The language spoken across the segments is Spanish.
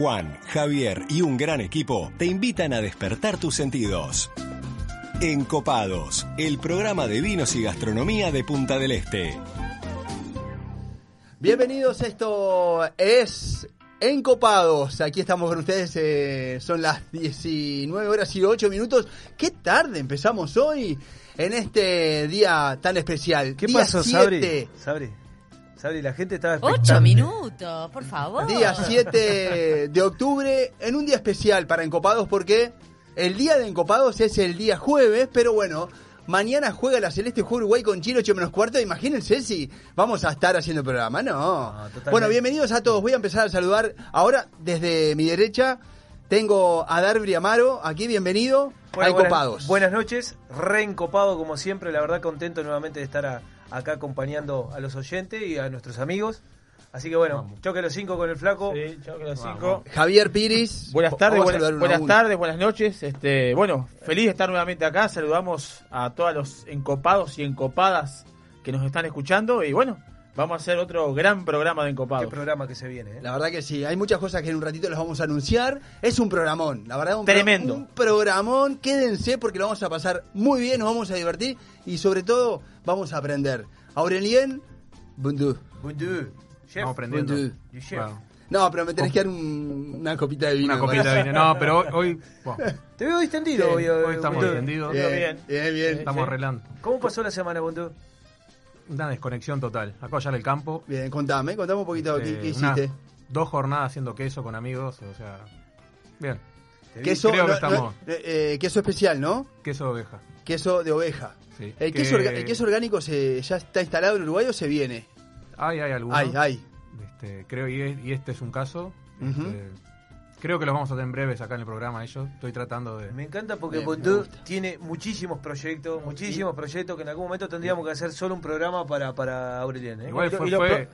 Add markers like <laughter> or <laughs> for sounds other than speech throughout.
Juan, Javier y un gran equipo te invitan a despertar tus sentidos. Encopados, el programa de vinos y gastronomía de Punta del Este. Bienvenidos, esto es Encopados. Aquí estamos con ustedes, eh, son las 19 horas y 8 minutos. ¿Qué tarde empezamos hoy en este día tan especial? ¿Qué Día pasó, 7, Sabri? Sabri, Sabri, la gente estaba Ocho expectante. minutos, por favor. Día 7 de octubre, en un día especial para Encopados porque el día de Encopados es el día jueves, pero bueno, mañana juega la Celeste juega Uruguay con Chile 8 menos cuarto. Imagínense si vamos a estar haciendo el programa. No. totalmente. bueno, bienvenidos a todos. Voy a empezar a saludar ahora desde mi derecha. Tengo a Darby Amaro, aquí bienvenido Bueno, a buenas, Encopados. buenas noches, reencopado como siempre, la verdad contento nuevamente de estar a- acá acompañando a los oyentes y a nuestros amigos. Así que bueno, choque los cinco con el flaco. Sí, chao, que las cinco. Javier Piris. Buenas tardes, buenas, buenas tardes, buenas noches. Este, bueno, feliz de estar nuevamente acá. Saludamos a todos los encopados y encopadas que nos están escuchando. Y bueno, vamos a hacer otro gran programa de Qué encopados. programa que se viene. ¿eh? La verdad que sí, hay muchas cosas que en un ratito les vamos a anunciar. Es un programón, la verdad, un pro- Tremendo. un programón. Quédense porque lo vamos a pasar muy bien, nos vamos a divertir y sobre todo vamos a aprender. Aurelien, bonjour. Bonjour. Chef. Estamos aprendiendo. Chef. No, pero me tenés que dar un- una copita de vino. una copita de vino. No, pero hoy, hoy, bueno, <laughs> Te veo distendido Sí, hoy. hoy estamos entendidos. Bien, bien. bien, bien. Estamos Sí. arreglando. ¿Cómo pasó la semana, Bonjour? Una desconexión total. Acá allá en el campo. Bien, contame, contame un poquito qué, eh, qué una- hiciste. dos jornadas haciendo queso con amigos. O sea, bien. Queso, creo que no- estamos- no- eh, eh, queso especial, ¿no? Queso de oveja. Queso de oveja. Sí. ¿El, Que- queso, orga- el queso orgánico se, ya está instalado en Uruguay o se viene? Hay, hay algunos. Ay, ay. Este, creo y, es- y este es un caso. Este, creo que los vamos a tener en breves acá en el programa ellos. Estoy tratando de... Me encanta porque gusta. tiene muchísimos proyectos, muchísimos proyectos que en algún momento tendríamos que hacer solo un programa para, para Aurelien. ¿eh? Igual fue- y lo fue-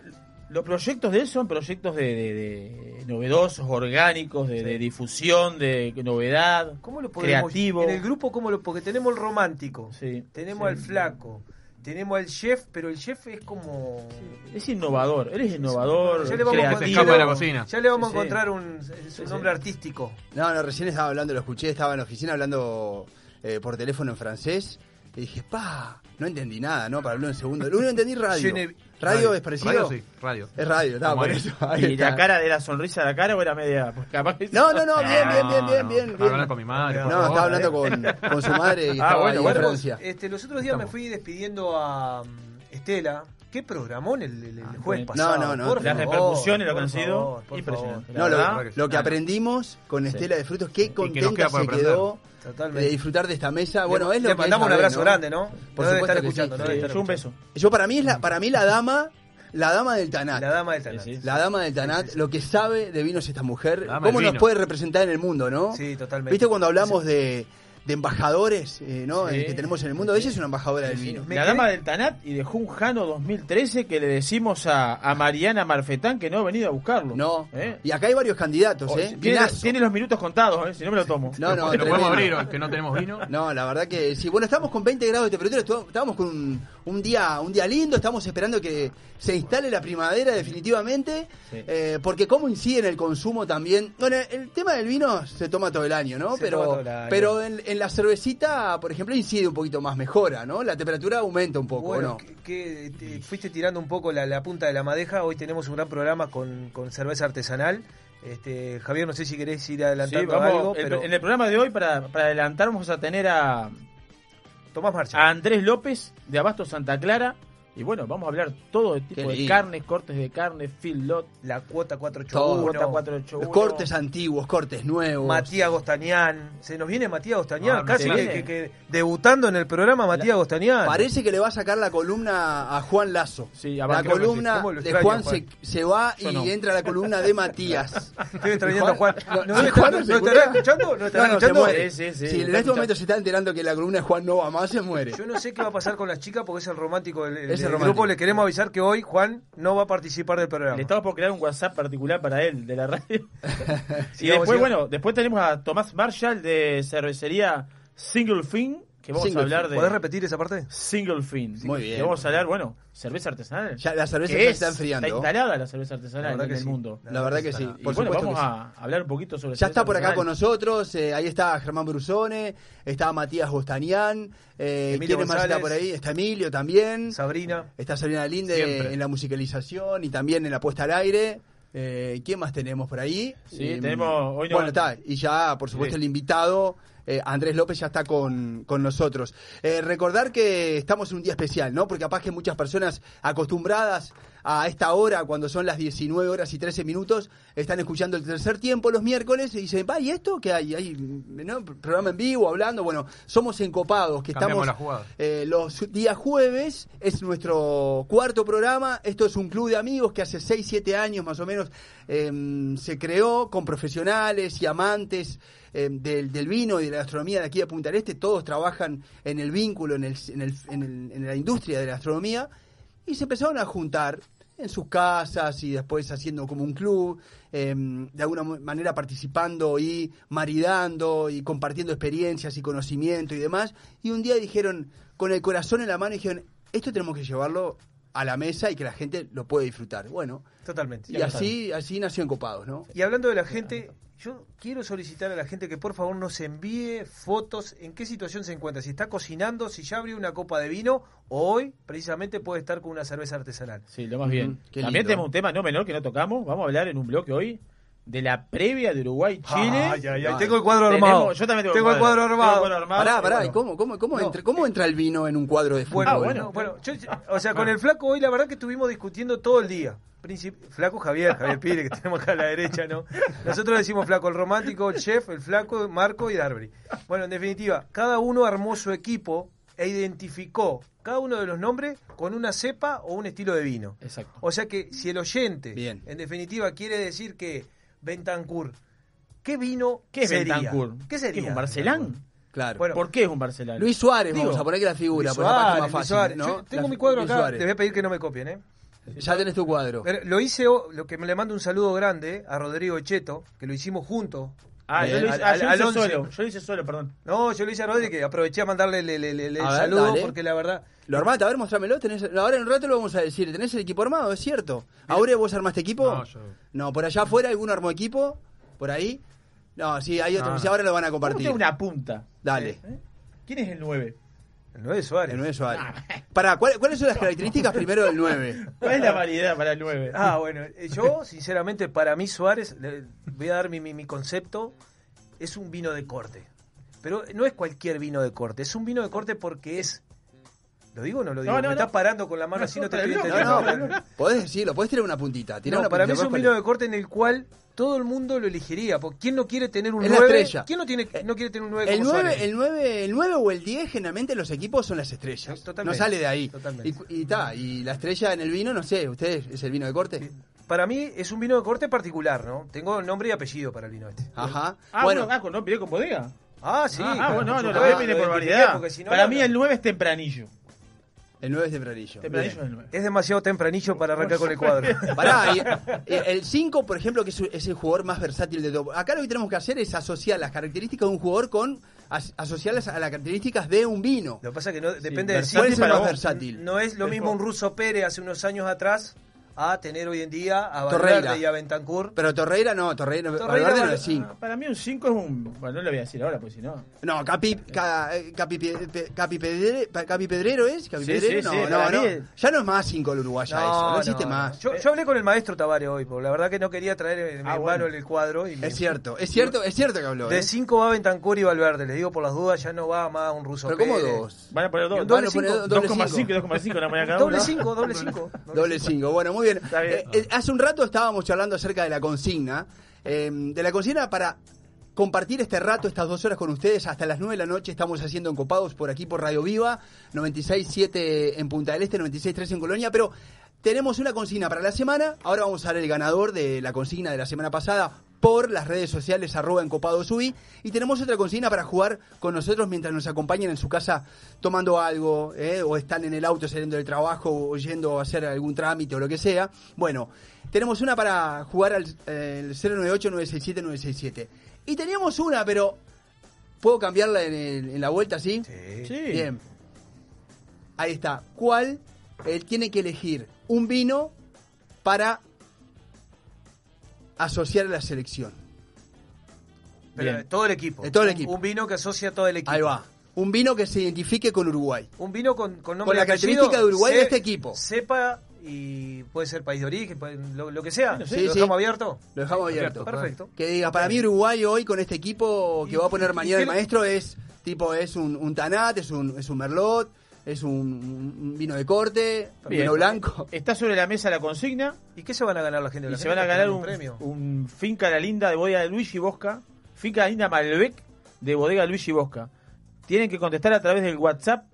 los proyectos de él son proyectos de, de- de novedosos, orgánicos, de, de difusión, de novedad, ¿Cómo lo podemos creativo. En el grupo, ¿cómo lo? Porque tenemos el romántico, Sí, tenemos sí. al flaco, tenemos al chef, pero el chef es como. Es innovador, él es innovador, Ya le vamos a- Se creativo. escapa de la cocina. Ya le vamos Sí, a sí. encontrar un, su nombre artístico. No, no, recién estaba hablando, lo escuché, estaba en la oficina hablando eh, por teléfono en francés. Y dije, pa, no entendí nada, ¿no? Para hablar en segundo. Lo único que entendí radio. Ne- ¿Radio es parecido? Radio, sí, radio. Es radio, Como por eso. ¿Y la cara de la sonrisa de la cara o era media? No, no, no, <laughs> bien, bien, bien, bien, No, bien. no, bien. hablar con mi madre. No, favor. estaba hablando con, con su madre y Ah, estaba en. Francia. Este, los otros días me fui despidiendo a um, Estela. ¿Qué programón el, el, el jueves bueno. pasado? No, no, no. Por Las favor, repercusiones lo que han sido, impresionante. No, lo, lo que Ah, no. aprendimos con Estela de Frutos, qué contenta se aprender. De disfrutar de esta mesa. Bueno, le, es lo le que mandamos es un abrazo grande, ¿no? Por No debe estar sí. escuchando, no Sí, debe estar yo un beso. Yo para mí es la, para mí la dama, la dama del Tanat. La dama del Tanat. Sí, sí. La dama del Tanat, lo que sabe de vinos esta mujer, cómo nos puede representar en el mundo, ¿no? Sí, totalmente. ¿Viste cuando hablamos de, de embajadores eh, ¿no? Sí. Eh, que tenemos en el mundo? Ella es una embajadora del vino. La dama del Tanat y dejó un Jano 2013 que le decimos a, a Mariana Marfetán que no ha venido a buscarlo. No. ¿Eh? Y acá hay varios candidatos, Oh, ¿eh? tiene, los minutos contados, ¿eh? si no me lo tomo. No, no, ¿Te lo podemos abrir, que no tenemos vino? No, la verdad que sí. Bueno, estamos con 20 grados de temperatura, estábamos con un, un día un día lindo, estamos esperando que se instale la primavera definitivamente, Sí. eh, porque cómo incide en el consumo también. Bueno, el tema del vino se toma todo el año, ¿no? Se pero toma todo el año. pero en, en la cervecita, por ejemplo, incide un poquito más, mejora, ¿no? La temperatura aumenta un poco, ¿o Bueno, ¿no? que, que te fuiste tirando un poco la, la punta de la madeja. Hoy tenemos un gran programa con, con cerveza artesanal. Este, Javier, no sé si querés ir Sí, adelantando vamos, algo, pero En el programa de hoy, para, para adelantar, vamos a tener a, Tomás Marcha. a Andrés López de Abasto Santa Clara. Y bueno, vamos a hablar todo de tipo de carnes, cortes de carne, feedlot, la cuota Todo. 481. cuota 481. Los cortes antiguos, cortes nuevos. Matías Gostañán. Se nos viene Matías Gostañán, Ah, casi que, viene. que- que debutando en el programa Matías Gostañán. Parece que le va a sacar la columna a Juan Lazo. Sí, la columna ¿Cómo lo de extraño, Juan, Juan? Se, se va Yo y no. entra la columna de Matías. <laughs> Estoy extrañando a Juan. No, ¿No, debe Juan no ¿no estará escuchando? ¿No estará No, no, se escuchando? muere. Sí, sí, sí, si en está este momento se está enterando que la columna de Juan no va más, se muere. Yo no sé qué va a pasar con las chicas porque es el romántico del, el grupo. Le queremos avisar que hoy Juan no va a participar del programa. Le estamos por crear un WhatsApp particular para él, de la radio. Sí, <laughs> y después, bueno, después tenemos a Tomás Marshall de cervecería Single Fin, que vamos Single a hablar fin. de ¿Podés repetir esa parte? single fin. Muy bien. Que vamos a hablar, bueno, cerveza artesanal. Ya la cerveza que ya es- está enfriando. Está instalada la cerveza artesanal La en el sí. mundo. La verdad que sí. Y bueno, vamos que a hablar un poquito sobre Ya está por acá con nosotros, eh, ahí está Germán Brusone, está Matías Bostanián, eh, ¿quién más está por ahí? Está Emilio también, Sabrina. está Sabrina Linde Siempre. en la musicalización y también en la puesta al aire. Eh, ¿Quién más tenemos por ahí? Sí, Eh, tenemos- hoy no- Bueno, está, y ya, por supuesto, Sí. el invitado. eh, Andrés López ya está con, con nosotros. Eh, recordar que estamos en un día especial, ¿no? Porque capaz que muchas personas acostumbradas a esta hora, cuando son las 19 horas y 13 minutos, están escuchando el tercer tiempo los miércoles y dicen, va, ¿y esto qué hay? ¿Hay ¿no? programa en vivo hablando? Bueno, somos encopados, que Cambiamos estamos eh, los días jueves, es nuestro cuarto programa, esto es un club de amigos que hace 6, 7 años más o menos eh, se creó con profesionales y amantes eh, del, del vino y de la gastronomía de aquí de Punta del Este, todos trabajan en el vínculo, en, el, en, el- en el- en la industria de la gastronomía, y se empezaron a juntar en sus casas y después haciendo como un club, eh, de alguna manera participando y maridando y compartiendo experiencias y conocimiento y demás. Y un día dijeron, con el corazón en la mano, dijeron, esto tenemos que llevarlo a la mesa y que la gente lo puede disfrutar. Bueno, Totalmente. y así, así nació en Copados, ¿no? Y hablando de la gente, yo quiero solicitar a la gente que por favor nos envíe fotos en qué situación se encuentra, si está cocinando, si ya abrió una copa de vino, o hoy precisamente puede estar con una cerveza artesanal. Sí, lo más bien. También lindo. tenemos un tema no menor que no tocamos. Vamos a hablar en un bloque hoy de la previa de Uruguay-Chile. Ay, ay, ay, Ay. tengo el cuadro Tenemos- armado. yo también tengo, Tengo el cuadro armado. Tengo el cuadro armado. Pará, pará, Bueno. ¿y cómo, cómo, cómo, No. entra, cómo entra el vino en un cuadro de fútbol? Bueno, Ah, bueno. bueno, yo- o sea, con el flaco hoy la verdad que estuvimos discutiendo todo el día. Princip- flaco Javier, Javier Pire, que tenemos acá a la derecha, ¿no? Nosotros decimos flaco, el romántico, el chef, el flaco, Marco y Darby. Bueno, en definitiva, cada uno armó su equipo e identificó cada uno de los nombres con una cepa o un estilo de vino. Exacto. O sea que si el oyente, Bien. en definitiva, quiere decir que Bentancur, ¿qué vino ¿Qué es sería? Bentancur? ¿Qué sería? ¿Es un Barcelán? Claro. Bueno, ¿Por qué es un Barcelán? Luis Suárez, Digo, vamos a poner que la figura, Luis por la parte Suárez, más Luis fácil, Suárez. ¿no? Yo tengo La- mi cuadro Luis acá, Suárez. les voy a pedir que no me copien, ¿eh? Ya tenés tu cuadro. Pero Lo hice, lo que me le mando un saludo grande a Rodrigo Echeto, que lo hicimos juntos. Ah, yo Bien. lo hice, Al- ah, yo lo hice solo. Yo lo hice solo, perdón. No, yo lo hice a Rodrigo, que aproveché a mandarle el, el- el- el A ver, saludo, dale. porque la verdad... Lo armaste, a ver, mostrámelo. Tenés, ahora en un rato lo vamos a decir. ¿Tenés el equipo armado? ¿Es cierto? ¿Ahora vos armaste equipo? No, yo- No, por allá afuera alguno armó equipo. ¿Por ahí? No, sí, hay otros. No, ahora lo van a ¿Cómo compartir. tiene una punta? Dale. ¿Eh? ¿Quién es el 9? El 9 Suárez. El 9 Suárez. Pará, ¿cuál- ¿cuáles son las características primero del 9? ¿Cuál es la variedad para el 9? Ah, bueno, eh, yo, sinceramente, para mí Suárez, le voy a dar mi, mi, mi concepto, es un vino de corte. Pero no es cualquier vino de corte, es un vino de corte porque es... ¿Lo digo o no lo digo? No, no, Me no. estás parando con la mano así, no te estoy No, entendiendo. no, podés decirlo, podés tirar una puntita. una para mí es un ¿cuál vino de corte en el cual todo el mundo lo elegiría. Porque ¿quién no quiere tener un Es la 9? estrella. ¿Quién no, tiene, no quiere tener un 9 El como 9, Suárez? el, 9, el 9 o el 10 generalmente los equipos son las estrellas. Totalmente, no sale de ahí. totalmente. Y, y, ta, y la estrella en el vino, no sé, ¿ustedes es el vino de corte? Para mí es un vino de corte particular, ¿no? Tengo nombre y apellido para el vino este. Ajá. Ah, bueno, bueno, ah, con no, miré con bodega. Ah, sí. ah, bueno, no, no, lo por variedad. Porque si no, para no, mí no. el 9 es tempranillo. El 9 es. Tempranillo Bien. es el 9. Es demasiado tempranillo para arrancar con el cuadro. <laughs> Pará, y- <laughs> y el 5, por ejemplo, que es, es el jugador más versátil de todo. Acá lo que tenemos que hacer es asociar las características de un jugador con as- asociarlas a las características de un vino. Lo que pasa es que no, depende del versátil ¿Cuál es el sitio. más vos. versátil? No es lo mismo un ruso Pérez hace unos años atrás a tener hoy en día a Torreira. Valverde y a Bentancur. Pero Torreira no, Torreira, Torreira Valverde no es 5. Ah, para mí un 5 es un... Bueno, no lo voy a decir ahora, pues si no... No, Capi, ca- eh, Capi, Pe- Capi, Pedre- Capi Pedrero es, Capi Sí, Pedrero, sí, no, sí, no, no. es- Ya no es más 5 el uruguaya eso, no existe no, más. no. Yo, yo hablé con el maestro Tavares hoy, porque la verdad que no quería traer en, Ah, en bueno. mano el cuadro. Y me- Es cierto, es cierto, es cierto que habló. De ¿eh? 5 va Bentancur y Valverde, les digo por las dudas, ya no va más un ruso Pero ¿cómo dos? Van a poner dos. doble Van a poner cinco. doble 2,5 y cinco. 2,5 van a poner cada Doble uno. 5, doble 5. Doble 5, bueno, muy bien. Está bien. Eh, eh, hace un rato estábamos charlando acerca de la consigna. eh, de la consigna para compartir este rato, estas dos horas con ustedes. Hasta las 9 de la noche estamos haciendo encopados por aquí por Radio Viva, 96.7 en Punta del Este, 96.3 en Colonia, pero tenemos una consigna para la semana. Ahora vamos a ver el ganador de la consigna de la semana pasada por las redes sociales arroba encopadosui y tenemos otra consigna para jugar con nosotros mientras nos acompañan en su casa tomando algo eh, o están en el auto saliendo del trabajo o yendo a hacer algún trámite o lo que sea. Bueno, tenemos una para jugar al eh, el 098-967-967 y teníamos una pero ¿Puedo cambiarla en, el- en la vuelta así? Sí. Sí. Bien. Ahí está. ¿Cuál? Él tiene que elegir un vino para asociar a la selección. Pero Bien. de todo el equipo. De todo el Un- equipo. Un vino que asocia a todo el equipo. Ahí va. Un vino que se identifique con Uruguay. Un vino con, con nombre Con la característica de Uruguay de este equipo. Sepa y puede ser país de origen, lo, lo que sea. Sí, ¿Lo sí. dejamos abierto? Lo dejamos abierto. Perfecto. Que diga, para mí Uruguay hoy con este equipo que ¿Y- va a poner mañana el maestro es tipo es un, un tanat, es un, es un merlot, es un, un vino de corte, Bien. vino blanco. Está sobre la mesa la consigna ¿Y qué se van a ganar la gente? y La se gente van a ganar un, premio. un Finca La Linda de bodega de Luigi Bosca. Finca La Linda Malbec de bodega Luigi Bosca. Tienen que contestar a través del WhatsApp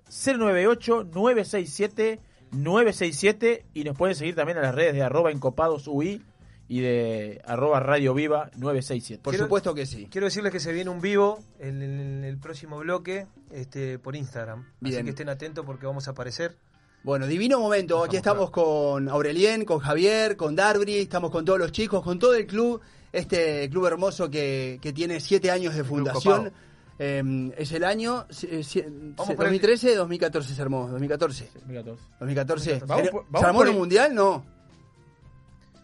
098-967-967 y nos pueden seguir también a las redes de arroba encopadosui y de arroba radio viva 967. Por Quiero- supuesto que sí. Quiero decirles que se viene un vivo en, en el próximo bloque este, por Instagram. Bien. Así que estén atentos porque vamos a aparecer. Bueno, divino momento. Aquí estamos con Aurelien, con Javier, con Darbri, estamos con todos los chicos, con todo el club, este club hermoso que, que tiene siete años de fundación. Eh, es el año eh, si- Vamos por el- 2013, 2014 se armó, 2014. 2014. 2014. Vamos ¿Se- por- ¿Se vamos armó el- mundial? No.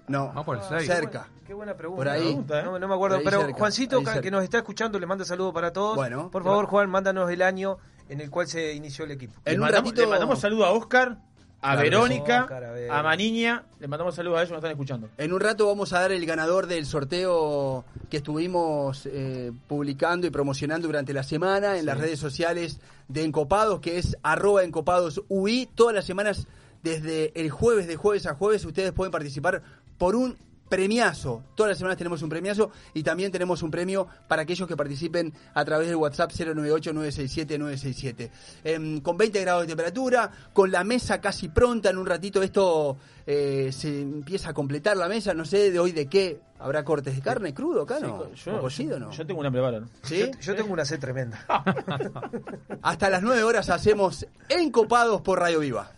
No. Vamos por el Ah, 6. qué Cerca. Qué buena pregunta. Por ahí. Pregunta, ¿eh? No, no me acuerdo, pero cerca, Juancito, que nos está escuchando, le manda saludos para todos. Bueno. Por favor, Juan, mándanos el año en el cual se inició el equipo. En le, un mandamos, ratito- le mandamos saludos a Oscar, a Claro Verónica, Oscar, a ver. a Maniña. Le mandamos saludos a ellos que nos están escuchando. En un rato vamos a dar el ganador del sorteo que estuvimos eh, publicando y promocionando durante la semana en las redes sociales de Encopados, que es arroba encopados UI. Todas las semanas, desde el jueves, de jueves a jueves, ustedes pueden participar por un premiazo. Todas las semanas tenemos un premiazo y también tenemos un premio para aquellos que participen a través del WhatsApp 098-967-967. Em, con 20 grados de temperatura, con la mesa casi pronta, en un ratito esto eh, se empieza a completar la mesa. No sé de hoy de qué. ¿Habrá cortes de carne crudo acá, no? Sí, ¿O cocido, no? yo tengo una preparada. ¿Sí? Yo, yo tengo una sed tremenda. <laughs> Hasta las 9 horas hacemos Encopados por Radio Viva.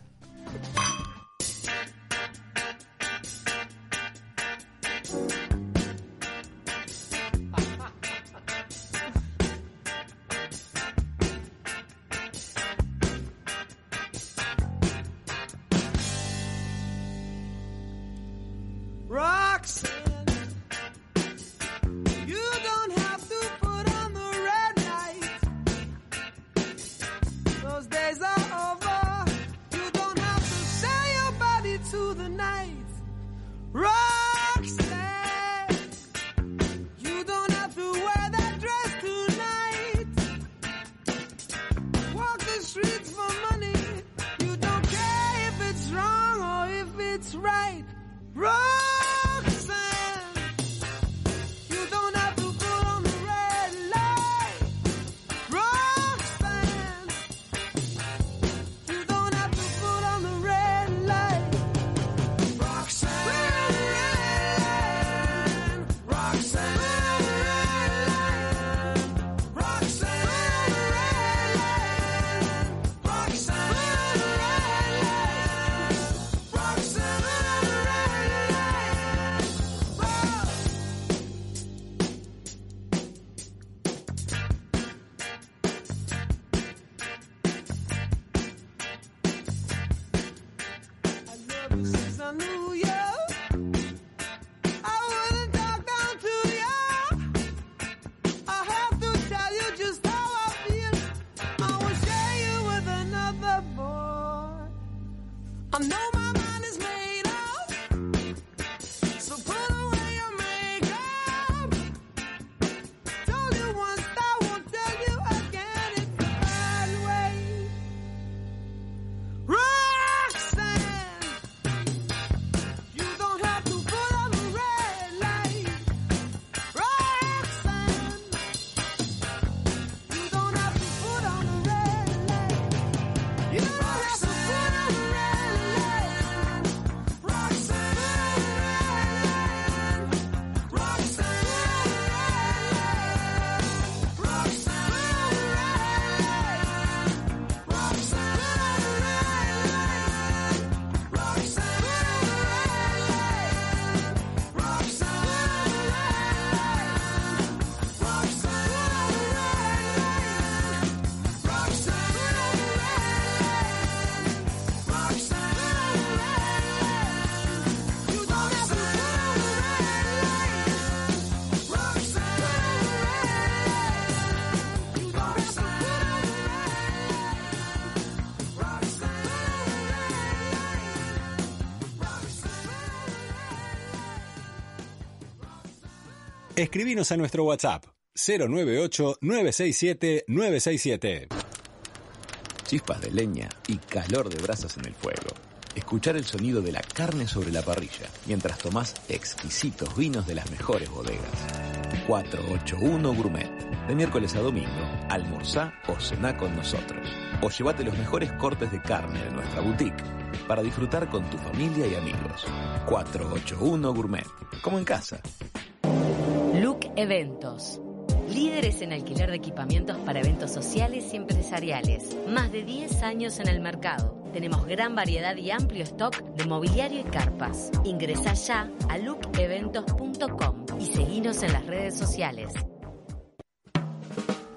Escribinos a nuestro WhatsApp 098-967-967. Chispas de leña y calor de brasas en el fuego. Escuchar el sonido de la carne sobre la parrilla mientras tomás exquisitos vinos de las mejores bodegas. 481 Gourmet. De miércoles a domingo, almorzá o cená con nosotros. O llévate los mejores cortes de carne de nuestra boutique para disfrutar con tu familia y amigos. 481 Gourmet. Como en casa. Eventos. Líderes en alquiler de equipamientos para eventos sociales y empresariales. Más de 10 años en el mercado. Tenemos gran variedad y amplio stock de mobiliario y carpas. Ingresá ya a lookeventos.com y seguinos en las redes sociales.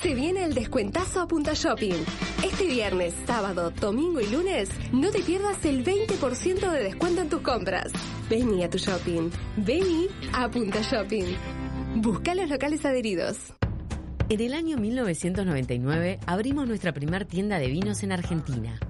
Se viene el descuentazo a Punta Shopping. Este viernes, sábado, domingo y lunes, no te pierdas el 20% de descuento en tus compras. Vení a tu shopping. Vení a Punta Shopping. Busca los locales adheridos. En el año 1999 abrimos nuestra primer tienda de vinos en Argentina.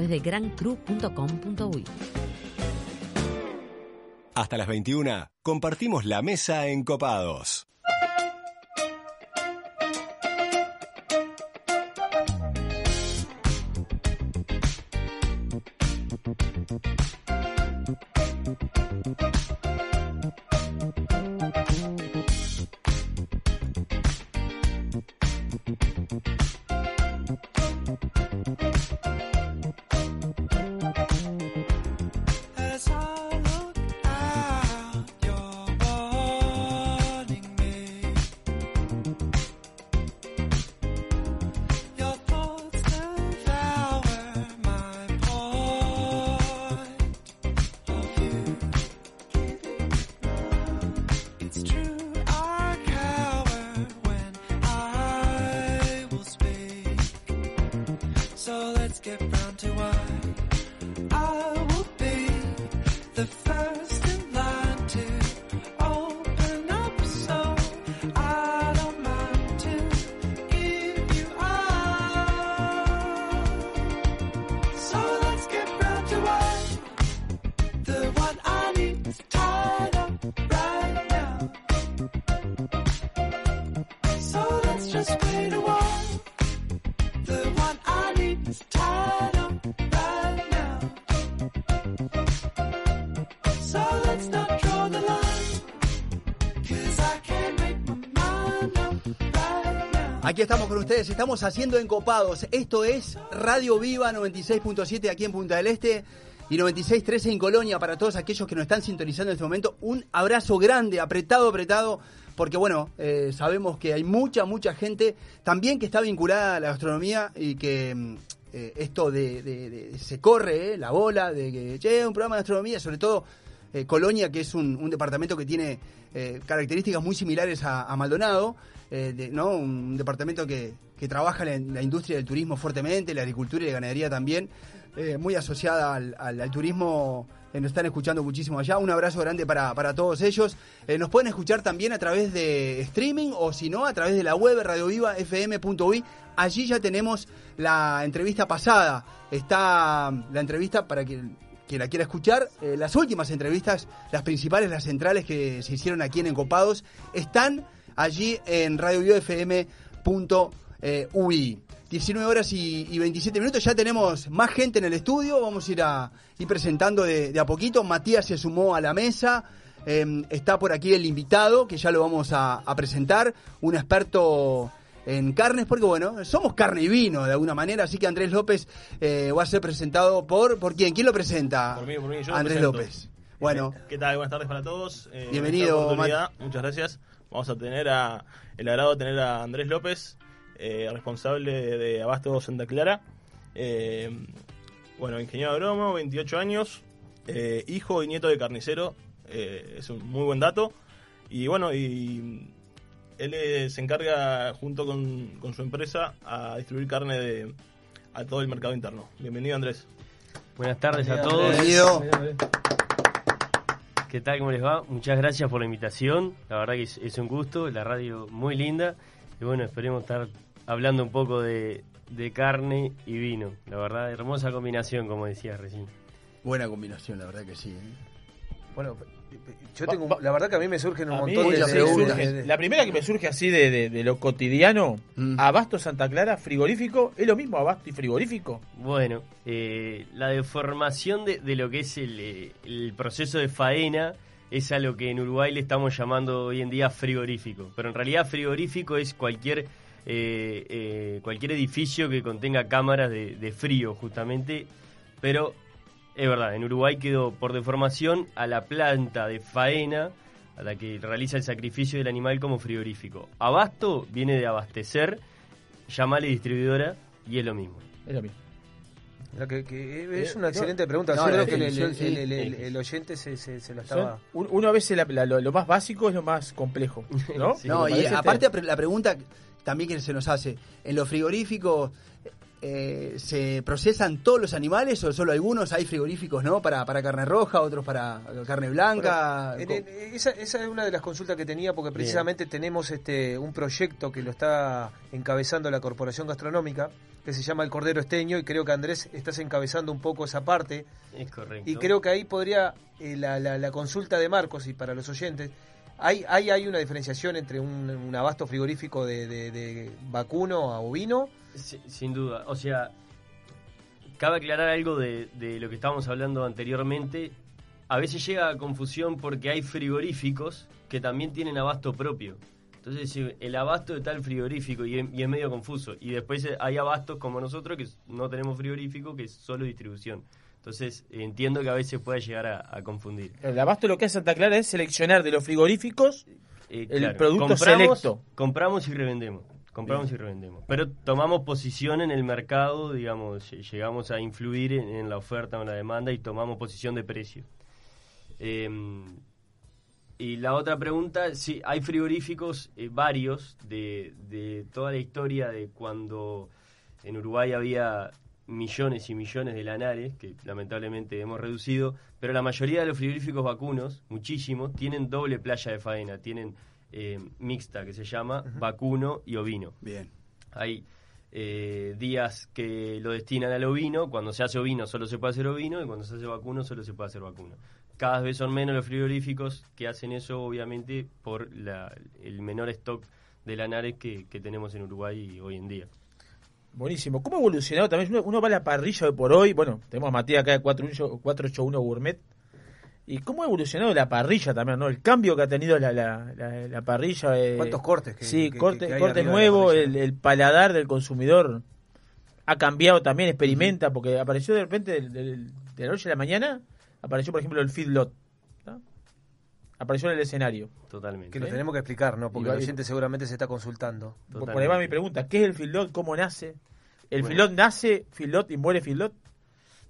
de grancru.com.uy. Hasta las 21 compartimos la mesa en Copados. Aquí estamos con ustedes, estamos haciendo encopados. Esto es Radio Viva 96.7 aquí en Punta del Este y 96.13 en Colonia para todos aquellos que nos están sintonizando en este momento. Un abrazo grande, apretado, apretado, porque bueno, eh, sabemos que hay mucha, mucha gente también que está vinculada a la gastronomía y que mm, eh, esto de, se corre eh, la bola de que, che, un programa de gastronomía, sobre todo Colonia, que es un, departamento que tiene características muy similares a Maldonado, eh, un departamento que, que trabaja en la, industria del turismo fuertemente, la agricultura y la ganadería también, eh, muy asociada al, al- turismo. eh, nos están escuchando muchísimo allá. Un abrazo grande para, para todos ellos. Nos pueden escuchar también a través de streaming o si no, a través de la web radiovivafm.uy. Allí ya tenemos la entrevista pasada. Está la entrevista para que quien la quiera escuchar, las últimas entrevistas, las principales, las centrales que se hicieron aquí en Encopados, están allí en radiovifm.ui. 19 horas y, y 27 minutos, ya tenemos más gente en el estudio, vamos a ir, a, ir presentando de, de a poquito. Matías se sumó a la mesa, eh, está por aquí el invitado, que ya lo vamos a, a presentar, un experto en carnes, porque bueno, somos carne y vino de alguna manera, así que Andrés López eh, va a ser presentado por, ¿por quién? ¿Quién lo presenta? Por mí, por mí, yo Andrés. López. Bueno, ¿Qué tal? Buenas tardes para todos. Eh, Bienvenido, oportunidad, Muchas gracias. Vamos a tener a, el agrado de tener a Andrés López, eh, responsable de Abasto Santa Clara. Eh, bueno, ingeniero agrónomo, 28 años, eh, hijo y nieto de carnicero. eh, es un muy buen dato. Y bueno, y él eh, se encarga junto con, con su empresa a distribuir carne de, a todo el mercado interno. Bienvenido Andrés. Buenas tardes a todos. Bienvenido. ¿Qué tal? ¿Cómo les va? Muchas gracias por la invitación. La verdad que es, un gusto, la radio muy linda. Y bueno, esperemos estar hablando un poco de, de carne y vino. La verdad, hermosa combinación, como decía recién. buena combinación, la verdad que sí. ¿eh? Bueno, yo tengo, la verdad que a mí me surgen un A montón de, de- La primera que me surge así de, de- de lo cotidiano, Mm. Abasto Santa Clara, frigorífico, ¿es lo mismo Abasto y frigorífico? Bueno, eh, la deformación de, de lo que es el, eh, el proceso de faena es a lo que en Uruguay le estamos llamando hoy en día frigorífico. Pero en realidad frigorífico es cualquier, eh, eh, cualquier edificio que contenga cámaras de, de frío, justamente. Pero es verdad, en Uruguay quedó por deformación a la planta de faena a la que realiza el sacrificio del animal como frigorífico. Abasto viene de abastecer, llamale distribuidora y es lo mismo. Es lo mismo. la que- que es una Eh, excelente pregunta. no, yo creo que el, definición, el- sí. el- el- el oyente se, se, se la Son- estaba... un- uno a veces la- la- lo, lo más básico es lo más complejo, ¿no? <laughs> Sí. No, Me y aparte la pregunta también que se nos hace, ¿en los frigoríficos eh, se procesan todos los animales o solo algunos? Hay frigoríficos, ¿no? Para, para carne roja, otros para carne blanca. Bueno, en- en- esa, esa es una de las consultas que tenía porque precisamente tenemos este un proyecto que lo está encabezando la Corporación Gastronómica que se llama El Cordero Esteño y creo que Andrés estás encabezando un poco esa parte Es correcto. y creo que ahí podría eh, la, la- la consulta de Marcos y para los oyentes hay hay, hay una diferenciación entre un, un abasto frigorífico de, de- de vacuno a ovino Sí, sin duda. O sea, cabe aclarar algo de, de lo que estábamos hablando anteriormente. A veces llega a confusión porque hay frigoríficos que también tienen abasto propio. Entonces, el abasto de tal frigorífico y es, y es medio confuso. Y después hay abastos como nosotros que no tenemos frigorífico, que es solo distribución. Entonces, entiendo que a veces puede llegar a, a confundir. El Abasto lo que hace Santa Clara es seleccionar de los frigoríficos Eh, el claro, producto compramos, selecto. Compramos y revendemos. Compramos y revendemos. Pero tomamos posición en el mercado, digamos, lle- llegamos a influir en, la oferta o en la demanda y tomamos posición de precio. Eh, y la otra pregunta, sí, hay frigoríficos eh, varios de, de toda la historia de cuando en Uruguay había millones y millones de lanares, que lamentablemente hemos reducido, pero la mayoría de los frigoríficos vacunos, muchísimos, tienen doble playa de faena, tienen eh, mixta, que se llama vacuno y ovino. Bien. Hay eh, días que lo destinan al ovino, cuando se hace ovino solo se puede hacer ovino y cuando se hace vacuno solo se puede hacer vacuno. Cada vez son menos los frigoríficos que hacen eso, obviamente, por la- el menor stock de lanares que, que tenemos en Uruguay hoy en día. Buenísimo. ¿Cómo ha evolucionado también? Uno, uno va a la parrilla de por hoy. Bueno, tenemos a Matías acá de 481 481 Gourmet. ¿Y cómo ha evolucionado la parrilla también? ¿no? El cambio que ha tenido la, la, la- la parrilla. eh, ¿Cuántos cortes que- sí, que- corte, que hay corte nuevo. El, el paladar del consumidor ha cambiado también, experimenta, porque apareció de repente del- del- de la noche a la mañana. Apareció, por ejemplo, el feedlot. ¿no? Apareció en el escenario. Totalmente. que lo tenemos que explicar no porque el oyente seguramente se está consultando Por por ahí va mi pregunta. ¿Qué es el feedlot? ¿Cómo nace? ¿El Bueno. feedlot nace, feedlot y muere feedlot?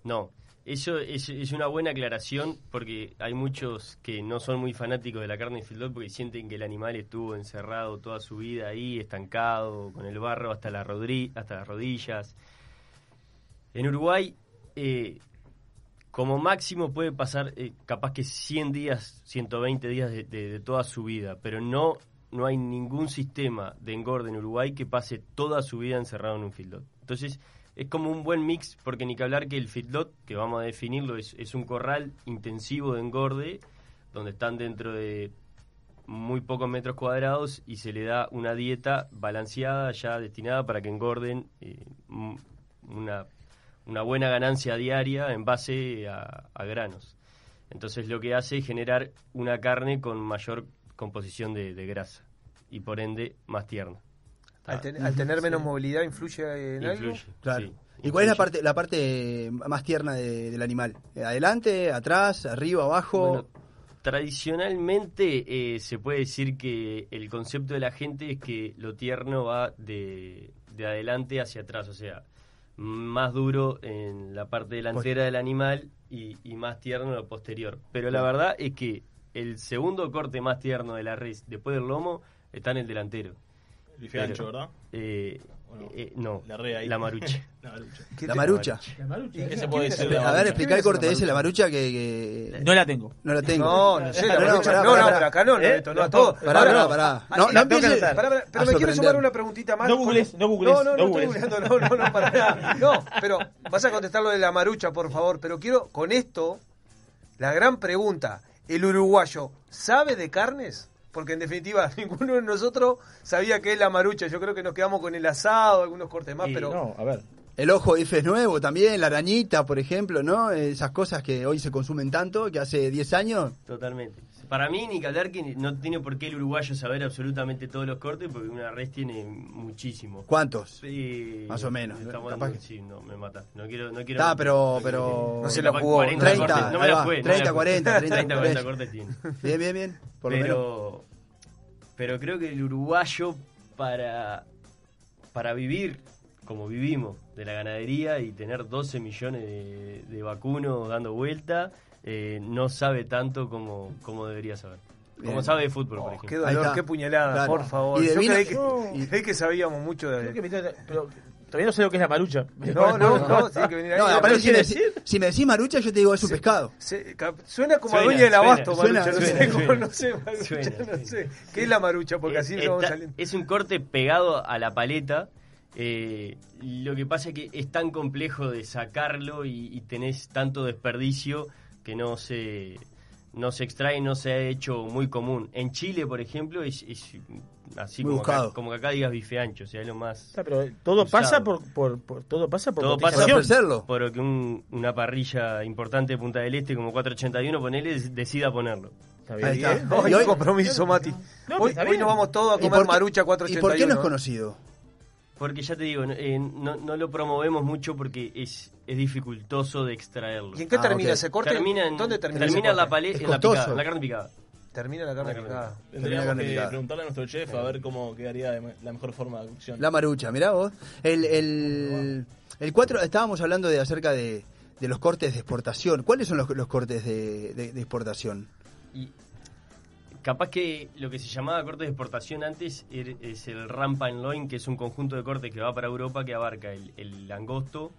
No, eso es, es una buena aclaración porque hay muchos que no son muy fanáticos de la carne de feedlot porque sienten que el animal estuvo encerrado toda su vida ahí, estancado, con el barro hasta, la hasta las rodillas. En Uruguay, eh, como máximo puede pasar eh, capaz que 100 días, 120 días de, de- de toda su vida, pero no, no hay ningún sistema de engorde en Uruguay que pase toda su vida encerrado en un feedlot. Entonces, es como un buen mix, porque ni que hablar que el feedlot, que vamos a definirlo, es, un corral intensivo de engorde, donde están dentro de muy pocos metros cuadrados y se le da una dieta balanceada ya destinada para que engorden eh, una, una buena ganancia diaria en base a, granos. Entonces lo que hace es generar una carne con mayor composición de grasa y por ende más tierna. Al, ten- al tener menos movilidad influye en algo. Influye, Claro. sí. ¿Y cuál es la parte, la parte más tierna de- del animal? Eh, ¿Adelante, atrás, arriba, abajo? Bueno, tradicionalmente eh, se puede decir que el concepto de la gente es que lo tierno va de, de adelante hacia atrás, o sea, más duro en la parte delantera del animal y, y más tierno en lo posterior. Pero la verdad es que el segundo corte más tierno de la res después del lomo está en el delantero. El ¿verdad? Eh, eh, no, La re ahí. la marucha. La <laughs> marucha. La marucha. ¿Qué se puede decir? de la A ver, explicar el corte ese, la marucha que, que- No la tengo. No la tengo. No, no sé, la No, no, marucha- no, no, pero acá no, no, ¿Eh? a todo. Pará, pará, pará. No, no empieces anotar. Pará, pará, pero a me quiero sumar una preguntita más. No googlees, no googlees, No, no, no no, no, no, no, para nada. No, pero vas a contestar lo de la marucha, por favor. Pero quiero, con esto, la gran pregunta. ¿El uruguayo sabe de carnes? Porque en definitiva <laughs> ninguno de nosotros sabía qué es la marucha. Yo creo que nos quedamos con el asado, algunos cortes más, Y pero... No, a ver. El ojo de Ife es nuevo también, la arañita, por ejemplo, ¿no? Esas cosas que hoy se consumen tanto, que hace 10 años. Totalmente. Para mí, ni hablar que no tiene por qué el uruguayo saber absolutamente todos los cortes, porque una res tiene muchísimo. ¿Cuántos? Sí, Más o menos, Estamos Capaz que- sí, no, me mata. No quiero, no quiero. Ah, pero, pero... No se la Capaz jugó. 40 30, cortes. No me la jugué. no 30, me la jugué. 40, 30, 30, 40 cortes tiene. Bien, bien, bien. Por lo menos. Pero, pero creo que el uruguayo, para, para vivir como vivimos de la ganadería y tener 12 millones de, de vacunos dando vuelta, eh, no sabe tanto como, como debería saber. Como sabe de fútbol, por Oh, ejemplo. qué Ahí dolor, qué puñalada, Claro. por favor. Y de Yo vino- creí que, y- creí que sabíamos mucho de... Que pero todavía no sé lo que es la marucha. <laughs> No, no, no, tiene que venir ahí. No, aparte, si, me, decís- si me decís marucha, yo te digo es un pescado. Se- suena como Suena, a dueña del abasto, suena, Marucha. no, suena, sé, cómo- suena. no sé, Marucha, Suena, no sé. ¿Qué es la Marucha? Porque así Eh, vamos saliendo. es un corte pegado a la paleta. Eh, lo que pasa es que es tan complejo de sacarlo y, y tenés tanto desperdicio que no se, no se extrae, no se ha hecho muy común. En Chile, por ejemplo, es, es así como, acá, buscado. como que acá digas bife ancho, o sea, es lo más... Está, pero todo Usado. pasa por, por, por- todo pasa por Todo pasa por que un- una parrilla importante de Punta del Este como 481, ponele, decida ponerlo. Está bien. Ahí está. Y hoy- qué compromiso, Mati. No, hoy, hoy nos vamos todos a ¿Y comer por qué- Marucha ¿Y 481. por qué no es conocido? Porque ya te digo, eh, no, no lo promovemos mucho porque es, es dificultoso de extraerlo. ¿Y en qué Ah, termina ese corte? Termina en, ¿Dónde termina, termina en la paleta, en la picada, en la carne picada. Termina la carne La carne picada. Tendríamos carne que picada. preguntarle a nuestro chef a ver cómo quedaría de la mejor forma de cocción. La marucha, mirá vos. El, el, el 4, estábamos hablando de acerca de, de los cortes de exportación. ¿Cuáles son los, los cortes de, de- de exportación? Y capaz que lo que se llamaba corte de exportación antes er- es el ramp and loin, que es un conjunto de cortes que va para Europa que abarca el, angosto,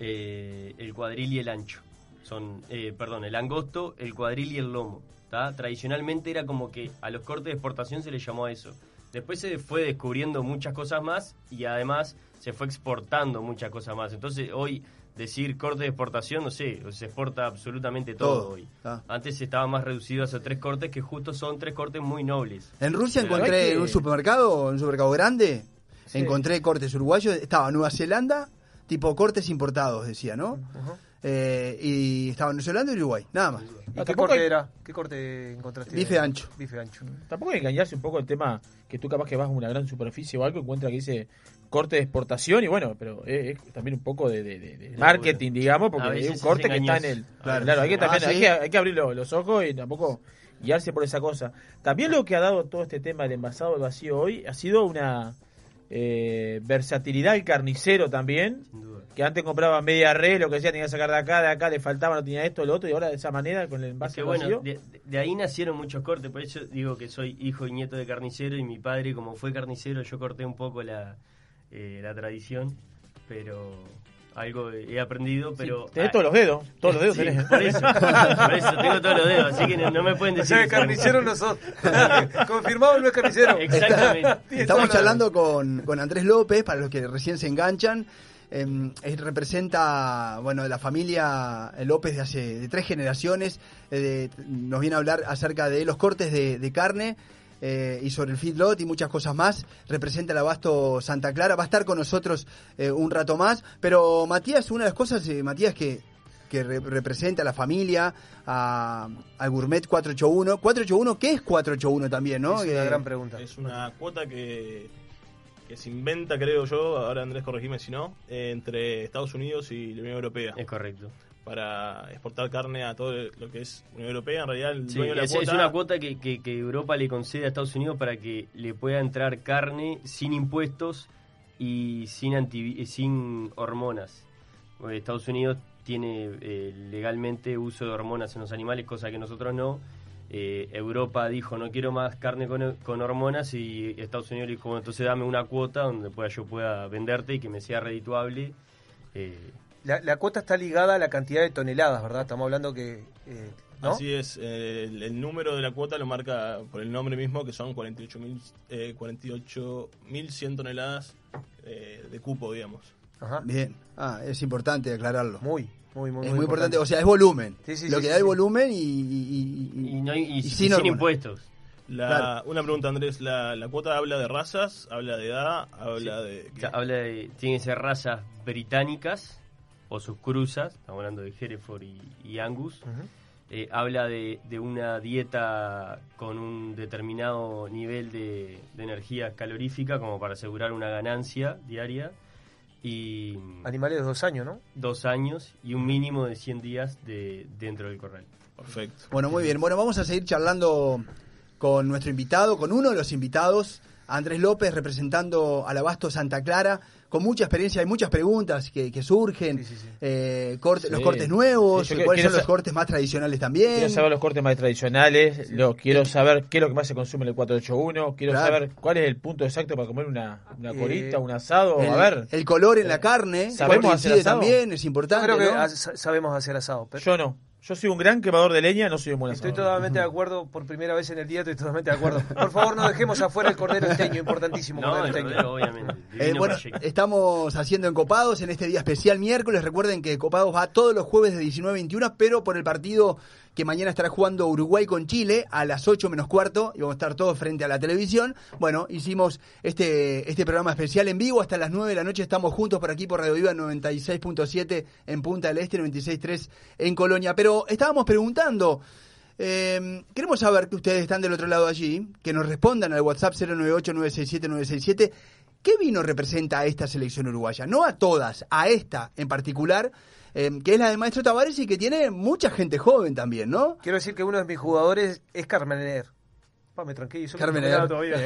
eh, el cuadril y el ancho. Son, eh, perdón, el angosto, el cuadril y el lomo. Tradicionalmente era como que a los cortes de exportación se les llamó eso. Después se fue descubriendo muchas cosas más y además se fue exportando muchas cosas más. Entonces hoy decir corte de exportación, no sé, se exporta absolutamente todo, Todo, hoy. ah. Antes estaba más reducido a esos tres cortes que justo son tres cortes muy nobles. En Rusia Pero encontré que- en un supermercado, en un supermercado grande, Sí. encontré cortes uruguayos. Estaba Nueva Zelanda, tipo cortes importados, decía, ¿no? Ajá. Eh, y estaba Nueva Zelanda y Uruguay, nada más. ¿Y Ah, qué corte hay- era? ¿Qué corte encontraste? Bife ancho. Bife ancho. Tampoco hay que engañarse un poco el tema que tú capaz que vas a una gran superficie o algo, encuentra que dice corte de exportación y bueno, pero es, es también un poco de, de- marketing, digamos, porque hay veces un es corte que está en el... Claro. Claro, hay que, Ah, también, hay que, hay que abrir los, los ojos y tampoco guiarse por esa cosa. También lo que ha dado todo este tema del envasado al vacío hoy ha sido una eh, versatilidad del carnicero también, que antes compraba media red, lo que sea, tenía que sacar de acá, de acá, le faltaba, no tenía esto, lo otro, y ahora de esa manera, con el Es envase que al bueno, vacío... de, de ahí nacieron muchos cortes, por eso digo que soy hijo y nieto de carnicero y mi padre como fue carnicero yo corté un poco la, eh, la tradición, pero algo he aprendido, pero... tenés ah, todos los dedos, todos los dedos <laughs> sí, tenés. por eso, por eso tengo todos los dedos, así que no, no me pueden O decir... sea, que soy- carnicero no sos. <laughs> Confirmado no es carnicero. Exactamente. <laughs> Estamos charlando con, con Andrés López, para los que recién se enganchan. Eh, él representa, bueno, la familia López de hace de tres generaciones. eh, de- nos viene a hablar acerca de los cortes de, de carne eh, y sobre el feedlot y muchas cosas más. Representa el abasto Santa Clara. Va a estar con nosotros eh, un rato más. Pero Matías, una de las cosas, eh, Matías, que, que re- representa a la familia, a, al Gourmet 481. 481, ¿qué es 481 también, no? Es una Eh, gran pregunta. Es una cuota que que se inventa, creo yo, ahora Andrés corregime si no, eh, entre Estados Unidos y la Unión Europea. Es correcto. Para exportar carne a todo lo que es Unión Europea. En realidad, el Sí, dueño de la es, cuota... es una cuota que, que- que Europa le concede a Estados Unidos para que le pueda entrar carne sin impuestos y sin, antivi- eh, sin hormonas. Porque Estados Unidos tiene eh, legalmente uso de hormonas en los animales, cosa que nosotros no. Eh, Europa dijo no quiero más carne con, con hormonas y Estados Unidos dijo bueno, entonces dame una cuota donde pueda, yo pueda venderte y que me sea redituable. Eh, La, la cuota está ligada a la cantidad de toneladas, ¿verdad? Estamos hablando que... eh, ¿no? Así es, eh, el, el número de la cuota lo marca por el nombre mismo, que son 48.100 eh, 48.100 toneladas eh, de cupo, digamos. Bien. Ah, es importante aclararlo. Muy, muy, muy, Es muy importante. O sea, es volumen. Sí, sí, Lo sí, que sí, da el volumen y, y, y- y no hay- y y sin impuestos. La, Claro. Una pregunta, Andrés. La, la cuota habla de razas, habla de edad, habla de... O sea, habla de, tienen que ser razas británicas o sus cruzas, estamos hablando de Hereford y, y Angus. Eh, habla de, de una dieta con un determinado nivel de, de energía calorífica como para asegurar una ganancia diaria y Animales de dos años, ¿no? dos años y un mínimo de 100 días de dentro del corral. Perfecto. Bueno, muy bien. Bueno, vamos a seguir charlando con nuestro invitado, con uno de los invitados, Andrés López, representando al Abasto Santa Clara, con mucha experiencia. Hay muchas preguntas que, que surgen. Eh, corte- Los cortes nuevos, Sí, yo cuáles son los cortes más tradicionales también. Quiero saber los cortes más tradicionales, lo, quiero saber qué es lo que más se consume en el 481, quiero Claro. saber cuál es el punto exacto para comer una, una Eh, colita, un asado, el, a ver. el color en la carne, ¿Sabemos hacer asado? también, es Yo importante. creo que ¿no? ha- sa- sabemos hacer asado. Pero Yo no. Yo soy un gran quemador de leña, no soy un buen Estoy totalmente de acuerdo, por primera vez en el día estoy totalmente de acuerdo. Por favor, no dejemos afuera el cordero esteño, importantísimo No, cordero esteño. cordero, obviamente. Eh, bueno, estamos haciendo Encopados en este día especial miércoles. Recuerden que Copados va todos los jueves de 19 a 21, pero por el partido que mañana estará jugando Uruguay con Chile a las 8 menos cuarto y vamos a estar todos frente a la televisión. Bueno, hicimos este, este programa especial en vivo hasta las 9 de la noche. Estamos juntos por aquí por Radio Viva 96.7 en Punta del Este, 96.3 en Colonia. Pero estábamos preguntando. Eh, queremos saber que ustedes están del otro lado allí, que nos respondan al WhatsApp 098-967-967. ¿Qué vino representa a esta selección uruguaya? No a todas, a esta en particular, eh, que es la de Maestro Tavares y que tiene mucha gente joven también, ¿no? Quiero decir que uno de mis jugadores es Carmener. Pa, me tranqué, eso Carmen <laughs> no todavía.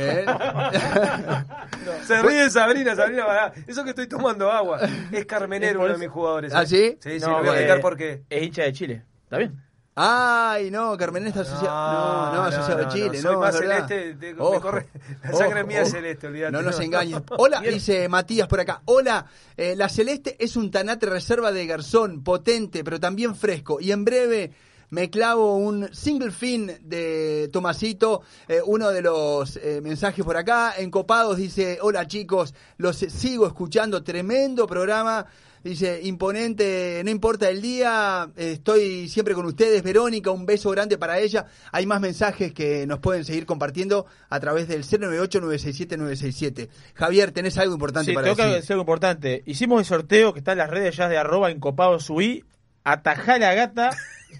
Se ríe Sabrina, Sabrina, pará. Eso que estoy tomando agua. Es Carmenero uno de mis jugadores. ¿Ah, ¿eh? sí? Sí, sí, No, le voy a eh, explicar por qué. Es hincha de Chile. ¿Está bien? Ay, no, Carmen está asociado. No, no, asociado a Chile, Soy no, más es verdad. celeste, te- me corre- la sangre ojo, mía es celeste, olvídate. No nos engañes. <laughs> Hola, dice Matías por acá. Hola, eh, la Celeste es un tanate reserva de garzón, potente, pero también fresco. Y en breve me clavo un single fin de Tomasito. Eh, uno de los eh, mensajes por acá. Encopados dice, hola chicos, los sigo escuchando. Tremendo programa. Dice, imponente, no importa el día, estoy siempre con ustedes. Verónica, un beso grande para ella. Hay más mensajes que nos pueden seguir compartiendo a través del 098-967-967. Javier, tenés algo importante Sí, para tengo que decir. decir algo importante. Hicimos el sorteo que está en las redes ya de arroba encopado subí. Atajá la gata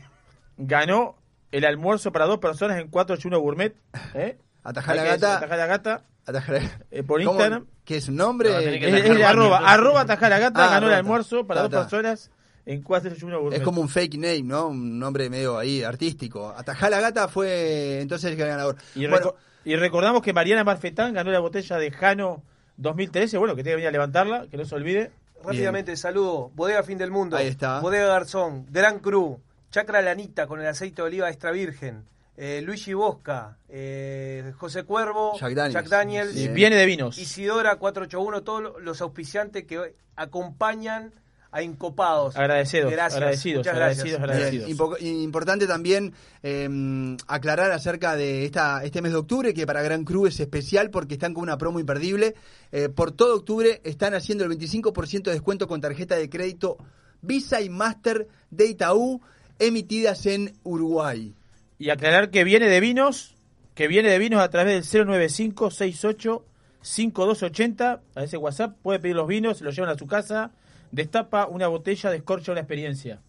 <laughs> ganó el almuerzo para dos personas en 481 Gourmet. ¿eh? Atajá la que gata. Atajá la gata. Atajá la- eh, por ¿Cómo? Instagram. ¿Qué es un nombre? No, que Es, atajar arroba, arroba atajá la gata Ah, ganó el almuerzo para Ta, dos personas en 481 Gourmet. Es como un fake name, ¿no? Un nombre medio ahí artístico. Atajá la gata fue entonces el ganador. Y, Bueno, reco- y recordamos que Mariana Marfetán ganó la botella de Jano 2013. Bueno, que tiene que venir a levantarla, que no se olvide. Rápidamente, saludo. Bodega Fin del Mundo. Ahí está. Bodega Garzón. Gran Cru. Chacra Lanita con el aceite de oliva extra virgen. Eh, Luigi Bosca. eh, José Cuervo. Jack Daniels. Daniels. Sí. Viene de vinos. Isidora 481. Todos lo- los auspiciantes que hoy acompañan a Incopados. Agradecidos, Gracias. agradecidos, Muchas agradecidos, gracias. agradecidos. Bien, impo- importante también eh, aclarar acerca de esta, este mes de octubre, que para Gran Cru es especial porque están con una promo imperdible. Eh, por todo octubre están haciendo el 25% de descuento con tarjeta de crédito Visa y Master de Itaú emitidas en Uruguay. Y aclarar que viene de vinos, que viene de vinos a través del 095-68-5280, a ese WhatsApp, puede pedir los vinos, se los llevan a su casa, destapa una botella, descorcha una experiencia.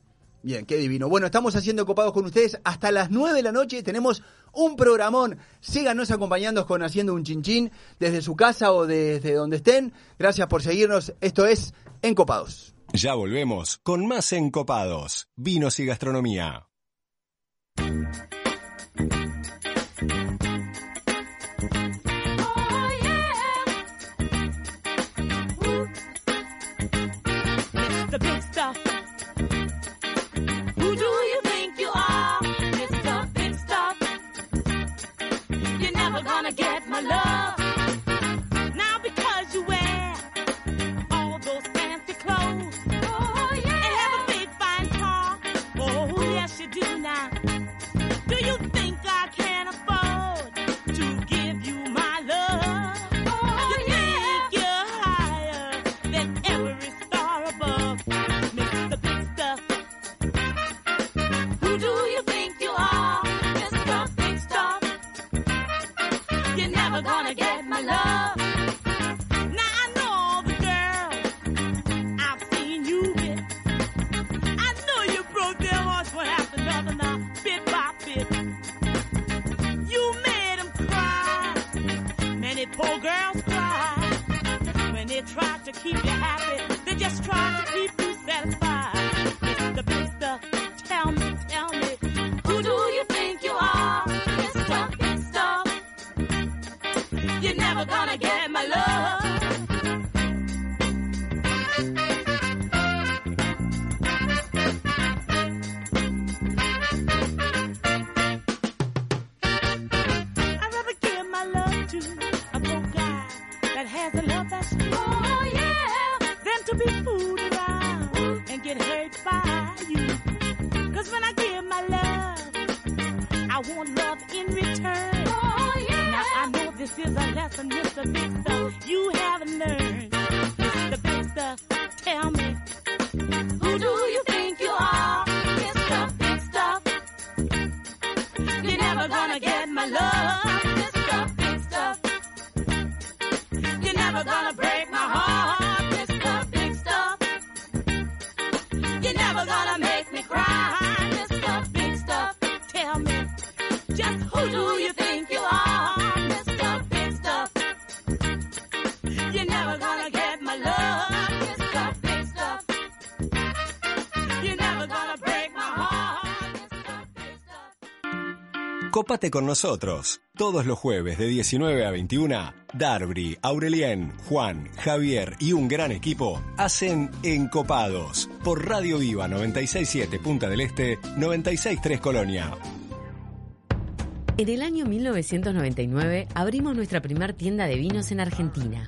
Bien, qué divino. Bueno, estamos haciendo copados con ustedes hasta las 9 de la noche. Tenemos un programón. Síganos acompañando con Haciendo un Chinchín desde su casa o desde donde estén. Gracias por seguirnos. Esto es Encopados. Ya volvemos con más Encopados, vinos y gastronomía. Thank you. Gonna get my love, Cópate con nosotros. Todos los jueves de 19 a 21, Darby, Aurelien, Juan, Javier y un gran equipo hacen Encopados por Radio Viva 967 Punta del Este, 963 Colonia. En el año 1999 abrimos nuestra primer tienda de vinos en Argentina.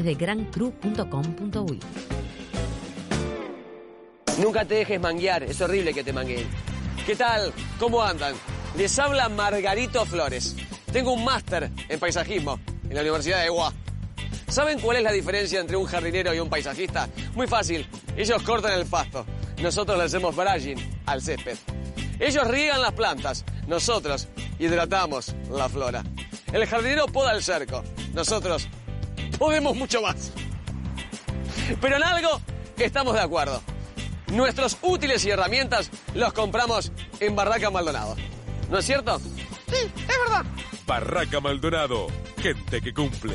de grancru.com.uy. Nunca te dejes manguear, es horrible que te mangueen. ¿Qué tal? ¿Cómo andan? Les habla Margarito Flores. Tengo un máster en paisajismo en la Universidad de Gua. ¿Saben cuál es la diferencia entre un jardinero y un paisajista? Muy fácil. Ellos cortan el pasto. Nosotros le hacemos brushing al césped. Ellos riegan las plantas. Nosotros hidratamos la flora. El jardinero poda el cerco. Nosotros podemos mucho más. Pero en algo estamos de acuerdo. Nuestros útiles y herramientas los compramos en Barraca Maldonado. ¿No es cierto? Sí, es verdad. Barraca Maldonado, gente que cumple.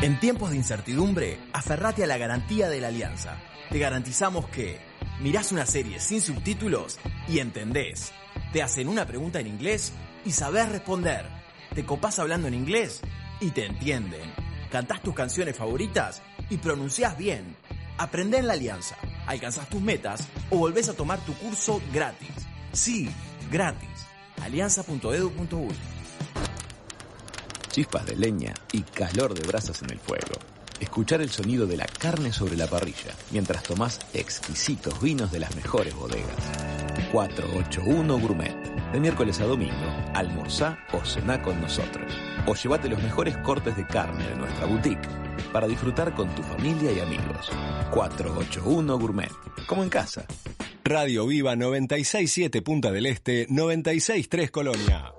En tiempos de incertidumbre, aferrate a la garantía de la Alianza. Te garantizamos que mirás una serie sin subtítulos y entendés. Te hacen una pregunta en inglés y sabes responder. Te copás hablando en inglés y te entienden. Cantás tus canciones favoritas y pronunciás bien. Aprende en la Alianza, alcanzás tus metas o volvés a tomar tu curso gratis. Sí, gratis. alianza.edu.uy Chispas de leña y calor de brasas en el fuego. Escuchar el sonido de la carne sobre la parrilla mientras tomás exquisitos vinos de las mejores bodegas. 481 Gourmet. De miércoles a domingo, almorzá o cená con nosotros. O llévate los mejores cortes de carne de nuestra boutique para disfrutar con tu familia y amigos. 481 Gourmet. Como en casa. Radio Viva 967 Punta del Este, 963 Colonia.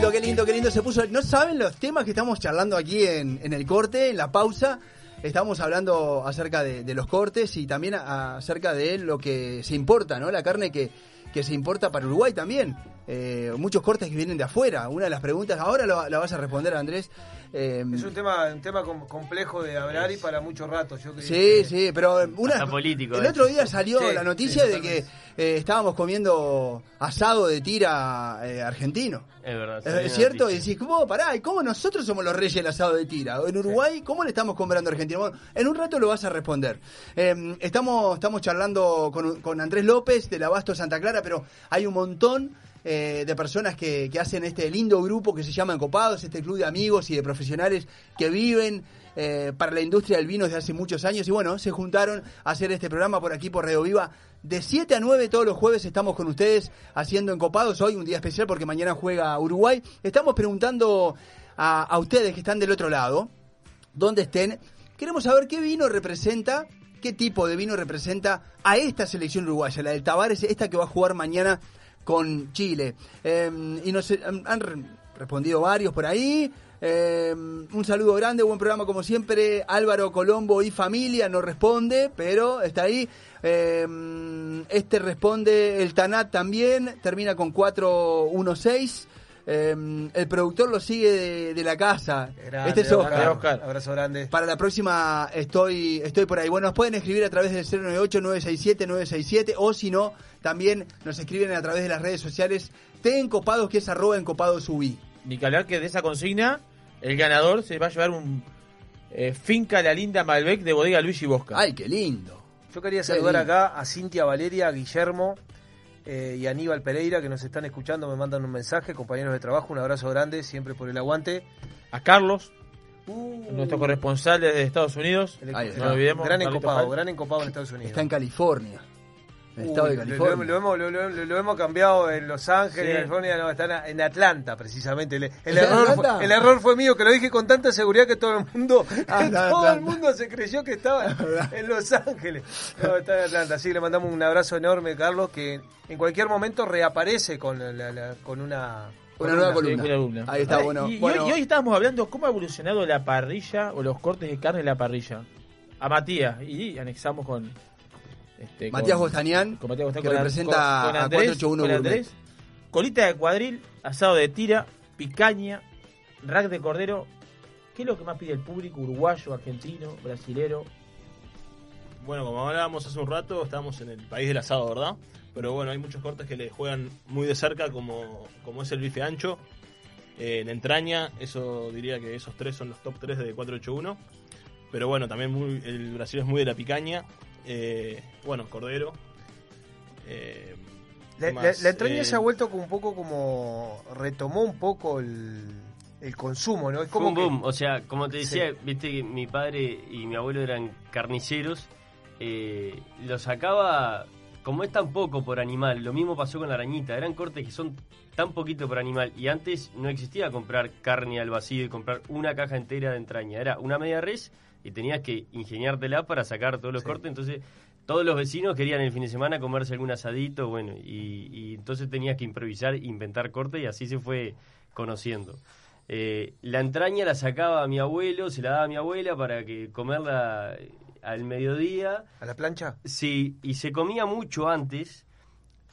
Lindo, qué lindo, qué lindo se puso. No saben los temas que estamos charlando aquí en, el corte, en la pausa. Estamos hablando acerca de, los cortes y también acerca de lo que se importa, ¿no? La carne que, que se importa para Uruguay también. Eh, muchos cortes que vienen de afuera. Una de las preguntas, ahora la vas a responder, Andrés. Eh, Es un tema, un tema com- complejo de hablar y para mucho rato. Yo creo Sí, que- sí, pero una, Hasta político, el de otro día salió Sí, la sí, noticia de que eh, estábamos comiendo asado de tira eh, argentino. Es verdad. Es, una cierto, y decís, ¿cómo? Pará, ¿y cómo nosotros somos los reyes del asado de tira? En Uruguay, ¿cómo le estamos comprando a Argentina? Bueno, en un rato lo vas a responder. Eh, estamos, estamos charlando con, con Andrés López del Abasto Santa Clara, pero hay un montón eh, de personas que, que hacen este lindo grupo que se llama Encopados, este club de amigos y de profesionales que viven eh, para la industria del vino desde hace muchos años y bueno, se juntaron a hacer este programa por aquí por Radio Viva. De 7 a 9 todos los jueves estamos con ustedes haciendo Encopados. Hoy un día especial porque mañana juega Uruguay. Estamos preguntando a, a ustedes que están del otro lado, donde estén, queremos saber qué vino representa, qué tipo de vino representa a esta selección uruguaya, la del Tavares, esta que va a jugar mañana con Chile. Eh, y nos han han re- respondido varios por ahí. Eh, un saludo grande, buen programa como siempre. Álvaro Colombo y familia no responde, pero está ahí. Eh, este responde el Tanat también, termina con 416. Eh, el productor lo sigue de, de la casa. Grande, este es Oscar. Oscar. Abrazo grande. Para la próxima estoy estoy por ahí. Bueno, nos pueden escribir a través del 098-967-967 o si no, también nos escriben a través de las redes sociales T Encopados, que es arroba encopados UBI. Ni que hablar que de esa consigna, el ganador se va a llevar un eh, Finca La Linda Malbec de bodega Luigi Bosca. ¡Ay, qué lindo! Yo quería Qué saludar lindo. acá a Cintia Valeria, a Guillermo eh, y a Aníbal Pereira que nos están escuchando, me mandan un mensaje, compañeros de trabajo, un abrazo grande, siempre por el aguante. A Carlos, Uh, nuestro corresponsal desde Estados Unidos. el- No olvidemos. gran encopado, gran encopado en Estados Unidos. Está en California. En el Uy, estado de lo- California. Lo, lo hemos, lo- lo- lo hemos cambiado en Los Ángeles, Sí. California, no, está en, Atlanta precisamente. El, el ¿En error Atlanta? fue, el error fue mío, que lo dije con tanta seguridad que todo el mundo, Ah, que todo el mundo se creyó que estaba en Los Ángeles. No, está en Atlanta. Así que le mandamos un abrazo enorme, Carlos, que en cualquier momento reaparece con, la- la- con una... Una nueva Sí, columna. Ahí está, Ah, bueno. Y, y bueno. hoy, y hoy estábamos hablando cómo ha evolucionado la parrilla o los cortes de carne en la parrilla. A Matías. Y anexamos con. Este, Matías Bostanian, que con- representa con- con a Andrés, 481 con Gourmet. Andrés. Colita de cuadril, asado de tira, picaña, rack de cordero. ¿Qué es lo que más pide el público? Uruguayo, argentino, brasilero. bueno, como hablábamos hace un rato, estamos en el país del asado, ¿verdad? Pero bueno, hay muchos cortes que le juegan muy de cerca, como, como es el bife ancho. Eh, en entraña, eso diría que esos tres son los top 3 de 481. Pero bueno, también muy, el Brasil es muy de la picaña. Eh, bueno, cordero. Eh, La, entraña Eh, se ha vuelto como un poco como. retomó un poco el, el consumo, ¿no? Es como un que- boom. O sea, como te decía, Sí. viste que mi padre y mi abuelo eran carniceros. eh, lo sacaba, como es tan poco por animal, lo mismo pasó con la arañita. Eran cortes que son tan poquito por animal. Y antes no existía comprar carne al vacío y comprar una caja entera de entraña. Era una media res y tenías que ingeniártela para sacar todos los cortes. Entonces, todos los vecinos querían el fin de semana comerse algún asadito, bueno, y, y entonces tenías que improvisar, inventar cortes y así se fue conociendo. Eh, la entraña la sacaba mi abuelo, se la daba a mi abuela para que comerla al mediodía. ¿A la plancha? Sí, y se comía mucho antes.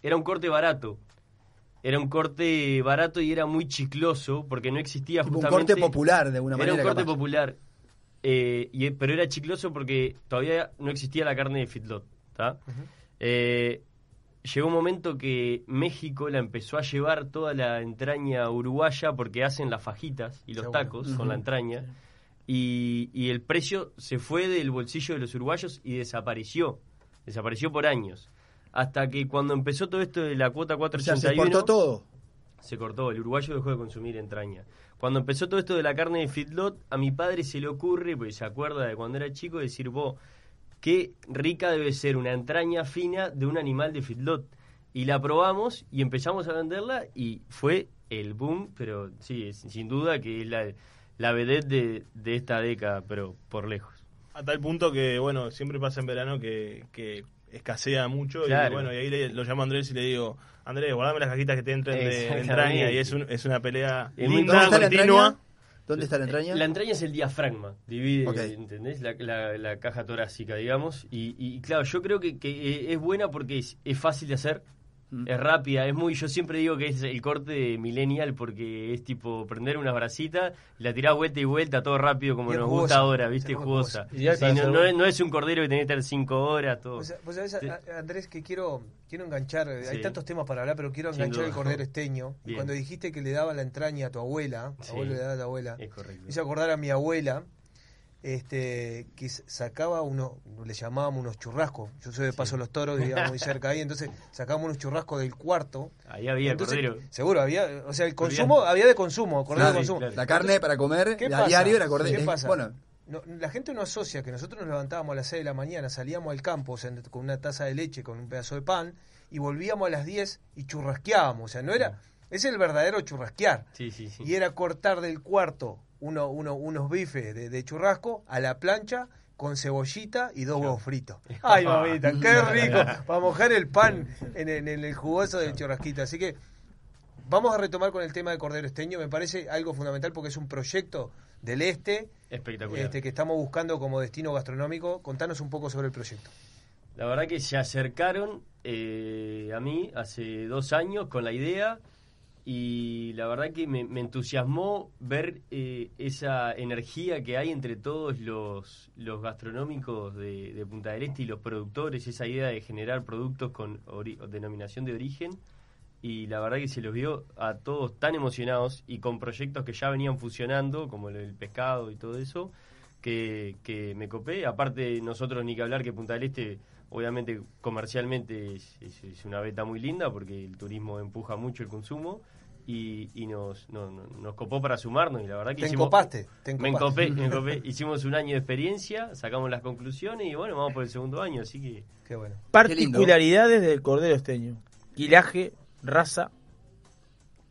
Era un corte barato. Era un corte barato y era muy chicloso porque no existía Tipo un justamente... corte popular, de alguna Era manera, un corte capaz. popular. Eh, y, pero era chicloso porque todavía no existía la carne de. ¿tá? Eh, llegó un momento que México la empezó a llevar toda la entraña uruguaya porque hacen las fajitas y los Seguro. tacos con la entraña. Y, y el precio se fue del bolsillo de los uruguayos y desapareció. Desapareció por años. Hasta que cuando empezó todo esto de la cuota O sea, 481... se cortó todo. Se cortó, el uruguayo dejó de consumir entraña. Cuando empezó todo esto de la carne de feedlot, a mi padre se le ocurre, porque se acuerda de cuando era chico, decir, vos, qué rica debe ser una entraña fina de un animal de feedlot. Y la probamos y empezamos a venderla y fue el boom, pero sí, sin duda que es la, la vedette de, de esta década, pero por lejos. A tal punto que, bueno, siempre pasa en verano que, que escasea mucho. Y bueno, y ahí le- lo llamo a Andrés y le digo, Andrés, guardame las cajitas que te entren de, entraña. Y es, un- es una pelea Es muy linda, ¿Dónde está la continua. ¿Dónde está la entraña? La entraña es el diafragma, divide, Ok. ¿entendés? La, la- la caja torácica, digamos. Y, y, claro, yo creo que, que es buena porque es, es fácil de hacer. Es rápida, es muy. Yo siempre digo que es el corte de millennial porque es tipo prender unas brasitas, la tirás vuelta y vuelta, todo rápido como nos jugosa, gusta ahora, ¿viste? Jugosa. Sí, no, es, no es un cordero que tenés que estar cinco horas, todo. Vos, vos sabés, Andrés, que quiero quiero enganchar, hay tantos temas para hablar, pero quiero enganchar el cordero esteño. Y Bien. cuando dijiste que le daba la entraña a tu abuela, Sí. abuelo le daba a tu abuela, Es correcto. hizo acordar a mi abuela, este que sacaba unos, le llamábamos unos churrascos. Yo soy de Paso Los Toros, vivíamos muy cerca ahí, entonces sacábamos unos churrascos del cuarto. Ahí había Entonces, cordero. Seguro, había, o sea, el consumo, había de consumo, cordero de consumo. claro. La carne para comer ¿Qué a pasa? diario era cordero. ¿Qué Es- pasa? Bueno, No, la gente no asocia que nosotros nos levantábamos a las 6 de la mañana, salíamos al campo o sea, con una taza de leche, con un pedazo de pan, y volvíamos a las 10 y churrasqueábamos. O sea, no era. Es el verdadero churrasquear. Sí, sí, sí. Y era cortar del cuarto uno, uno, unos bifes de, de churrasco a la plancha con cebollita y dos huevos fritos. <laughs> Ay, mamita, qué rico. Para mojar el pan en, el- en el jugoso del churrasquito. Así que vamos a retomar con el tema de Cordero Esteño. Me parece algo fundamental porque es un proyecto del Este, Espectacular. este que estamos buscando como destino gastronómico. Contanos un poco sobre el proyecto. La verdad que se acercaron eh, a mí hace dos años con la idea y la verdad que me, entusiasmó ver eh, esa energía que hay entre todos los, los gastronómicos de, Punta del Este y los productores, esa idea de generar productos con denominación de origen y la verdad que se los vio a todos tan emocionados y con proyectos que ya venían fusionando, como el pescado y todo eso, que, que me copé. Aparte, nosotros ni que hablar que Punta del Este, obviamente comercialmente es una beta muy linda porque el turismo empuja mucho el consumo. Y, y nos, no- no- nos copó para sumarnos y la verdad que Te hicimos- encopaste, te me encopé, me encopé. <laughs> hicimos un año de experiencia sacamos las conclusiones y bueno vamos por el segundo año así que Qué bueno Particularidades del cordero esteño. Quilaje, raza.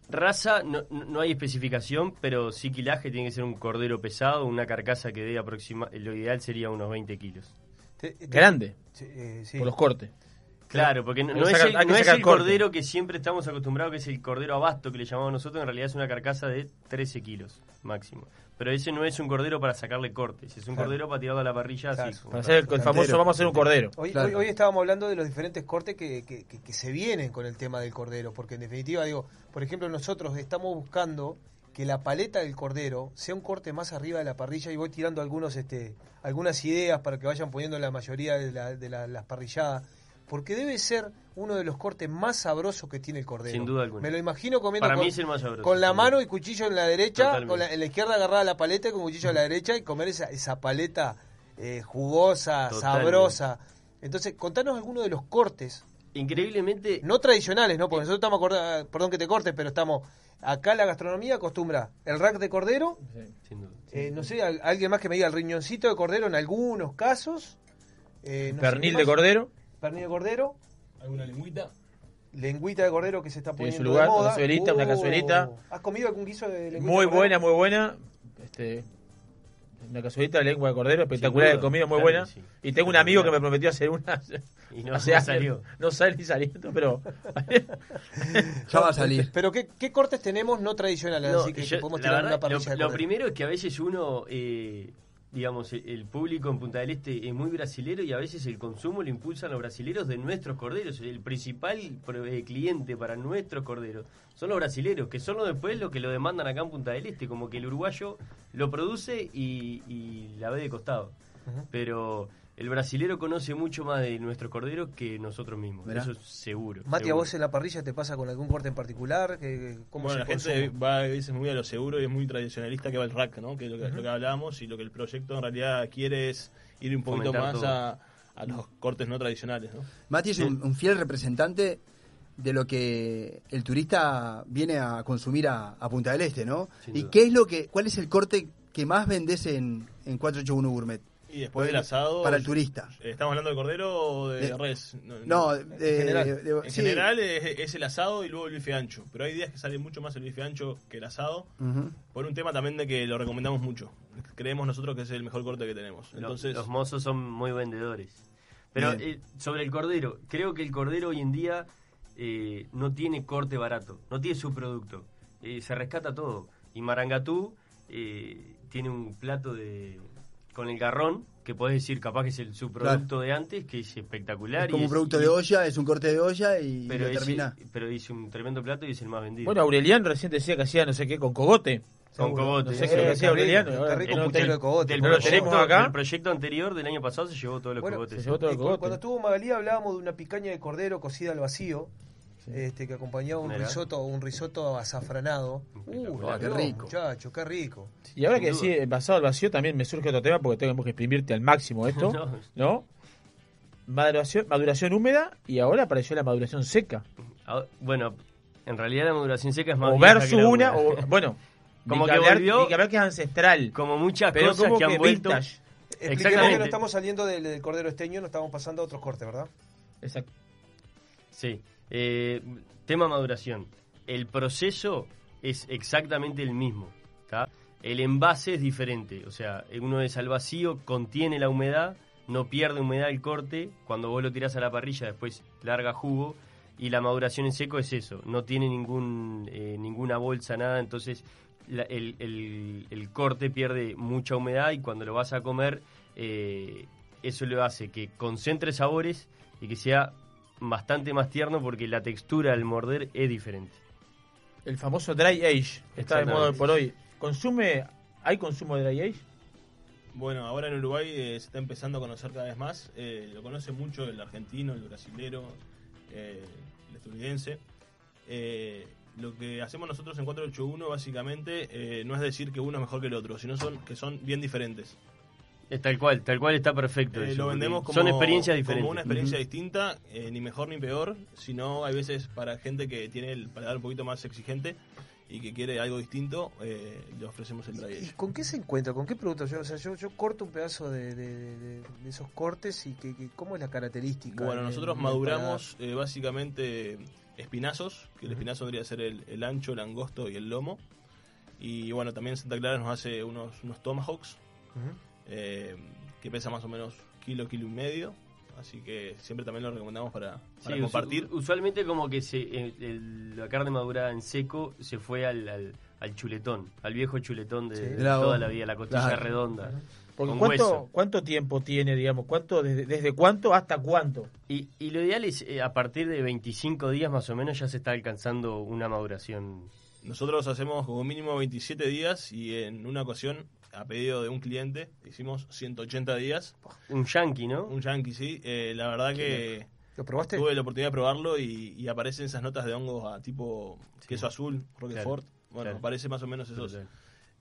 Raza, no, no no hay especificación, pero sí quilaje tiene que ser un cordero pesado, una carcasa que dé aproxima, lo ideal sería unos 20 kilos. Te- te- Grande. Eh, sí. Por los cortes. Claro, porque no, es el, no es el cordero que siempre estamos acostumbrados, que es el cordero abasto que le llamamos nosotros, en realidad es una carcasa de 13 kilos máximo. Pero ese no es un cordero para sacarle cortes, es un Claro. cordero para tirarlo a la parrilla Claro. así. Para hacer el, el famoso vamos a hacer un cordero. Hoy, Claro. hoy, hoy estábamos hablando de los diferentes cortes que, que- que- que se vienen con el tema del cordero, porque en definitiva, digo, por ejemplo, nosotros estamos buscando que la paleta del cordero sea un corte más arriba de la parrilla y voy tirando algunos este algunas ideas para que vayan poniendo la mayoría de, la- de la- las parrilladas porque debe ser uno de los cortes más sabrosos que tiene el cordero. Sin duda alguna. Me lo imagino comiendo Para con, mí es el más sabroso, con la mano y cuchillo en la derecha, con la, en la izquierda agarrada la paleta y con cuchillo en la derecha y comer esa, esa paleta eh, jugosa, Totalmente. sabrosa. Entonces, contanos algunos de los cortes. Increíblemente. No tradicionales, ¿no? Porque nosotros estamos, acorda- perdón que te cortes, pero estamos. Acá la gastronomía acostumbra el rack de cordero. Sin duda. eh, no sé, al- alguien más que me diga el riñoncito de cordero en algunos casos. eh, no Pernil ¿qué de cordero. Pernil de cordero. ¿Alguna lengüita? Lengüita de cordero que se está poniendo su lugar, de moda. cazuelita, una Oh, cazuelita. ¿Has comido algún guiso de lengüita Muy de buena, muy buena. Este, una cazuelita de lengua de cordero espectacular de comida, muy claro buena. sí. Y tengo un amigo que me prometió hacer una. <laughs> Y no- <laughs> hace no años. salió. No sale ni saliendo, pero. <laughs> Ya va a salir. Pero ¿qué, qué cortes tenemos no tradicionales? No, así que, yo- podemos tirar verdad, una parrilla lo, de lo cordero? primero es que a veces uno, eh, digamos, el- público en Punta del Este es muy brasilero y a veces el consumo lo impulsan los brasileros de nuestros corderos. El principal eh, cliente para nuestros corderos son los brasileros, que son los después los que lo demandan acá en Punta del Este, como que el uruguayo lo produce y, y la ve de costado. Pero el brasilero conoce mucho más de nuestros corderos que nosotros mismos, eso es seguro. Mati, ¿a vos en la parrilla te pasa con algún corte en particular? ¿Qué- ¿Cómo Bueno, se la gente va a veces muy a lo seguro y es muy tradicionalista que va el rack, ¿no? Que es lo que, lo que hablábamos y lo que el proyecto en realidad quiere es ir un poquito Fomentar más a, a los cortes no tradicionales, ¿no? Mati es un, un fiel representante de lo que el turista viene a consumir a, a Punta del Este, ¿no? Sin ¿Y duda. qué es lo que, cuál es el corte que más vendes en, en 481 Gourmet? Y después del asado... Para el turista. ¿Estamos hablando de cordero o de, De- res? no, de- en general, de- de- En sí. general es, es el asado y luego el bife ancho. Pero hay días que sale mucho más el bife ancho que el asado. Por un tema también de que lo recomendamos mucho. Creemos nosotros que es el mejor corte que tenemos. Entonces, los mozos son muy vendedores. Pero eh, sobre el cordero, creo que el cordero hoy en día eh, no tiene corte barato, no tiene su producto. Eh, se rescata todo. Y Marangatú eh, tiene un plato de con el garrón, que podés decir capaz que es el subproducto de antes, que es espectacular. Es como y un producto y- de olla, es un corte de olla y pero lo es- termina. pero hice un tremendo plato y es el más vendido. Bueno, Aurelian recién decía que hacía no sé qué con cogote. Con Seguro. cogote. No sé qué hacía Aureliano. rico ten- de cogote. Del proyecto, acá. anterior del año pasado se llevó todos los Bueno, cogotes. se llevó todo el Y cu- cogote. Cuando estuvo Magalí hablábamos de una picaña de cordero cocida al vacío, este, que acompañaba un Mirá. risotto, un risotto azafranado. Uh, qué rico. Muchacho, qué rico. Y ahora que sí, el pasado al vacío también me surge otro tema porque tenemos que exprimirte al máximo <laughs> esto, No. ¿no? Maduración, maduración húmeda y ahora apareció la maduración seca. Bueno, en realidad la maduración seca es más O versus una, o bueno, <laughs> como que hablar, volvió ni que hablar que es ancestral. como muchas pero cosas como que han que vuelto. vintage. Expliquemos que Exactamente. no estamos saliendo del, del cordero esteño, no estamos pasando a otros cortes, ¿verdad? Exacto. Sí. Eh, tema maduración. El proceso es exactamente el mismo. El envase es diferente. O sea, uno es al vacío, contiene la humedad, no pierde humedad el corte. Cuando vos lo tirás a la parrilla, después larga jugo. Y la maduración en seco es eso. No tiene ningún, eh, ninguna bolsa, nada. Entonces el, el- corte pierde mucha humedad y cuando lo vas a comer, eh, eso le hace que concentre sabores y que sea bastante más tierno porque la textura al morder es diferente. El famoso dry age está de moda por hoy. ¿Consume, hay consumo de dry age? Bueno, ahora en Uruguay eh, se está empezando a conocer cada vez más. Eh, lo conoce mucho el argentino, el brasilero, eh, el estadounidense. Eh, lo que hacemos nosotros en 481 básicamente eh, no es decir que uno es mejor que el otro, sino son que son bien diferentes. Es tal cual, tal cual está perfecto. Eh, eso, lo vendemos como, son experiencias diferentes. como una experiencia distinta, eh, ni mejor ni peor, sino hay veces para gente que tiene el paladar un poquito más exigente y que quiere algo distinto, eh, le ofrecemos el dry ¿Y con qué se encuentra? ¿Con qué productos? Yo, o sea, yo, yo corto un pedazo de, de- de- de esos cortes y que, que- ¿cómo es la característica? Bueno, nosotros maduramos eh, básicamente espinazos, que el espinazo vendría a ser el, el ancho, el angosto y el lomo. Y bueno, también Santa Clara nos hace unos, unos tomahawks. Eh, que pesa más o menos kilo, kilo y medio. Así que siempre también lo recomendamos para, para Sí, usu- compartir. usualmente como que se, el- el- la carne madurada en seco se fue al, al, al chuletón, al viejo chuletón de, Sí. de Claro. toda la vida, la costilla Claro. redonda. Porque con ¿cuánto, hueso. ¿cuánto tiempo tiene, digamos? ¿Cuánto, desde, desde cuánto hasta cuánto? Y, y lo ideal es, eh, a partir de 25 días más o menos ya se está alcanzando una maduración Nosotros hacemos como mínimo 27 días y en una ocasión, a pedido de un cliente, hicimos 180 días. Un yankee, ¿no? Un yankee, sí. Eh, la verdad que ¿Lo probaste? tuve la oportunidad de probarlo y, y aparecen esas notas de hongos a tipo queso azul, Roquefort. Bueno, claro. aparece más o menos esos.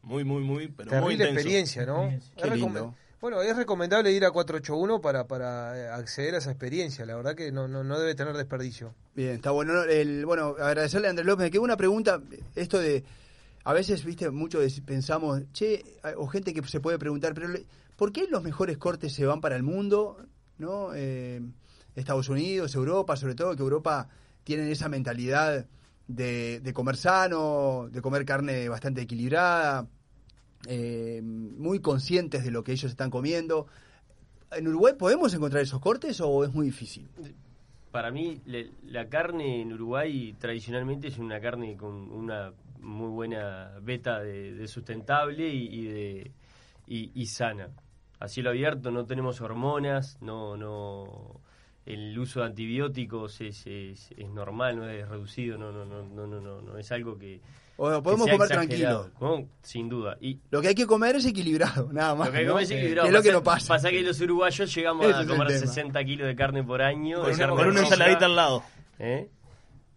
Muy, muy, muy, pero Terrible muy intenso. experiencia, ¿no? Qué lindo. Bueno, es recomendable ir a 481 para, para eh, acceder a esa experiencia. La verdad que no, no, no debe tener desperdicio. Bien, está bueno. ¿no? El, bueno, agradecerle a Andrés López. Me quedó una pregunta, esto de, a veces, viste, mucho de- pensamos, che, o gente que se puede preguntar, pero ¿por qué los mejores cortes se van para el mundo? ¿No? Eh, Estados Unidos, Europa, sobre todo, que Europa tienen esa mentalidad de, comer sano, de comer carne bastante equilibrada, eh, muy conscientes de lo que ellos están comiendo. ¿En Uruguay podemos encontrar esos cortes o es muy difícil? Para mí, la carne en Uruguay tradicionalmente es una carne con una muy buena beta de, de sustentable y, y de y, y sana. A cielo abierto no tenemos hormonas, no no el uso de antibióticos es, es, es normal, no es reducido, no no no no no no, no es algo que O que podemos sea comer exagerado. tranquilo. Sin duda. Y Lo que hay que comer es equilibrado, <laughs> nada más. lo que hay que ¿no? comer es equilibrado. Que es lo que Pasa- no pasa. Pasa que los uruguayos llegamos Ese a comer tema. 60 kilos de carne por año. Con de una- carne con una roja. ensaladita al lado. ¿Eh?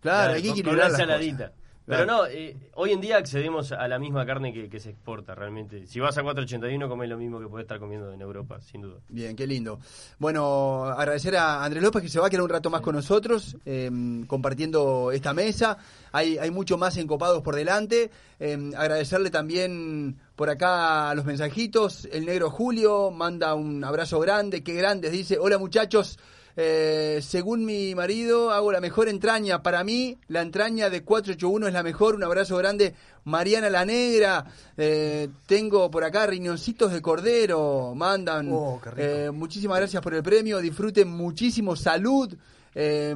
Claro, hay que con- con equilibrar una las ensaladita. Pero no, eh, hoy en día accedemos a la misma carne que, que se exporta realmente. Si vas a 481 comes lo mismo que puedes estar comiendo en Europa, sin duda. Bien, qué lindo. Bueno, agradecer a Andrés López que se va a quedar un rato más con nosotros, eh, compartiendo esta mesa. Hay, hay mucho más encopados por delante. Eh, agradecerle también por acá a los mensajitos. El negro Julio manda un abrazo grande, qué grandes. Dice, hola muchachos. Eh, según mi marido, hago la mejor entraña. Para mí, la entraña de 481 es la mejor. Un abrazo grande. Mariana la Negra. Eh, tengo por acá riñoncitos de cordero. Mandan. Oh, qué rico. Eh, muchísimas gracias por el premio. Disfruten muchísimo. Salud. Eh,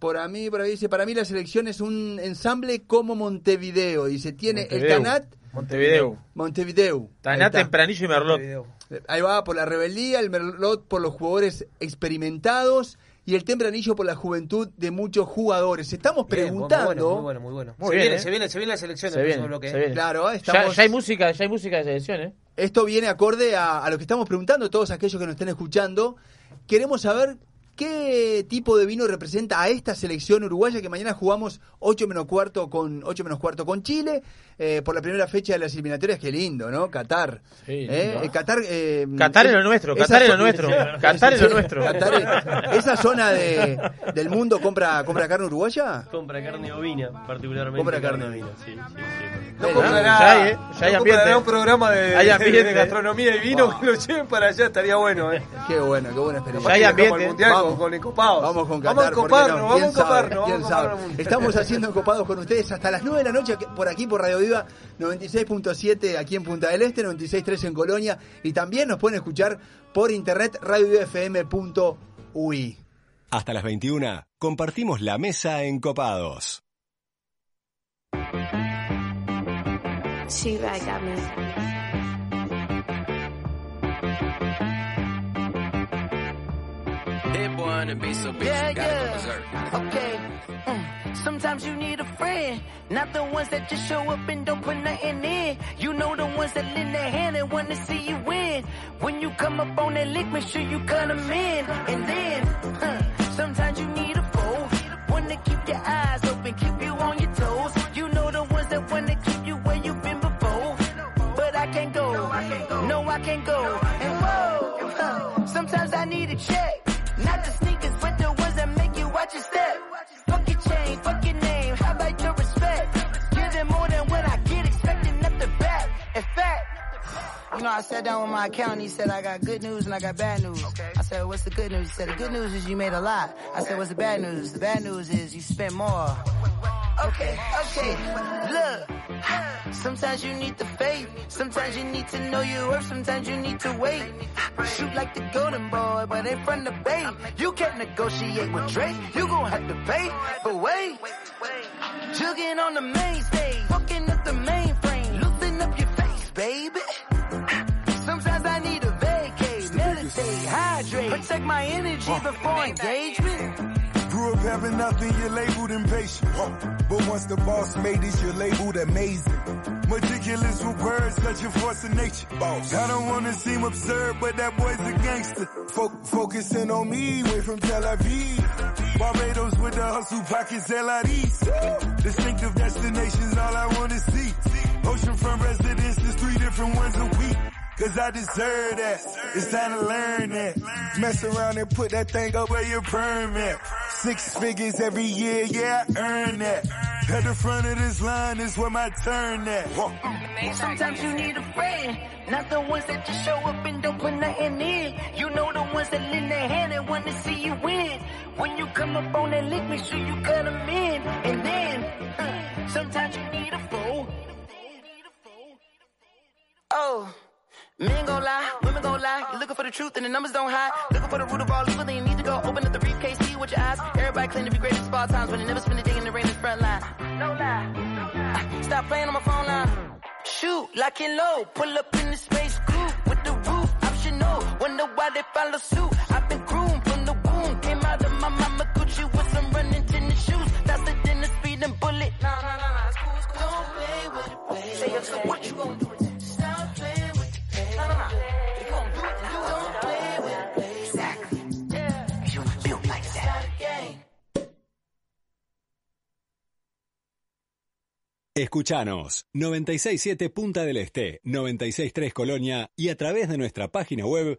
por a mí, por ahí dice, para mí la selección es un ensamble como Montevideo. Dice, tiene el. Tanat. Montevideo. Montevideo. Está. Tempranillo y Merlot. Ahí va, por la rebeldía, el Merlot por los jugadores experimentados y el Tempranillo por la juventud de muchos jugadores. Estamos Bien, preguntando. Muy bueno, muy bueno. Muy se, bien, viene, ¿eh? se, viene, se viene la selección Se del viene, próximo bloque. se ¿eh? viene. Claro, Ya, estamos. ya hay música, ya hay música de selección, ¿eh? Esto viene acorde a, a lo que estamos preguntando, todos aquellos que nos estén escuchando. Queremos saber qué tipo de vino representa a esta selección uruguaya que mañana jugamos 8 menos cuarto con 8 menos cuarto con Chile eh, por la primera fecha de las eliminatorias. Qué lindo, ¿no? Qatar. Sí, Eh, Qatar, eh, Qatar es lo nuestro, Qatar es lo nuestro. Qatar es lo nuestro. Esa zona de, del mundo compra compra carne uruguaya. Compra carne ovina, particularmente. Compra carne ovina, sí, sí, sí. No comprará, ya hay, ¿eh? Ya hay no comprará un programa de, Hay de- ambiente. de gastronomía y vino que lo lleven para allá, estaría bueno. ¿eh? Qué bueno, qué buena experiencia. Ya hay ambiente. Vamos. Con, con encopados. Vamos con Vamos a Qatar, vamos a encoparnos. vamos a ¿Quién encoparnos sabe? Estamos haciendo encopados con ustedes hasta las 9 de la noche por aquí por Radio Viva 96.7 aquí en Punta del Este, 96.3 en Colonia y también nos pueden escuchar por internet radiovivafm.ui. Hasta las 21 compartimos la mesa en Copados. She right got me. Yeah, yeah. Okay. Mm. Sometimes you need a friend, not the ones that just show up and don't put nothing in. You know the ones that lend a hand and wanna see you win. When you come up on that lick, make sure you cut 'em in. And then, huh, sometimes you need a foe, one to keep your eyes open, keep you on your toes. You know the ones that wanna keep you where you've been before. But I can't go, no, I can't go. And whoa, huh, sometimes I need a check. You know, I sat down with my accountant. He said, I got good news and I got bad news. I said, what's the good news? He said, the good news is you made a lot. I said, what's the bad news? The bad news is you spent more. Okay, okay, look. Sometimes you need the faith. Sometimes you need to know your worth. Sometimes you need to wait. Shoot like the golden boy, but ain't from the bay. You can't negotiate with Drake. You gon' have to pay. But wait, jugging on the main stage, fucking up the mainframe, loosen up your face, baby. A vacate, hydrate, protect my energy before engagement. Grew up having nothing, you're labeled impatient. But once the boss made it, you're labeled amazing. Meticulous with words, such a force of nature. Boss. I don't wanna seem absurd, but that boy's a gangster. Fo- focusing on me, way from Tel Aviv. Barbados with the hustle pockets, LIDs. Distinctive destinations, all I wanna see. Oceanfront residences, three different ones a week. Cause I deserve that. It's time to learn that. Mess around and put that thing up where your permit. Six figures every year, yeah, I earn that. At the front of this line is where my turn at. Sometimes you need a friend, not the ones that just show up and don't put nothing in. You know the ones that lend their hand and want to see you win. When you come up on that lick, make sure you cut them in. And then, uh, <laughs> sometimes you need a fool. Oh. Men gon' lie, women gon' lie. You're looking for the truth and the numbers don't hide. Looking for the root of all evil, then you need to go open up the briefcase, see with your eyes. Everybody claim to be great at small times, but they never spend a day in the rain in the front line. No lie, Stop playing on my phone line. Shoot, lock and low, pull up in the space coupe with the roof optional. Wonder why they follow suit. I've been groomed from the womb, came out of my mama Gucci with some running tennis shoes, faster than a speeding bullet. No, no, no, no, it's cool, it's cool. Don't play with it, play. Say it, Escuchanos. 967 Punta del Este, 963 Colonia y a través de nuestra página web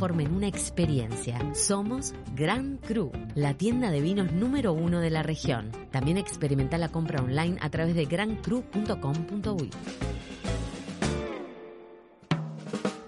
en una experiencia. Somos Gran Cru, la tienda de vinos número uno de la región. También experimenta la compra online a través de grancru.com.uy.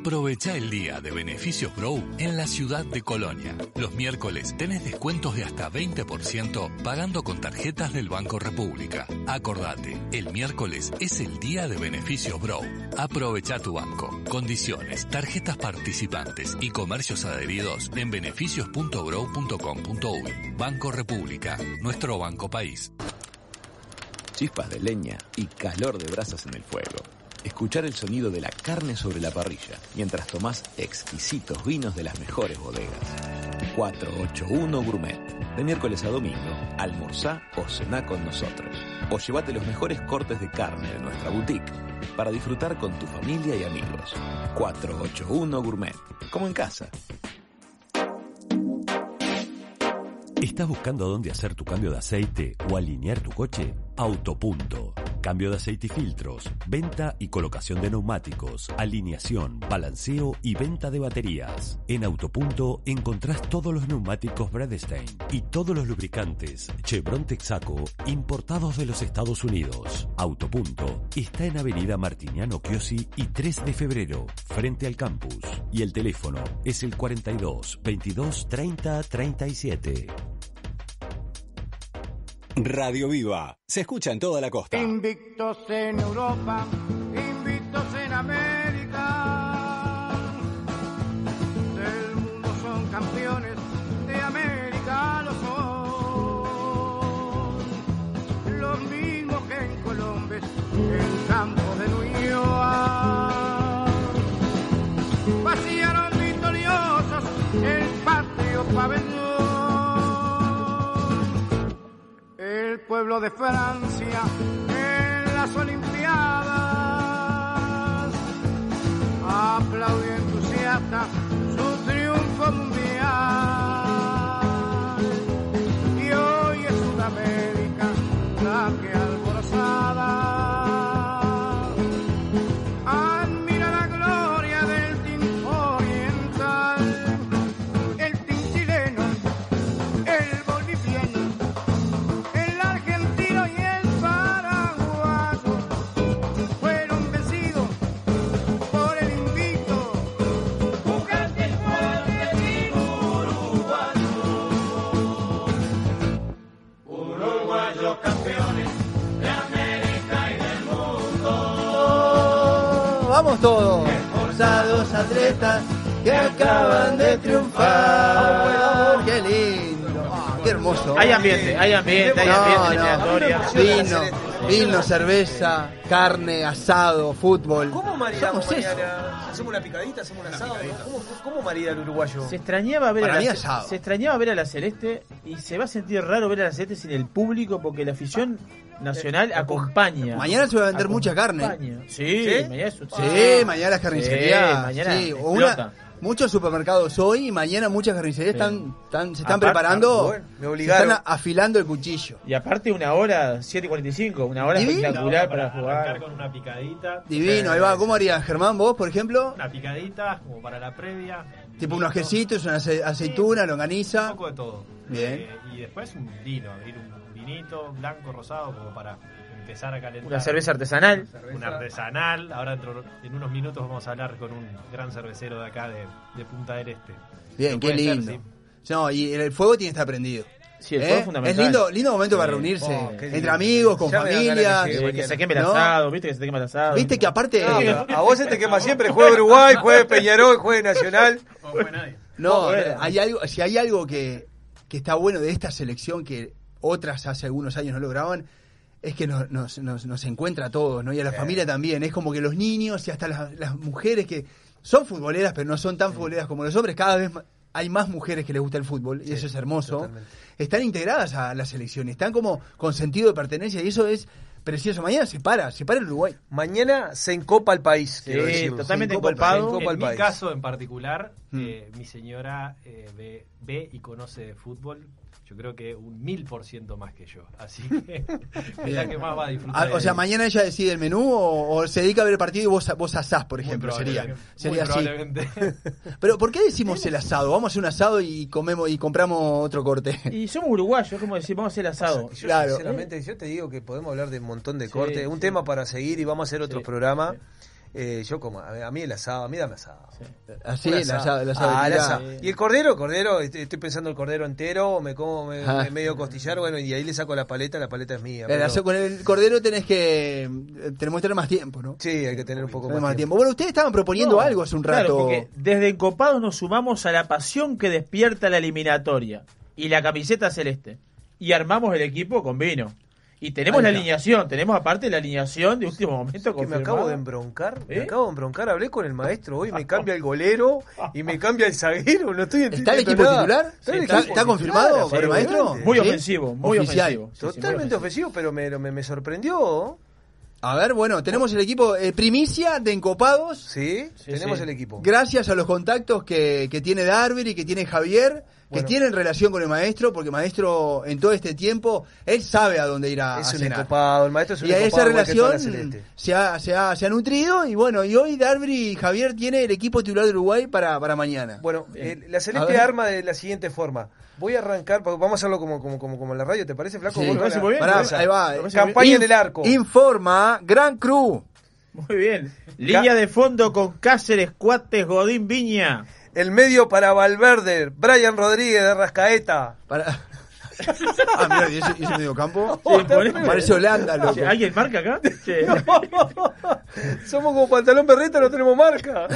Aprovecha el día de Beneficios Grow en la ciudad de Colonia. Los miércoles tenés descuentos de hasta 20% pagando con tarjetas del Banco República. Acordate, el miércoles es el día de Beneficios Grow. Aprovecha tu banco. Condiciones, tarjetas participantes y comercios adheridos en beneficios.grow.com.uy. Banco República, nuestro banco país. Chispas de leña y calor de brasas en el fuego. Escuchar el sonido de la carne sobre la parrilla mientras tomás exquisitos vinos de las mejores bodegas. 481 Gourmet. De miércoles a domingo, almorzá o cená con nosotros. O llévate los mejores cortes de carne de nuestra boutique para disfrutar con tu familia y amigos. 481 Gourmet. Como en casa. ¿Estás buscando dónde hacer tu cambio de aceite o alinear tu coche? Autopunto. Cambio de aceite y filtros, venta y colocación de neumáticos, alineación, balanceo y venta de baterías. En Autopunto encontrás todos los neumáticos Bradstein y todos los lubricantes Chevron Texaco importados de los Estados Unidos. Autopunto está en Avenida Martiniano Chiosi y 3 de febrero, frente al campus. Y el teléfono es el 42 22 30 37. Radio Viva. Se escucha en toda la costa. Invictos en Europa, invictos en América. Del mundo son campeones, de América lo son. Los mismos que en Colombia, en campo de York. Vaciaron victoriosos el patrio pabellón. Pueblo de Francia en las Olimpiadas. Aplaudió entusiasta Vamos todos. Esforzados atletas que acaban de triunfar. Qué lindo. Hermoso. Hay ambiente, hay ambiente, hay No, ambiente en no. Vino, vino, cerveza, carne, asado, fútbol. ¿Cómo maridamos mañana? ¿Hacemos una picadita? ¿Hacemos un asado? ¿Cómo, cómo marida el uruguayo? Se extrañaba ver Para a la, asado. se extrañaba ver a la Celeste y se va a sentir raro ver a la Celeste sin el público porque la afición nacional acompaña. Mañana se va a vender mucha carne. Sí, ¿Sí? mañana es un- Sí, mañana. Sí, mañana sí, o una-. Muchos supermercados hoy y mañana muchas carnicerías están, están- se están Aparte- preparando. bueno, me se obligaron. están a- afilando el cuchillo. Y aparte una hora, 7.45, una hora Divino. espectacular para jugar. Arrancar con una picadita. Divino, ahí va. ¿Cómo harías, Germán, vos, por ejemplo? Una picadita, como para la previa. Tipo unos quesitos, una ace- aceituna, longaniza. Un poco de todo. Bien. Eh, y después un vino, abrir un vinito blanco, rosado, como para empezar a calentar. Una cerveza artesanal. Un artesanal. Ahora dentro, en unos minutos vamos a hablar con un gran cervecero de acá de, de Punta del Este. Bien, No qué ser, lindo. sí. No, y el fuego tiene que estar prendido. Sí, el ¿Eh? fuego es fundamental. Es lindo, lindo momento para reunirse. Oh, entre amigos, con Ya familia. que llegue Sí, que se queme el ¿no? asado, viste que se te quema el asado. Viste que aparte. No, a vos se te quema siempre. Juegue Uruguay, juegue Peñarol, juegue Nacional. No, eh, hay algo, si hay algo que, que está bueno de esta selección que otras hace algunos años no lograban, es que nos, nos, nos, nos encuentra a todos, ¿no? Y a la familia también. Es como que los niños y hasta las, las mujeres que son futboleras, pero no son tan futboleras como los hombres, cada vez hay más mujeres que les gusta el fútbol, y eso es hermoso. Están integradas a la selección, están como con sentido de pertenencia, y eso es precioso. Mañana se para, se para el Uruguay. Mañana se encopa el país. decirlo. totalmente Se encopa el país, se encopa En mi país. caso en particular, Mm. eh, mi señora eh, ve, ve y conoce de fútbol. Yo creo que un mil por ciento más que yo. Así que <laughs> es la que más va a disfrutar. Ah, o sea, mañana ella decide el menú o, o se dedica a ver el partido y vos, vos asás, por ejemplo. Sería, sería muy así. probablemente. <laughs> Pero ¿por qué decimos el asado? Vamos a hacer un asado y comemos y compramos otro corte. Y somos uruguayos, como decir, vamos a hacer asado. Yo, Claro. sinceramente, yo te digo que podemos hablar de un montón de Sí, cortes, un sí. tema para seguir y vamos a hacer otro programa. Eh, yo como, a mí el asado, a mí dame asado. Así, Un el asado, el asado Ah, el tira. asado. Y el cordero, cordero, estoy estoy pensando el cordero entero, o me como me- Ah. me- medio costillar, bueno, y ahí le saco la paleta, la paleta es mía. Pero- con el cordero tenés que eh, tenemos que tener más tiempo, ¿no? Sí, hay que tener un poco más más tiempo. tiempo. Bueno, ustedes estaban proponiendo No, algo hace un claro, rato. porque desde Encopados nos sumamos a la pasión que despierta la eliminatoria y la camiseta celeste. Y armamos el equipo con vino. Y tenemos la alineación, tenemos aparte la alineación de último momento que me acabo de embroncar, me ¿Eh? acabo de embroncar, hablé con el maestro hoy, me <laughs> cambia el golero y me cambia el zaguero, no estoy ¿Está el entendiendo equipo nada. titular? el ¿Está- equipo está titular, confirmado por el maestro? Muy ¿Sí? ofensivo, muy Oficial. ofensivo. Sí, sí, muy Totalmente ofensivo, pero me, me, me sorprendió. A ver, bueno, tenemos el equipo eh, primicia de Encopados. Sí, tenemos el equipo. Gracias a los contactos que, que tiene Darby y que tiene Javier, que Bueno. tienen relación con el maestro, porque el maestro en todo este tiempo, él sabe a dónde ir a, Es a un cenar. encopado, el maestro es un y a esa relación se ha, se, ha, se ha nutrido y bueno, y hoy Darby y Javier tiene el equipo titular de Uruguay para, para mañana. Bueno, eh, la Celeste arma de la siguiente forma. Voy a arrancar, vamos a hacerlo como, como, como, como en la radio, ¿te parece, Flaco? Sí. Vos parece muy bien, Pará, ahí va. parece Campaña en el arco. Informa Gran Cruz. Muy bien. Línea de fondo con Cáceres, Cuates, Godín, Viña. El medio para Valverde, Brian Rodríguez de Rascaeta. Para... Ah, mira, ¿y ese, y ese medio campo? <laughs> Sí, ponele. Parece Holanda, loco. ¿Alguien marca acá? Che. <laughs> Somos como pantalón berreta, no tenemos marca.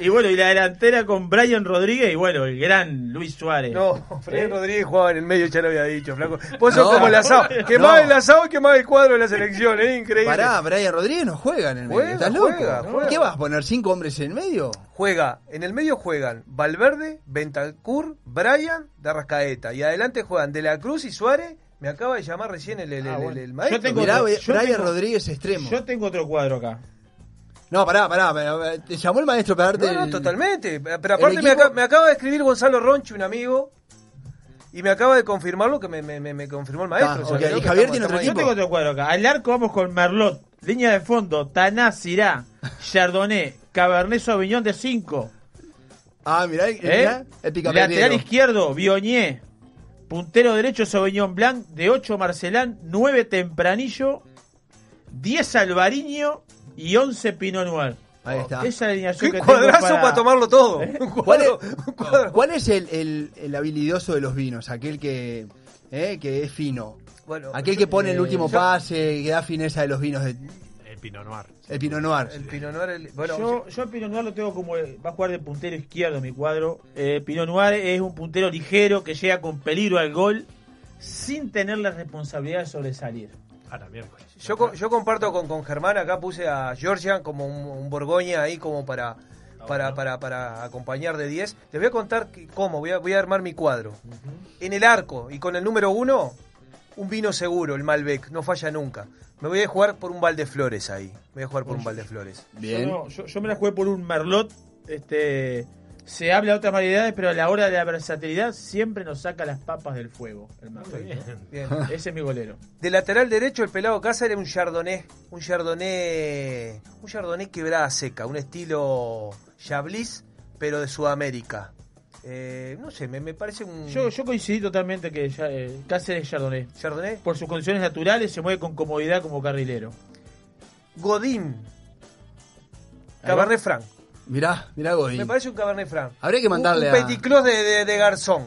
Y bueno, y la delantera con Brian Rodríguez y bueno, el gran Luis Suárez. No, Brian Rodríguez jugaba en el medio, ya lo había dicho, Flaco. Vos sos No. como el asado. Que No. más el asado que más el cuadro de la selección, es increíble. Pará, Brian Rodríguez no juega en el medio. ¿Estás loco? juega, juega. ¿Qué vas a poner cinco hombres en el medio? Juega, en el medio juegan Valverde, Bentancur, Brian, de Rascaeta. Y adelante juegan De la Cruz y Suárez. Me acaba de llamar recién el, el, Ah, el- bueno. el maestro. Yo tengo Mirá, otro- yo Brian tengo- Rodríguez extremo. Yo tengo otro cuadro acá. No, pará, pará, pará, Te llamó el maestro para darte. No, no, el- totalmente. Pero aparte me, acaba, me acaba de escribir Gonzalo Ronchi, un amigo, y me acaba de confirmar lo que me, me, me- me confirmó el maestro. Ah, O sea, ok. creo ¿Y que Javier estamos- tiene otro Yo tengo otro cuadro acá. Al arco vamos con Merlot. Línea de fondo, Taná, Sirá, Chardonnay, Cabernet Sauvignon de 5. Ah, mirá, ¿Eh? mirá, el picapedrero. Lateral izquierdo, Bionier. Puntero derecho, Sauvignon Blanc. De 8, Marcelán. 9, Tempranillo. 10, Alvariño. Y 11, Pinot Noir. Ahí está. Esa es la alineación Qué que cuadrazo para... para tomarlo todo. ¿Eh? Un ¿Cuál es, cuál es el, el, el habilidoso de los vinos? Aquel que, ¿eh? que es fino. Bueno, Aquel que pone el eh, último yo- pase, que da fineza de los vinos. De, Pinot Noir. el Pinot Noir. El Pinot Noir, el- bueno, yo, yo el Pinot Noir lo tengo como. eh, Va a jugar de puntero izquierdo en mi cuadro. Eh, Pinot Noir es un puntero ligero que llega con peligro al gol sin tener la responsabilidad de sobresalir. Ahora, miércoles. Yo, co- yo comparto con, con Germán, acá puse a Georgian como un, un Borgoña ahí como para, para, para, para acompañar de 10. Les voy a contar que- cómo, voy a, voy a armar mi cuadro. En el arco y con el número uno, un vino seguro, el Malbec, no falla nunca. Me voy a jugar por un Valdeflores ahí. Voy a jugar por un Valdeflores. Yo, no, yo, yo me la jugué por un Merlot. Este, se habla de otras variedades, pero a la hora de la versatilidad siempre nos saca las papas del fuego. El Merlot. Bien. <laughs> Ese es mi golero. De lateral derecho, el pelado Casa era un Chardonnay. Un Chardonnay. Un Chardonnay quebrada seca. Un estilo Chablis, pero de Sudamérica. Eh, no sé, me, me parece un. Yo, yo coincidí totalmente que ya, eh, Cáceres es Chardonnay. ¿Chardonnay? Por sus condiciones naturales se mueve con comodidad como carrilero. Godín. Cabernet Franc. Mirá, mirá Godín. Me parece un Cabernet Franc. Habría que mandarle un, un a- Petit Clos de, de- de Garzón.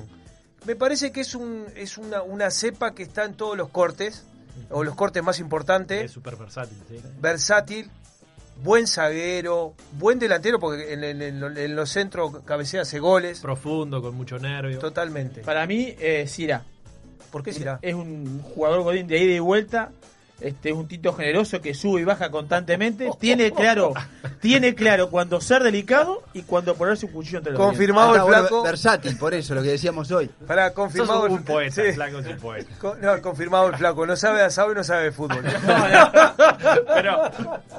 Me parece que es, un, es una, una cepa que está en todos los cortes, o los cortes más importantes. Es súper versátil, sí. Versátil, buen zaguero, buen delantero, porque en, en- en- en los centros cabecea hace goles. Profundo, con mucho nervio. Totalmente. Para mí, eh, Sira. ¿Por qué Sira? Es un jugador Godín de ida y vuelta. Este es un tito generoso que sube y baja constantemente. <laughs> Tiene claro, tiene claro cuando ser delicado y cuando ponerse un cuchillo entre los Confirmado el bueno, flaco. versátil, por eso, lo que decíamos hoy. Para confirmado Sos el un poeta, sí. el flaco es un poeta. Co- No, confirmado el flaco. No sabe de asado y no sabe de fútbol. <laughs> <laughs> pero,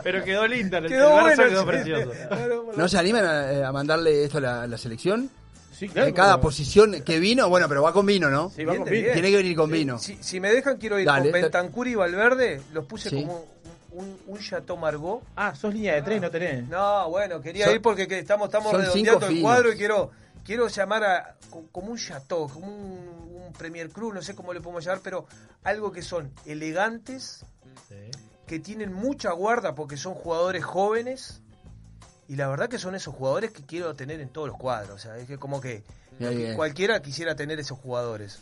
pero quedó lindo, el, Quedó el bueno, quedó sí. precioso. ¿No se animan a, eh, a mandarle esto a la, a la selección? Sí, De cada posición que vino, bueno, pero va con vino, ¿no? Sí, va con Bien, vino. bien. Tiene que venir con vino. Si, si me dejan, quiero ir Dale, con Bentancur y Valverde. Los puse Sí. como un, un, Chateau Margaux. Ah, sos línea de tres, no tenés. No, bueno, quería Son- ir porque que estamos, estamos redondeando el cuadro y quiero, quiero llamar a co- como un Chateau, como un, un Premier Cruz, no sé cómo le podemos llamar, pero algo que son elegantes, que tienen mucha guarda porque son jugadores jóvenes. Y la verdad que son esos jugadores que quiero tener en todos los cuadros. O sea, es que como que, que cualquiera quisiera tener esos jugadores.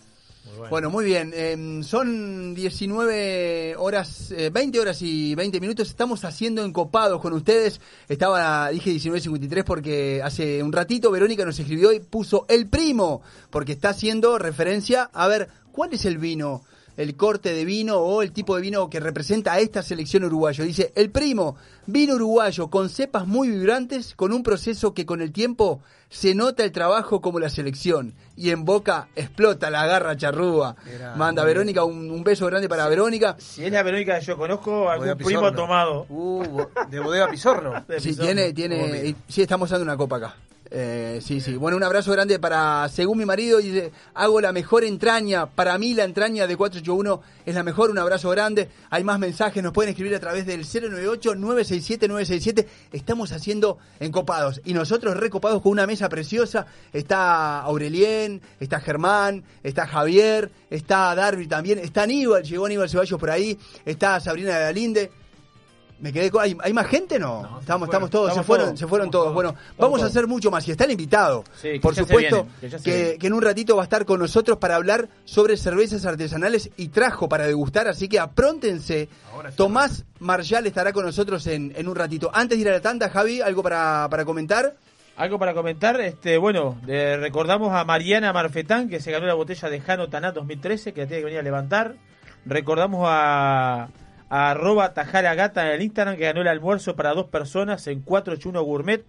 Bueno, muy bien. eh, son 19 horas, eh, 20 horas y 20 minutos. Estamos haciendo encopados con ustedes. Estaba, dije 19.53 porque hace un ratito Verónica nos escribió y puso el primo, porque está haciendo referencia a ver cuál es el vino, el corte de vino o el tipo de vino que representa a esta selección uruguayo. Dice, el primo, vino uruguayo con cepas muy vibrantes, con un proceso que con el tiempo se nota el trabajo como la selección y en boca explota la garra charrúa. Manda Verónica, un, un beso grande para Verónica. Si es la Verónica que yo conozco, algún Bodega primo tomado. Uh, de bodega Pisorno. <laughs> De Sí, tiene, tiene, sí, estamos dando una copa acá. Eh, sí, sí. Bueno, un abrazo grande para, según mi marido, dice, hago la mejor entraña. Para mí la entraña de 481 es la mejor. Un abrazo grande. Hay más mensajes, nos pueden escribir a través del 098-967-967. Estamos haciendo encopados. Y nosotros recopados con una mesa preciosa. Está Aurelien, está Germán, está Javier, está Darby también, está Aníbal, llegó Aníbal Ceballos por ahí, está Sabrina de la Linde. Me quedé con... ¿Hay, hay más gente no? estamos, estamos todos, estamos se fueron, todos, se fueron todos. todos, Bueno, estamos vamos a hacer mucho más. Y está el invitado. Sí, Por supuesto vienen, que que, que en un ratito va a estar con nosotros para hablar sobre cervezas artesanales y trajo para degustar. Así que apróntense. Tomás Marshall estará con nosotros en, en un ratito. Antes de ir a la tanda, Javi, ¿algo para, para comentar? Algo para comentar, este, bueno, recordamos a Mariana Marfetán que se ganó la botella de Jano Tanat 2013, que la tiene que venir a levantar. Recordamos a, a arroba Tajara Gata en el Instagram que ganó el almuerzo para dos personas en 481 Gourmet.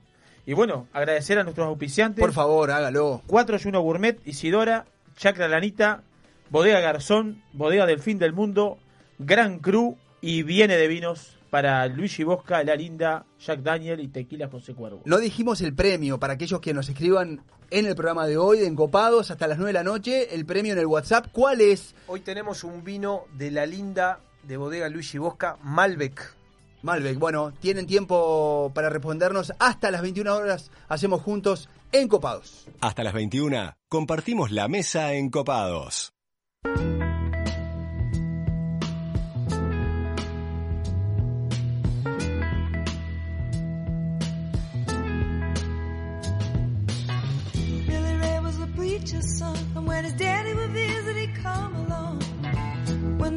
Y bueno, agradecer a nuestros auspiciantes. Por favor, hágalo. 481 Gourmet, Isidora, Chacra Lanita, Bodega Garzón, Bodega del Fin del Mundo, Gran Cru y Viene de Vinos para Luigi Bosca, La Linda, Jack Daniel y Tequila José Cuervo. No dijimos el premio para aquellos que nos escriban en el programa de hoy de Encopados hasta las 9 de la noche. El premio en el WhatsApp, ¿cuál es? Hoy tenemos un vino de la linda de bodega Luigi Bosca, Malbec. Malbec, bueno, tienen tiempo para respondernos. Hasta las 21 horas hacemos juntos Encopados. Hasta las 21 compartimos la mesa en Copados. Billy Ray was a preacher's son, and when his daddy would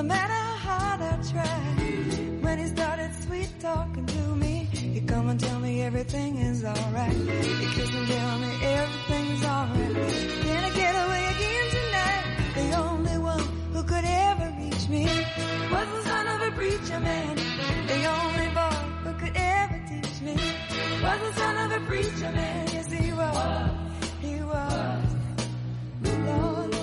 No matter how hard I try. When he started sweet talking to me, he come and tell me everything is alright. He kiss and tell me everything's alright. Can I get away again tonight? The only one who could ever reach me was the son of a preacher man. The only boy who could ever teach me was the son of a preacher man. Yes, he was. He was. Lord,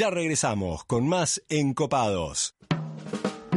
Ya regresamos con más Encopados.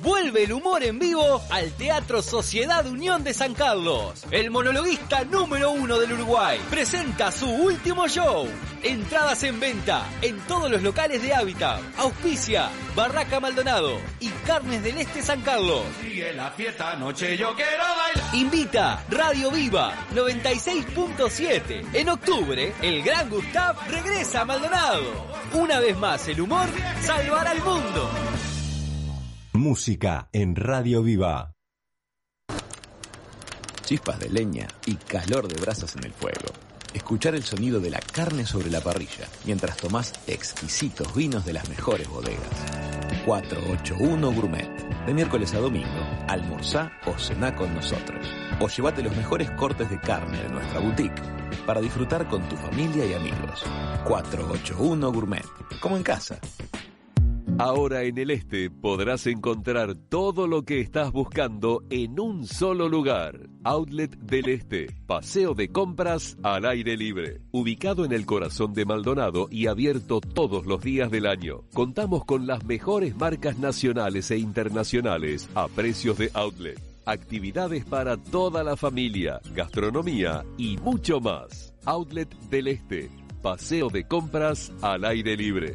Vuelve el humor en vivo al Teatro Sociedad Unión de San Carlos. El monologuista número uno del Uruguay presenta su último show. Entradas en venta en todos los locales de Hábitat. Auspicia Barraca Maldonado y Carnes del Este San Carlos. Sigue la fiesta, noche yo quiero bailar. Invita Radio Viva 96.7. En octubre, el gran Gustav regresa a Maldonado. Una vez más, el humor salvará al mundo. Música en Radio Viva. Chispas de leña y calor de brasas en el fuego. Escuchar el sonido de la carne sobre la parrilla mientras tomás exquisitos vinos de las mejores bodegas. 481 Gourmet. De miércoles a domingo, almorzá o cená con nosotros. O llévate los mejores cortes de carne de nuestra boutique para disfrutar con tu familia y amigos. 481 Gourmet. Como en casa. Ahora en el este podrás encontrar todo lo que estás buscando en un solo lugar. Outlet del Este, paseo de compras al aire libre. Ubicado en el corazón de Maldonado y abierto todos los días del año. Contamos con las mejores marcas nacionales e internacionales a precios de outlet. Actividades para toda la familia, gastronomía y mucho más. Outlet del Este, paseo de compras al aire libre.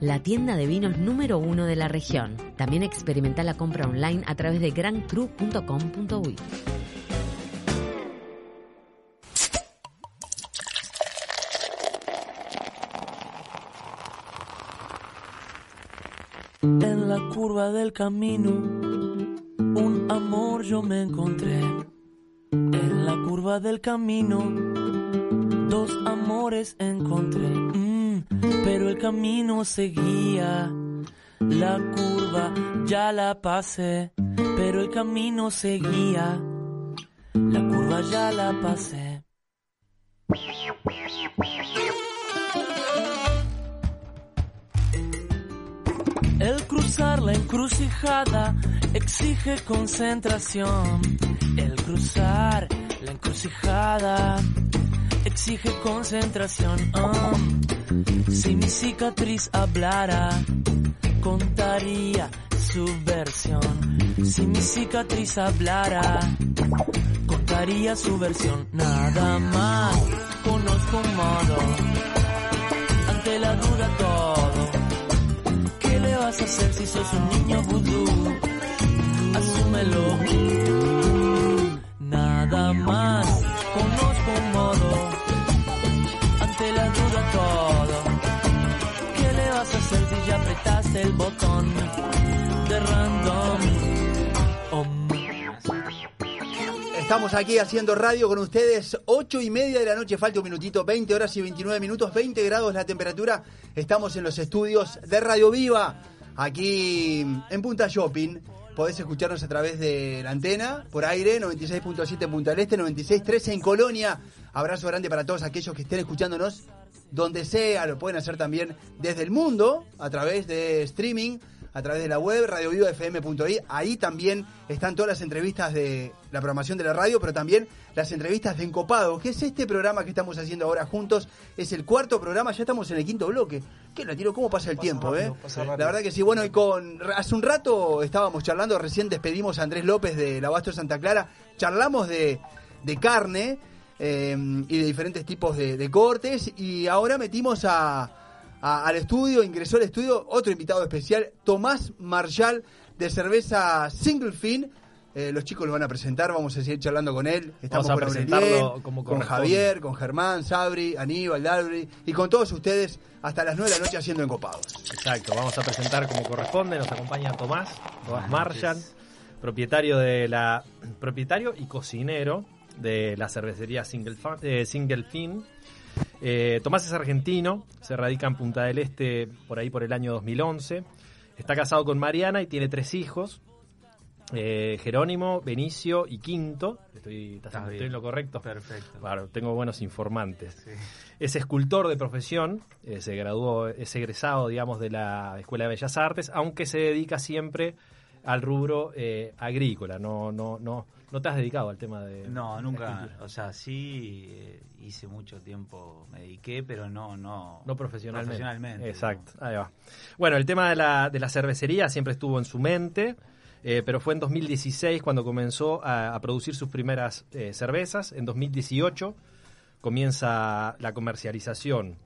La tienda de vinos número uno de la región. También experimenta la compra online a través de grancru.com.uy. En la curva del camino, un amor yo me encontré en la curva del camino. Dos amores encontré, pero el camino seguía. La curva ya la pasé, pero el camino seguía. La curva ya la pasé. El cruzar la encrucijada exige concentración. El cruzar la encrucijada exige concentración. Um, si mi cicatriz hablara, contaría su versión. Si mi cicatriz hablara, contaría su versión. Nada más conozco un modo. Ante la duda todo. ¿Qué le vas a hacer si sos un niño vudú? Asúmelo. Nada más el botón de random? Estamos aquí haciendo radio con ustedes, 8 y media de la noche, falta un minutito, 20 horas y 29 minutos, 20 grados la temperatura. Estamos en los estudios de Radio Viva, aquí en Punta Shopping. Podés escucharnos a través de la antena, por aire, 96.7 en Punta del Este, 96.13 en Colonia. Abrazo grande para todos aquellos que estén escuchándonos donde sea, lo pueden hacer también desde el mundo, a través de streaming, a través de la web, radiovivafm.i. Ahí también están todas las entrevistas de la programación de la radio, pero también las entrevistas de Encopado, que es este programa que estamos haciendo ahora juntos. Es el cuarto programa, ya estamos en el quinto bloque. ¿Qué la tiro? ¿Cómo pasa el tiempo, rápido, eh? pasa La verdad que sí. Bueno, y con hace un rato estábamos charlando, recién despedimos a Andrés López de la Abasto de Santa Clara. Charlamos de, de carne eh, y de diferentes tipos de, de cortes. Y ahora metimos a, a- al estudio, ingresó al estudio otro invitado especial, Tomás Marshall de cerveza Single Fin. Eh, los chicos lo van a presentar, vamos a seguir charlando con él. Estamos Vamos a con presentarlo como con. Javier, con Germán, Sabri, Aníbal, Dalbri y con todos ustedes hasta las 9 de la noche haciendo encopados. Exacto, vamos a presentar como corresponde. Nos acompaña Tomás, Tomás Marchand, propietario de la propietario y cocinero de la cervecería Single, Fa- eh, Single Fin. Eh, Tomás es argentino, se radica en Punta del Este por ahí por el año 2011. Está casado con Mariana y tiene tres hijos. eh, Jerónimo, Benicio y Quinto. Estoy, ¿estás- Estás estoy bien. en lo correcto? Perfecto. Claro, tengo buenos informantes. Es escultor de profesión, eh, se graduó, es egresado, digamos, de la Escuela de Bellas Artes, aunque se dedica siempre al rubro eh, agrícola. No, no, no, no te has dedicado al tema de. No, nunca. O sea, sí eh, hice mucho tiempo, me dediqué, pero no, no. No profesionalmente. Profesionalmente. Exacto, ahí va. Bueno, el tema de la, de la cervecería siempre estuvo en su mente, eh, pero fue en 2016 cuando comenzó a, a producir sus primeras eh, cervezas. En 2018 comienza la comercialización.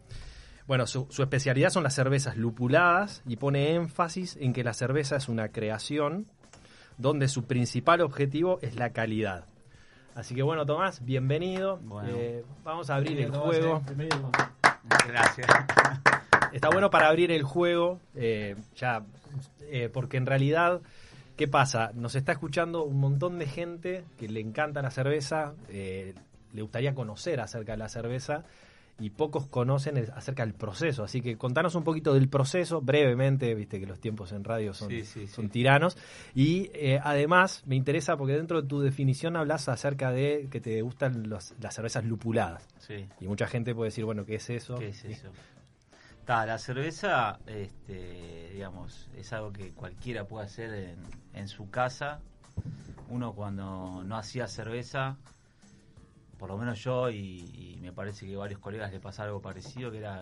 Bueno, su, su especialidad son las cervezas lupuladas y pone énfasis en que la cerveza es una creación donde su principal objetivo es la calidad. Así que bueno, Tomás, bienvenido. Bueno. Eh, vamos a abrir el juego. Eh. Gracias. Está bueno para abrir el juego, eh, ya, eh, porque en realidad, ¿qué pasa? Nos está escuchando un montón de gente que le encanta la cerveza, eh, le gustaría conocer acerca de la cerveza y pocos conocen el- acerca del proceso. Así que contanos un poquito del proceso, brevemente, viste que los tiempos en radio son, Sí, sí, son sí. tiranos. Y eh, además me interesa porque dentro de tu definición hablas acerca de que te gustan los- las cervezas lupuladas. Sí. Y mucha gente puede decir, bueno, ¿qué es eso? ¿Qué es eso? Ta, la cerveza, este, digamos, es algo que cualquiera puede hacer en, en su casa. Uno cuando no hacía cerveza, por lo menos yo y, me parece que varios colegas le pasa algo parecido, que era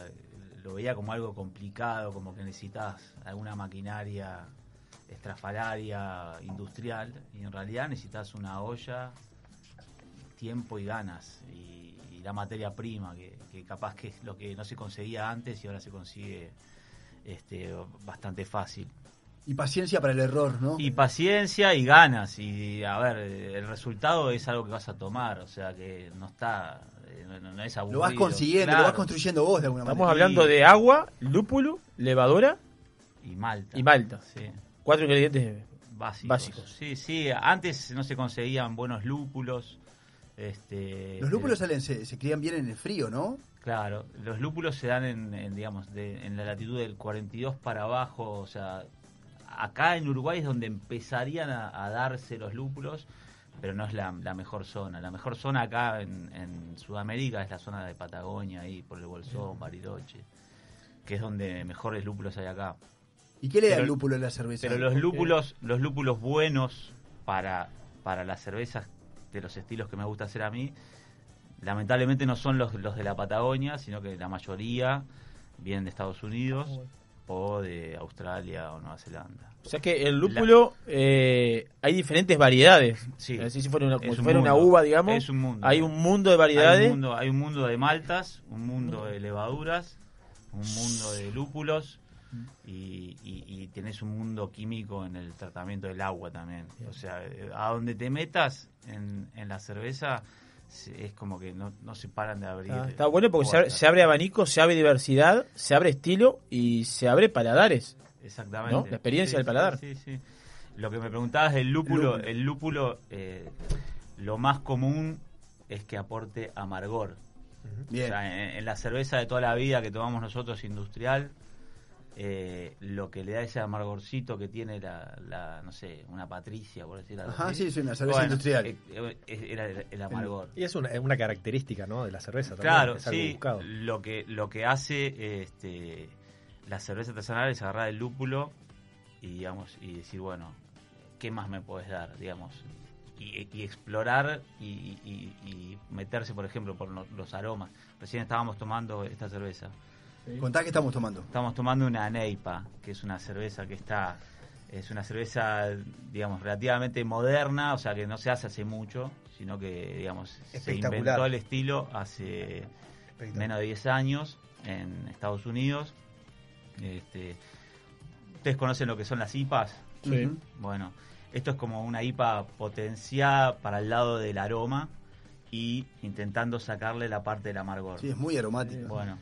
lo veía como algo complicado, como que necesitas alguna maquinaria estrafalaria, industrial, y en realidad necesitas una olla, tiempo y ganas, y, y la materia prima, que, que capaz que es lo que no se conseguía antes y ahora se consigue este, bastante fácil. Y paciencia para el error, ¿no? Y paciencia y ganas. Y a ver, el resultado es algo que vas a tomar. O sea que no está. eh, No, no es aburrido. Lo vas consiguiendo, lo vas construyendo vos de alguna Estamos manera. hablando de agua, lúpulo, levadura y malta. Y malta. Sí. Cuatro ingredientes básicos. Básicos. Sí, sí, antes no se conseguían buenos lúpulos. Este, Los lúpulos salen, se, se crían bien en el frío, ¿no? Claro, los lúpulos se dan en, en, digamos, de- en la latitud del 42 para abajo, o sea, acá en Uruguay es donde empezarían a, a darse los lúpulos, pero no es la, la mejor zona. La mejor zona acá en, en Sudamérica es la zona de Patagonia, ahí por el Bolsón, Bariloche, que es donde mejores lúpulos hay acá. ¿Y qué le da el lúpulo a la cerveza? Pero los lúpulos, los lúpulos buenos para, para las cervezas de los estilos que me gusta hacer a mí, lamentablemente no son los, los de la Patagonia, sino que la mayoría vienen de Estados Unidos o de Australia o Nueva Zelanda. O sea que el lúpulo eh, hay diferentes variedades. Sí. Así si fuera una, como si fuera una uva, digamos. Es un mundo. Hay un mundo de variedades. Hay un mundo, hay un mundo de maltas, un mundo de levaduras, un mundo de lúpulos y, y, y tenés un mundo químico en el tratamiento del agua también. O sea, eh, a donde te metas en, en la cerveza es como que no, no se paran de abrir. Ah, está bueno porque se abre, puertas. se abre abanico, se abre diversidad, se abre estilo y se abre paladares. Exactamente. ¿no? La experiencia Sí, del sí, paladar. Sí, sí. Lo que me preguntabas del lúpulo, Lúpulo. el lúpulo, eh, lo más común es que aporte amargor. Bien. O sea, en, en la cerveza de toda la vida que tomamos nosotros industrial, eh, lo que le da ese amargorcito que tiene la, la, no sé, una patricia, por decirlo Ajá, así. sí, es una cerveza industrial. eh, eh, era el, el amargor. Y es una, es una característica ¿no? de la cerveza también. Claro, es algo sí. buscado. Lo que, lo que hace este, la cerveza artesanal es agarrar el lúpulo y, digamos, y decir, bueno, ¿qué más me puedes dar? Digamos, y, y explorar y, y- y meterse, por ejemplo, por lo- los aromas. Recién estábamos tomando esta cerveza. Contá qué estamos tomando. Estamos tomando una Neipa, que es una cerveza que está, es una cerveza, digamos, relativamente moderna, o sea, que no se hace hace mucho, sino que, digamos, se inventó el estilo hace menos de 10 años en Estados Unidos. Este, ¿Ustedes conocen lo que son las IPAs? Sí. Bueno, esto es como una IPA potenciada para el lado del aroma y intentando sacarle la parte del amargor. Sí, es muy aromática. Bueno,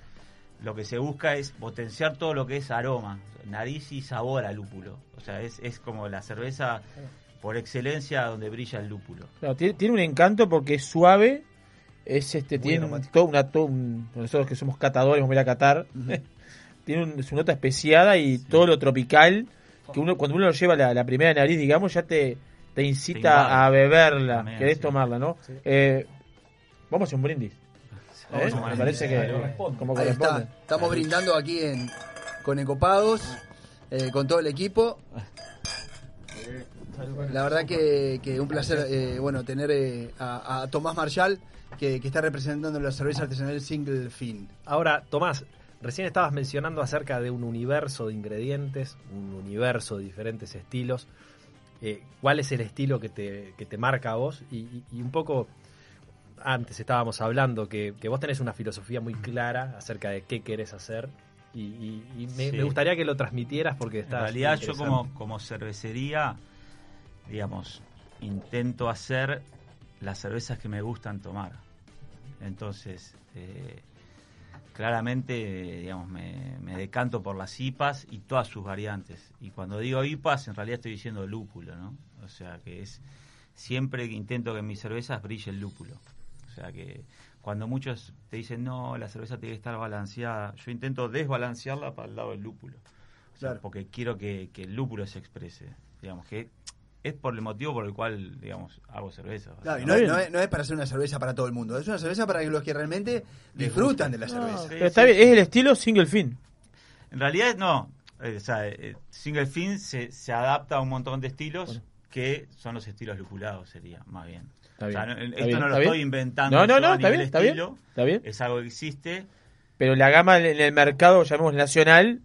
lo que se busca es potenciar todo lo que es aroma, nariz y sabor al lúpulo. O sea, es, es como la cerveza por excelencia donde brilla el lúpulo. Claro, tiene, tiene un encanto porque es suave, es este, Muy tiene un, todo una, todo un- nosotros que somos catadores, vamos a ir a catar, <laughs> tiene un- su nota especiada y todo lo tropical, que uno cuando uno lo lleva la, la primera nariz, digamos, ya te, te incita invade. a beberla, También, querés sí. tomarla, ¿no? Eh, vamos a hacer un brindis. ¿Eh? Me brindis. parece que como Ahí está. Estamos brindando aquí en, con Ecopados, eh, con todo el equipo. La verdad que, que un placer eh, bueno tener eh, a, a Tomás Marshall, que, que está representando la cerveza artesanal Single Fin. Ahora, Tomás, recién estabas mencionando acerca de un universo de ingredientes, un universo de diferentes estilos. Eh, ¿Cuál es el estilo que te, que te marca a vos? Y, y- y un poco, antes estábamos hablando que, que vos tenés una filosofía muy clara acerca de qué querés hacer. Y, y- y me, Sí. me gustaría que lo transmitieras porque En está realidad yo como cervecería, digamos, intento hacer las cervezas que me gustan tomar. Entonces, eh, claramente, digamos, me, me decanto por las IPAs y todas sus variantes. Y cuando digo IPAs, en realidad estoy diciendo lúpulo, ¿no? O sea, que es siempre que intento que en mis cervezas brille el lúpulo. O sea que cuando muchos te dicen, no, la cerveza tiene que estar balanceada, yo intento desbalancearla para el lado del lúpulo. O sea, Claro. porque quiero que, que el lúpulo se exprese. Digamos que es por el motivo por el cual, digamos, hago cerveza. Claro, y no, es, no es- no es para hacer una cerveza para todo el mundo, es una cerveza para los que realmente disfrutan de la cerveza. Pero está bien, es el estilo single fin. En realidad no. Eh, o sea, eh, Single Fin se, se adapta a un montón de estilos que son los estilos lupulados, sería más bien. Está O sea, bien, no- está esto bien, no lo bien. estoy inventando. No, no, no, está bien, está bien, está bien. Es algo que existe. Pero la gama en el mercado, llamemos nacional,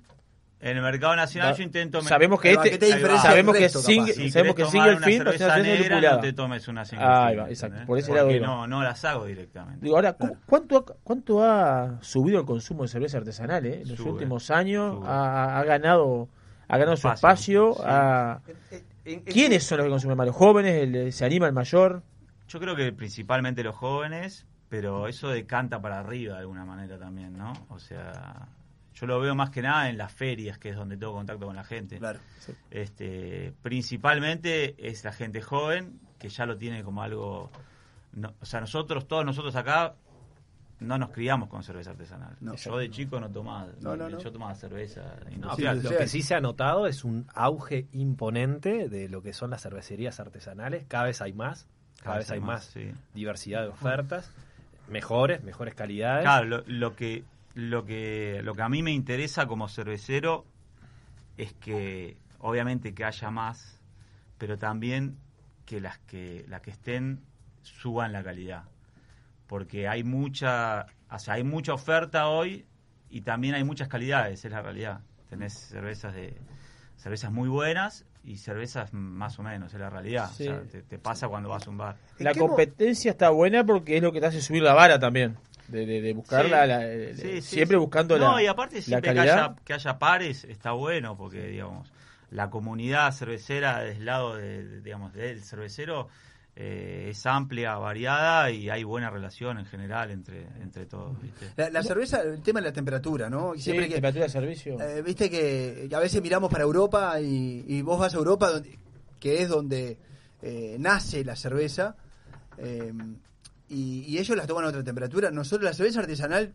En el mercado nacional yo intento... sabemos que Ahí este- ¿qué te diferencia sabemos que resto, capaz? Si sabemos que single una fin no cerveza negra, lupulada. no te tomes una single Ahí fin, va, exacto. ¿entendés? Por ese lado no, no las hago directamente. Digo, ahora, ¿cu- ¿cuánto, ha- ¿cuánto ha subido el consumo de cerveza artesanal eh? en los Sube, últimos años? Ha, ha ganado ha ganado su Espacio, espacio. sí. ha- ¿Quiénes son los que consumen más? ¿Los jóvenes? El- ¿Se anima el mayor? Yo creo que principalmente los jóvenes, pero eso decanta para arriba de alguna manera también, ¿no? O sea, Yo lo veo más que nada en las ferias, que es donde tengo contacto con la gente. Claro. Este, principalmente es la gente joven que ya lo tiene como algo. no- o sea, nosotros, todos nosotros acá, no nos criamos con cerveza artesanal. Yo de chico no tomaba. No, no, no. Yo tomaba cerveza No, industrial. lo que sí se ha notado es un auge imponente de lo que son las cervecerías artesanales. Cada vez hay más, cada, vez hay más, sí. diversidad de ofertas, mejores, mejores calidades. Claro, lo, lo que lo que lo que a mí me interesa como cervecero es que obviamente que haya más, pero también que las que las que estén suban la calidad, porque hay mucha, o sea, hay mucha oferta hoy y también hay muchas calidades, es la realidad. Tenés cervezas de cervezas muy buenas y cervezas más o menos, es la realidad. Sí. O sea, te, te pasa cuando vas a un bar. La competencia está buena porque es lo que te hace subir la vara también. De, de, de buscar Sí. la, la- Sí, sí, siempre sí. buscando no, la y aparte siempre que calidad. haya, que haya pares está bueno porque digamos la comunidad cervecera del lado de, de- digamos del cervecero eh, es amplia variada y hay buena relación en general entre entre todos ¿viste? La, la cerveza, el tema de la temperatura, ¿no? Y Sí, temperatura de servicio. eh, Viste que, que a veces miramos para Europa y, y vos vas a Europa, donde, que es donde eh, nace la cerveza, eh, y, y ellos las toman a otra temperatura. Nosotros la cerveza artesanal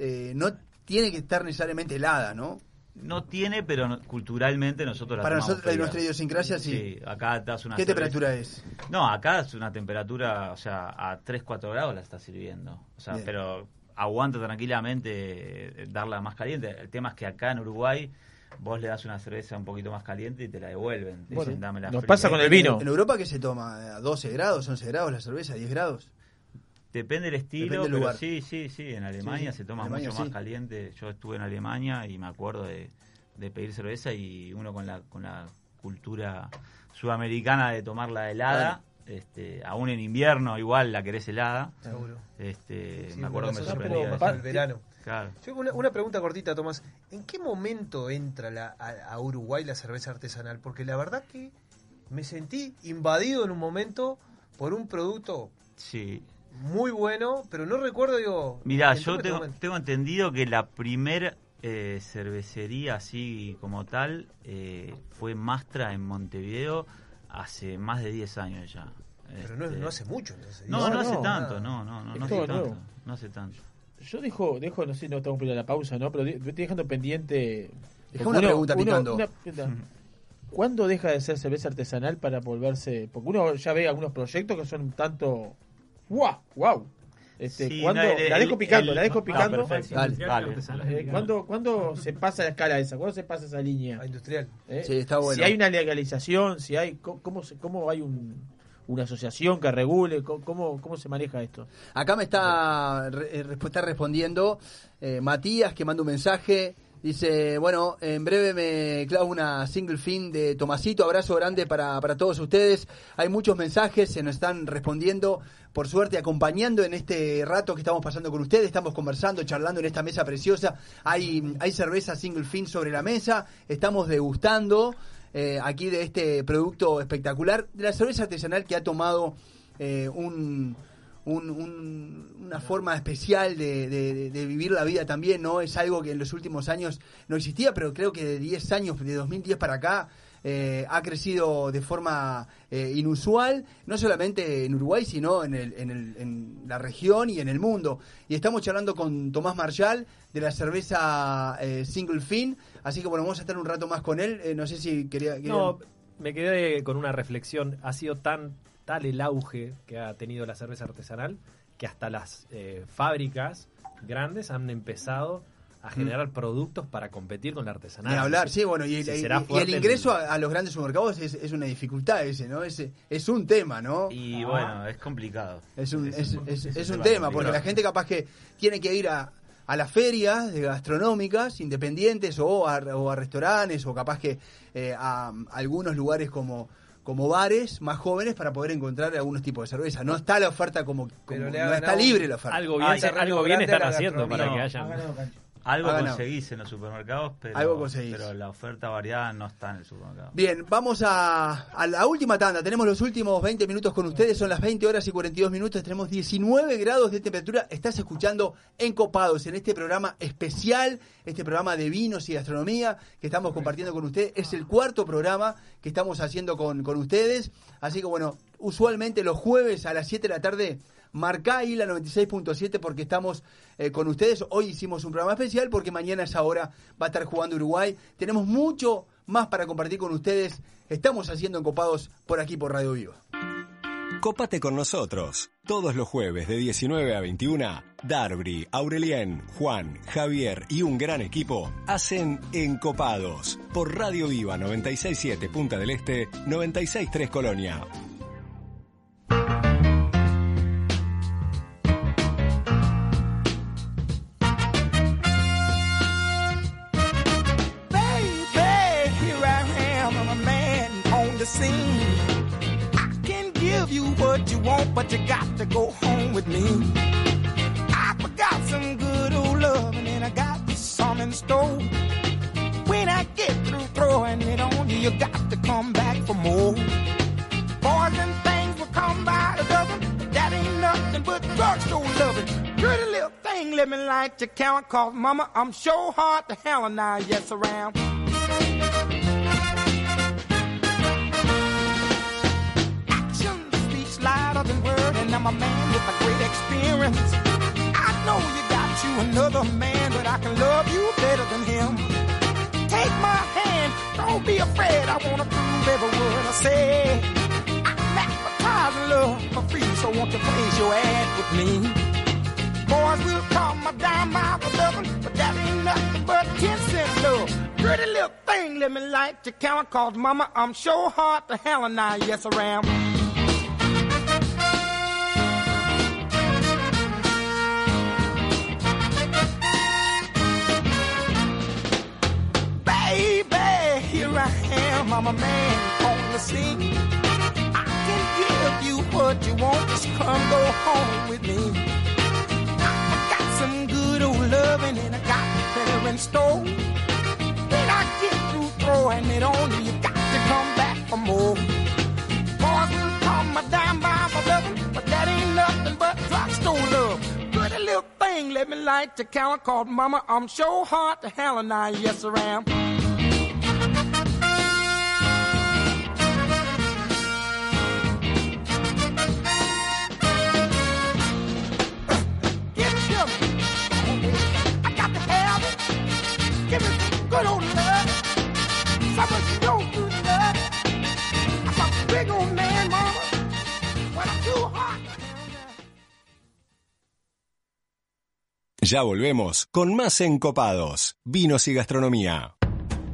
eh, no tiene que estar necesariamente helada, ¿no? No tiene pero no- culturalmente nosotros la Para tomamos nosotros, fría. nuestra idiosincrasia, sí. acá te das una ¿Qué cerveza- temperatura es? No, acá es una temperatura, o sea, a 3, 4 grados la está sirviendo. O sea, Bien. pero aguanta tranquilamente eh, darla más caliente. El tema es que acá en Uruguay vos le das una cerveza un poquito más caliente y te la devuelven. Dicen, Bueno, "Dámela nos fría". pasa con el vino. ¿En Europa qué se toma? ¿A 12 grados, 11 grados la cerveza? ¿10 grados? Depende del estilo, Depende del pero lugar. sí, sí, sí. En Alemania sí. se toma Alemania, mucho más sí. caliente. Yo estuve en Alemania y me acuerdo de, de pedir cerveza y uno con la, con la cultura sudamericana de tomarla helada. Este, aún en invierno igual la querés helada. Seguro. Este, Sí, me acuerdo que me sorprendía. para el verano. Claro. Yo, una, una pregunta cortita, Tomás. ¿En qué momento entra la- a, a Uruguay la cerveza artesanal? Porque la verdad que me sentí invadido en un momento por un producto Sí. Muy bueno, pero no recuerdo, digo... Mirá, yo en tengo, entendido que la primer eh, cervecería así como tal eh, fue Mastra en Montevideo hace más de 10 años ya. Pero no, Este, no hace mucho, entonces. No, no, No, hace no, tanto, nada. no, no, no, no hace tanto. nuevo. No hace tanto. Yo dejo, dejo, no sé, no estamos pidiendo la pausa, ¿no? Pero estoy dejando pendiente. Deja una pregunta picando. una pregunta. ¿Cuándo deja de ser cerveza artesanal para volverse.? Porque uno ya ve algunos proyectos que son un tanto. ¡Wow! ¡Wow! Este, Sí, ¿cuándo- no, el- la dejo picando, el- la dejo ah, picando. perfecto. Dale, dale. Eh, ¿cuándo, cuándo se pasa la escala esa? ¿Cuándo se pasa esa línea? industrial. ¿Eh? Sí, está bueno. Si hay una legalización, si hay. ¿Cómo, cómo, se- cómo hay un, una asociación que regule? ¿Cómo, cómo, se maneja esto? Acá me está, re- eh, está respondiendo eh, Matías, que manda un mensaje. Dice, bueno, en breve me clavo una single fin de Tomasito. Abrazo grande para, para todos ustedes. Hay muchos mensajes, se nos están respondiendo. Por suerte, acompañando en este rato que estamos pasando con ustedes. Estamos conversando, charlando en esta mesa preciosa. Hay, hay cerveza single fin sobre la mesa. Estamos degustando eh, aquí de este producto espectacular. De la cerveza artesanal que ha tomado eh, un un- un- una forma especial de, vivir la vida también, ¿no? Es algo que en los últimos años no existía, pero creo que de 10 años, de 2010 para acá, eh, ha crecido de forma eh, inusual, no solamente en Uruguay, sino en, el- en, el- en la región y en el mundo. Y estamos charlando con Tomás Marshall de la cerveza eh, Single Fin, así que bueno, vamos a estar un rato más con él. Eh, no sé si quería- No, me quedé con una reflexión. Ha sido tan tal el auge que ha tenido la cerveza artesanal que hasta las eh, fábricas grandes han empezado a generar productos para competir con la artesanal. Ni hablar, sí, bueno, y, Si y- será y el ingreso a, a los grandes supermercados es, es una dificultad ese, ¿no? Es, es un tema, ¿no? Y bueno, es complicado. Es un, es, es- es un tema porque la gente capaz que tiene que ir a, a las ferias de gastronómicas independientes o a, o a restaurantes o capaz que eh, a, algunos lugares como como bares más jóvenes para poder encontrar algunos tipos de cerveza. No está la oferta como, como- no está libre la oferta. Algo bien, Ah, se- terreno algo bien grande a están la haciendo para que haya. Algo ganado. conseguís en los supermercados, pero, Algo conseguís. pero la oferta variada no está en el supermercado. Bien, vamos a, a la última tanda. Tenemos los últimos 20 minutos con ustedes. Son las 20 horas y 42 minutos. Tenemos 19 grados de temperatura. Estás escuchando Encopados en este programa especial, este programa de vinos y gastronomía que estamos compartiendo con ustedes. Es el cuarto programa que estamos haciendo con, con ustedes. Así que bueno, usualmente los jueves a las 7 de la tarde marcá ahí la 96.7 porque estamos eh, con ustedes. Hoy hicimos un programa especial porque mañana a esa hora va a estar jugando Uruguay. Tenemos mucho más para compartir con ustedes. Estamos haciendo encopados por aquí por Radio Viva. Copate con nosotros. Todos los jueves de 19 a 21, Darby, Aurelien, Juan, Javier y un gran equipo hacen Encopados por Radio Viva 967 Punta del Este, 963 Colonia. Scene. I can give you what you want, but you got to go home with me. I forgot some good old love, and then I got some in store. When I get through throwing it on you, you got to come back for more. Boys and things will come by the dozen, that ain't nothing but drugstore loving. Pretty little thing, let me light your count, cause mama, I'm sure hard to hell and I yes around. Word, and I'm a man with a great experience. I know you got you another man, but I can love you better than him. Take my hand, don't be afraid. I wanna prove every word I say. I'm advertising love for free, so won't you place your ad with me? Boys will call my dime by the dozen, but that ain't nothing but ten cent love. Pretty little thing, let me like to count, cause mama, I'm sure hard to hell and I yes around. Baby, home with me. I got some good old loving and I got better in store. When I get through throwing it on you, you got to come back for more. Boys will call my dime by my loving, but that ain't nothing but drugstore love. Pretty little thing, let me light your count, called mama, I'm sure hard to hell and I yes around. Give Ya volvemos con más Encopados, vinos y gastronomía.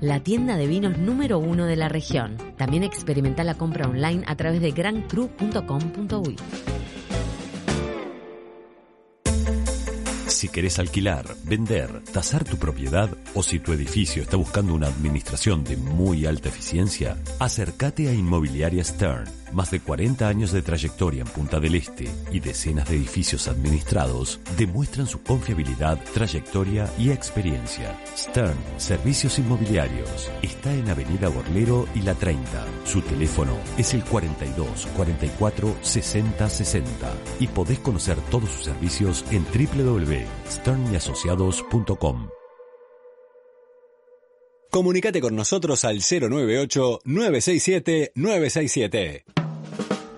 La tienda de vinos número uno de la región. También experimenta la compra online a través de grandcru.com.uy. Si querés alquilar, vender, tasar tu propiedad o si tu edificio está buscando una administración de muy alta eficiencia, acércate a Inmobiliaria Stern. Más de 40 años de trayectoria en Punta del Este y decenas de edificios administrados demuestran su confiabilidad, trayectoria y experiencia. Stern Servicios Inmobiliarios está en Avenida Borlero y La 30. Su teléfono es el 42 44 60 60 y podés conocer todos sus servicios en www.sternyasociados.com. Comunicate con nosotros al 098-967-967.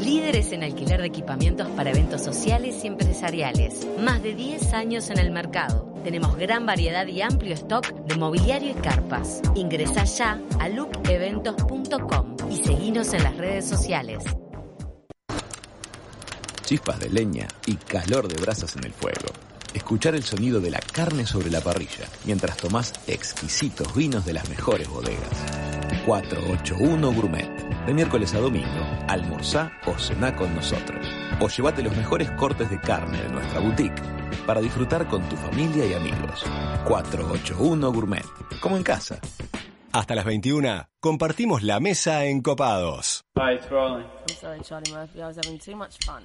Líderes en alquiler de equipamientos para eventos sociales y empresariales. Más de 10 años en el mercado. Tenemos gran variedad y amplio stock de mobiliario y carpas. Ingresa ya a lookeventos.com y seguinos en las redes sociales. Chispas de leña y calor de brasas en el fuego. Escuchar el sonido de la carne sobre la parrilla mientras tomás exquisitos vinos de las mejores bodegas. 481 Gourmet. De miércoles a domingo, almorzá o cená con nosotros. O llévate los mejores cortes de carne de nuestra boutique para disfrutar con tu familia y amigos. 481 Gourmet. Como en casa. Hasta las 21 compartimos la mesa en Copados. Hi, it's rolling. I'm sorry, Charlie Murphy. I was having too much fun.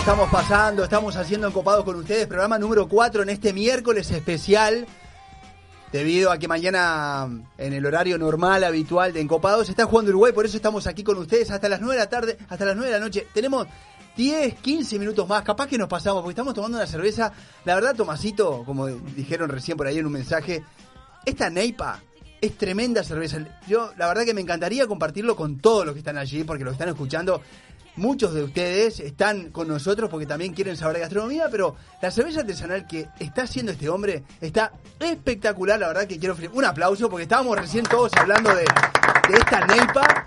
Estamos pasando, estamos haciendo Encopados con ustedes, programa número 4 en este miércoles especial, debido a que mañana en el horario normal, habitual de Encopados, está jugando Uruguay, por eso estamos aquí con ustedes hasta las 9 de la tarde, hasta las 9 de la noche. Tenemos 10, 15 minutos más, capaz que nos pasamos, porque estamos tomando una cerveza. La verdad, Tomasito, como dijeron recién por ahí en un mensaje, esta Neipa es tremenda cerveza. Yo, la verdad que me encantaría compartirlo con todos los que están allí, porque lo están escuchando. Muchos de ustedes están con nosotros porque también quieren saber de gastronomía, pero la cerveza artesanal que está haciendo este hombre está espectacular. La verdad que quiero un aplauso porque estábamos recién todos hablando de, de esta Neipa.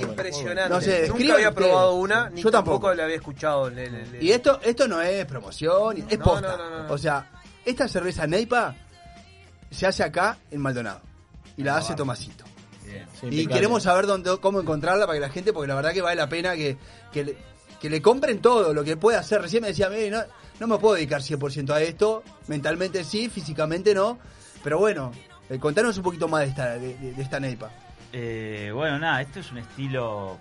Impresionante. No sé, Nunca había probado una, ni Yo tampoco. tampoco. la había escuchado. Le- le- le- Y esto, esto no es promoción, es No, posta. no, no, no. O sea, esta cerveza Neipa se hace acá en Maldonado. Y la hace Y queremos saber dónde, cómo encontrarla para que la gente, porque la verdad que vale la pena que, que, le, que le compren todo lo que pueda hacer. Recién me decía, "Mire, no, no me puedo dedicar 100% a esto, mentalmente sí, físicamente no, pero bueno, eh, contanos un poquito más de esta, de, de- de esta Neipa. Eh, bueno, nada, esto es un estilo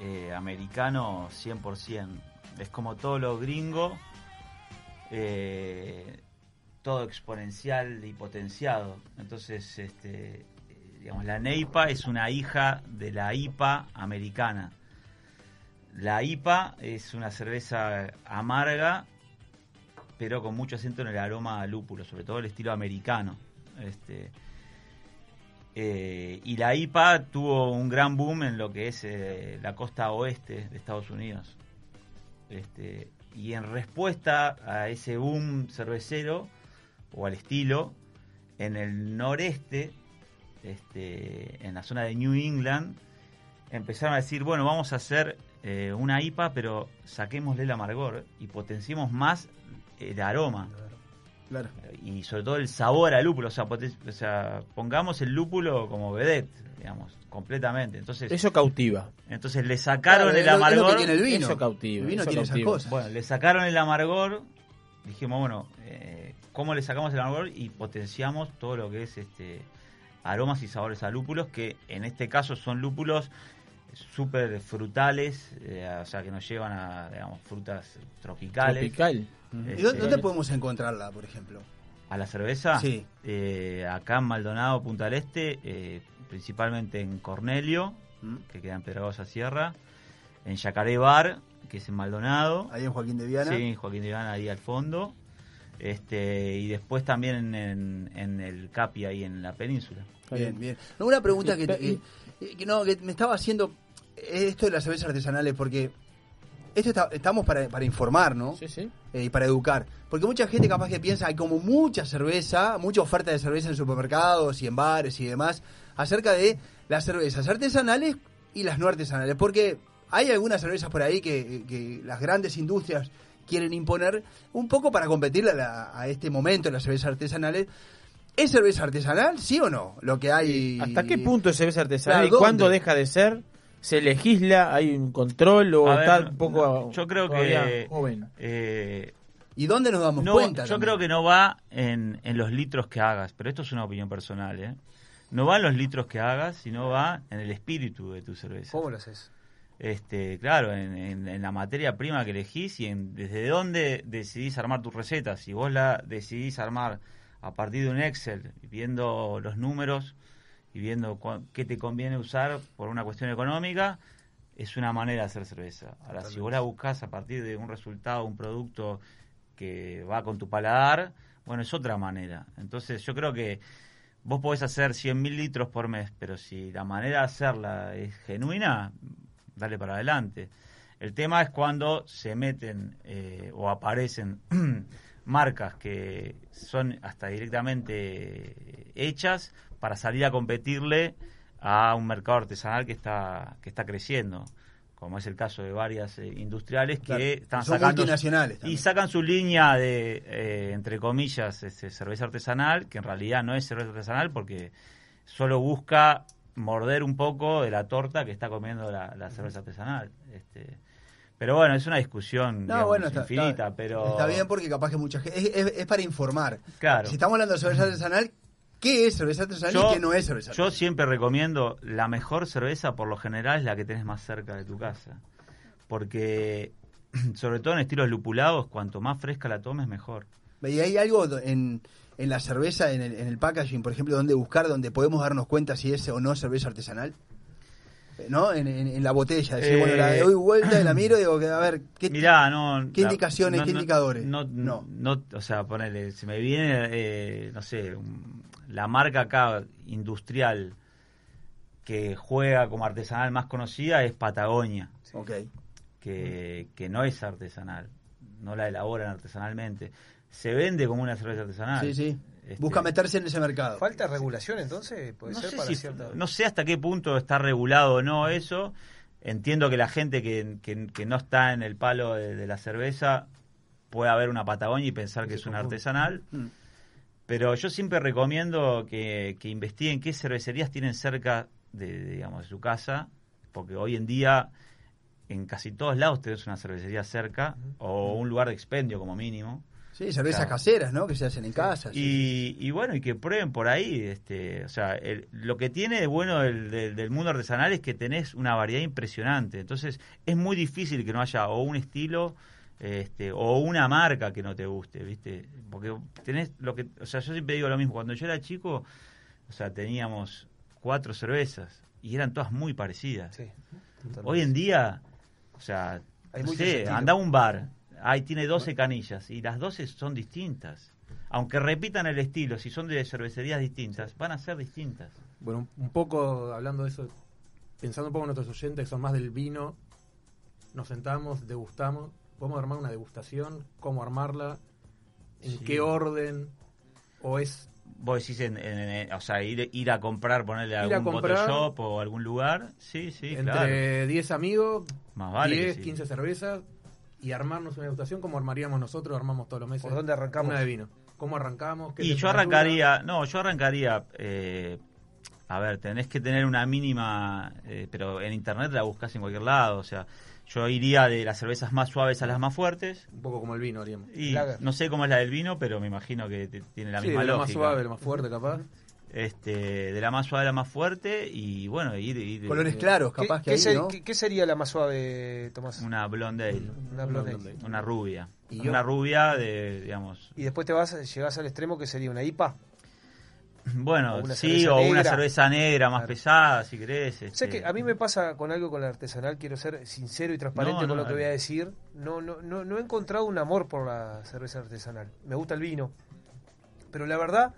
eh, americano 100%. Es como todo lo gringo, eh, todo exponencial y potenciado. Entonces, este, la Neipa es una hija de la IPA americana. La IPA es una cerveza amarga, pero con mucho acento en el aroma a lúpulo, sobre todo el estilo americano. Este, eh, y la IPA tuvo un gran boom en lo que es eh, la costa oeste de Estados Unidos. Este, y en respuesta a ese boom cervecero, o al estilo, en el noreste, este, en la zona de New England, empezaron a decir, bueno, vamos a hacer eh, una IPA, pero saquémosle el amargor y potenciemos más el aroma. Claro. Y sobre todo el sabor al lúpulo, o sea, poten- o sea, pongamos el lúpulo como vedette, digamos, completamente. Entonces, Eso cautiva. entonces le sacaron Claro, el es lo- es lo que amargor. tiene el vino. Eso cautiva. El vino eso tiene esas cautiva. cosas. Bueno, le sacaron el amargor. Dijimos, bueno, eh, ¿cómo le sacamos el amargor? Y potenciamos todo lo que es este aromas y sabores a lúpulos, que en este caso son lúpulos súper frutales, eh, o sea, que nos llevan a, digamos, frutas tropicales. Tropical. ¿Y Este, dónde, dónde podemos encontrarla, por ejemplo? ¿A la cerveza? Sí. Eh, acá en Maldonado, Punta del Este, eh, principalmente en Cornelio, Mm. que queda en Pedragosa Sierra, en Yacaré Bar, que es en Maldonado. Ahí en Joaquín de Viana. Sí, Joaquín de Viana, ahí al fondo. Este, y después también en, en el Capi, ahí en la península. Bien, bien. No, una pregunta que, que- que no, que me estaba haciendo esto de las cervezas artesanales, porque esto está- estamos para, para informar, ¿no? Sí, sí. Eh, y para educar. Porque mucha gente capaz que piensa, hay como mucha cerveza, mucha oferta de cerveza en supermercados y en bares y demás, acerca de las cervezas artesanales y las no artesanales. Porque hay algunas cervezas por ahí que, que las grandes industrias quieren imponer un poco para competir a, la- a este momento en las cervezas artesanales. ¿Es cerveza artesanal, sí o no? Lo que hay... ¿Hasta qué punto es cerveza artesanal Claro, y cuándo deja de ser? ¿Se legisla? ¿Hay un control o A está ver, un poco yo creo que joven? eh, ¿Y dónde nos damos no, cuenta? Yo también? creo que no va en, en los litros que hagas, pero esto es una opinión personal, ¿eh? No va en los litros que hagas, sino va en el espíritu de tu cerveza. ¿Cómo lo haces? Este, claro, en, en- en la materia prima que elegís y en desde dónde decidís armar tus recetas. Si vos la decidís armar a partir de un Excel, viendo los números y viendo qué te conviene usar por una cuestión económica, es una manera de hacer cerveza. Ahora, si vos la buscás a partir de un resultado, un producto que va con tu paladar, bueno, es otra manera. Entonces, yo creo que vos podés hacer 100.000 litros por mes, pero si la manera de hacerla es genuina, dale para adelante. El tema es cuando se meten eh, o aparecen <clears throat> marcas que son hasta directamente hechas para salir a competirle a un mercado artesanal que está que está creciendo como es el caso de varias eh, industriales que Claro, están son sacando multinacionales y sacan su línea de eh, entre comillas este, cerveza artesanal que en realidad no es cerveza artesanal porque solo busca morder un poco de la torta que está comiendo la, la cerveza artesanal este pero bueno es una discusión No, digamos, bueno, está, infinita está- pero Está bien porque capaz que mucha gente... Es, es- es para informar. Claro. Si estamos hablando de cerveza artesanal, ¿qué es cerveza artesanal y qué no es cerveza yo siempre recomiendo la mejor cerveza por lo general es la que tenés más cerca de tu casa porque <clears throat> sobre todo en estilos lupulados cuanto más fresca la tomes mejor ¿Y hay algo en, en la cerveza, en el, en el packaging, por ejemplo, donde buscar, donde podemos darnos cuenta si es o no cerveza artesanal? Eh, ¿No? En, en- en la botella. Decir, Eh, bueno, la doy vuelta y la <clears throat> miro y digo, a ver, ¿qué, Mirá, no. ¿Qué la- indicaciones, no- qué indicadores? No, no. no, o sea, ponele, se me viene, eh, no sé, la marca acá industrial que juega como artesanal más conocida es Patagonia. Ok. Que, que no es artesanal, no la elaboran artesanalmente. Se vende como una cerveza artesanal. Sí, sí. Este, Busca meterse en ese mercado. ¿Falta regulación entonces? Puede no ser sé, para si- cierta... no sé hasta qué punto está regulado o no eso. Entiendo que la gente que, que- que no está en el palo de, de la cerveza puede haber una Patagonia y pensar que es una artesanal. Mm. Pero yo siempre recomiendo que, que investiguen qué cervecerías tienen cerca de, de, digamos, de su casa, porque hoy en día en casi todos lados tenés una cervecería cerca o un lugar de expendio como mínimo. Sí, cervezas Claro. caseras, ¿no? Que se hacen en casa. sí. Y, y bueno, y que prueben por ahí, este, o sea, el- lo que tiene de bueno del, del- del mundo artesanal es que tenés una variedad impresionante. Entonces, es muy difícil que no haya o un estilo este, o una marca que no te guste, ¿viste? Porque tenés lo que, o sea, yo siempre digo lo mismo, cuando yo era chico, o sea, teníamos cuatro cervezas y eran todas muy parecidas. Hoy en día, o sea, Hay no sé, anda a un bar, ahí tiene 12 canillas y las 12 son distintas. Aunque repitan el estilo, si son de cervecerías distintas, van a ser distintas. Bueno, un- poco hablando de eso, pensando un poco en nuestros oyentes que son más del vino, nos sentamos, degustamos, podemos armar una degustación, cómo armarla, en Sí. qué orden, o es Vos decís, en, en- en- o sea, ir, ir a comprar, ponerle a a algún comprar shop o algún lugar. Sí, sí, entre claro. 10 amigos, Más vale que 10, sí. 15 cervezas, y armarnos una degustación como armaríamos nosotros, armamos todos los meses. ¿Por dónde arrancamos? Una de vino. ¿Cómo arrancamos? ¿Qué Y yo arrancaría, no, yo arrancaría, eh, a ver, tenés que tener una mínima, eh, pero en internet la buscas en cualquier lado, o sea, yo iría de las cervezas más suaves a las más fuertes. Un poco como el vino haríamos. Y Lager. no sé cómo es la del vino, pero me imagino que te- tiene la Sí, misma de la más lógica. suave, la más fuerte, capaz. Este, de la más suave a la más fuerte y bueno, ir, ir Colores claros, ¿Qué, capaz que qué ahí, ser- ¿no? qué- qué sería la más suave, Tomás? una blonde ale, Una blonde ale. una rubia, ¿Y yo? una rubia de, digamos, Y después te vas, llegás al extremo que sería una IPA. bueno, O sí, o una cerveza negra más Claro. pesada, si querés. Sé este. que a mí me pasa con algo con la artesanal, quiero ser sincero y transparente No, con no, lo que voy a decir. No, no, no, no he encontrado un amor por la cerveza artesanal. Me gusta el vino. Pero la verdad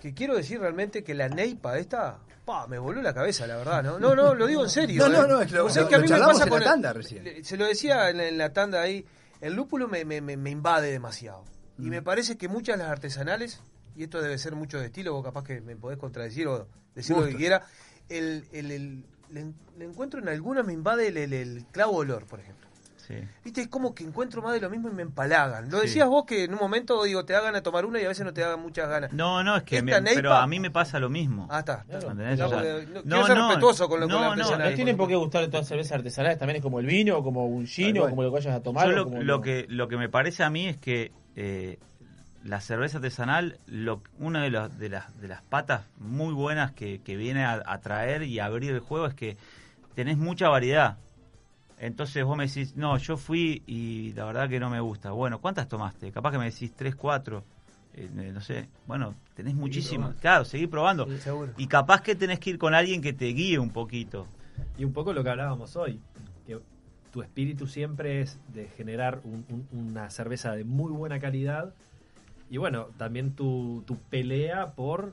que quiero decir realmente que la Neipa esta, pa, me voló la cabeza, la verdad, ¿no? No, no, lo digo en serio. <laughs> No, no, ¿eh? no, es lo- Vos sabés lo- que a lo mí me charlamos pasa en con la el- tanda recién. le- Se lo decía en la, en la tanda ahí, el lúpulo me, me, invade demasiado. Y Mm. me parece que muchas de las artesanales, y esto debe ser mucho de estilo, vos capaz que me podés contradecir o decir lo que quiera, el, el, el- le, encuentro en algunas me invade el- el clavo olor, por ejemplo. Viste, es como que encuentro más de lo mismo y me empalagan. Lo Sí. decías vos que en un momento, digo, te da ganas de tomar una y a veces no te da muchas ganas. No, no, es que me- pero a mí me pasa lo mismo. Ah, está. está. No, O sea, porque no- quiero ser respetuoso con lo- con la no. No tienen por qué gustar todas las cervezas artesanales, también es como el vino, como un gino, como lo que vayas a tomar. Yo lo, como lo que, lo que me parece a mí es que eh, la cerveza artesanal, lo, una de, las de, las, de las patas muy buenas que, que viene a, a traer y a abrir el juego es que tenés mucha variedad. Entonces vos me decís, no, yo fui y la verdad que no me gusta. Bueno, ¿cuántas tomaste? Capaz que me decís tres, cuatro. eh, no sé, bueno, tenés muchísimas. Claro, seguir probando. Sí, seguro. Y capaz que tenés que ir con alguien que te guíe un poquito. Y un poco lo que hablábamos hoy, que tu espíritu siempre es de generar un- un- una cerveza de muy buena calidad y bueno, también tu, tu pelea por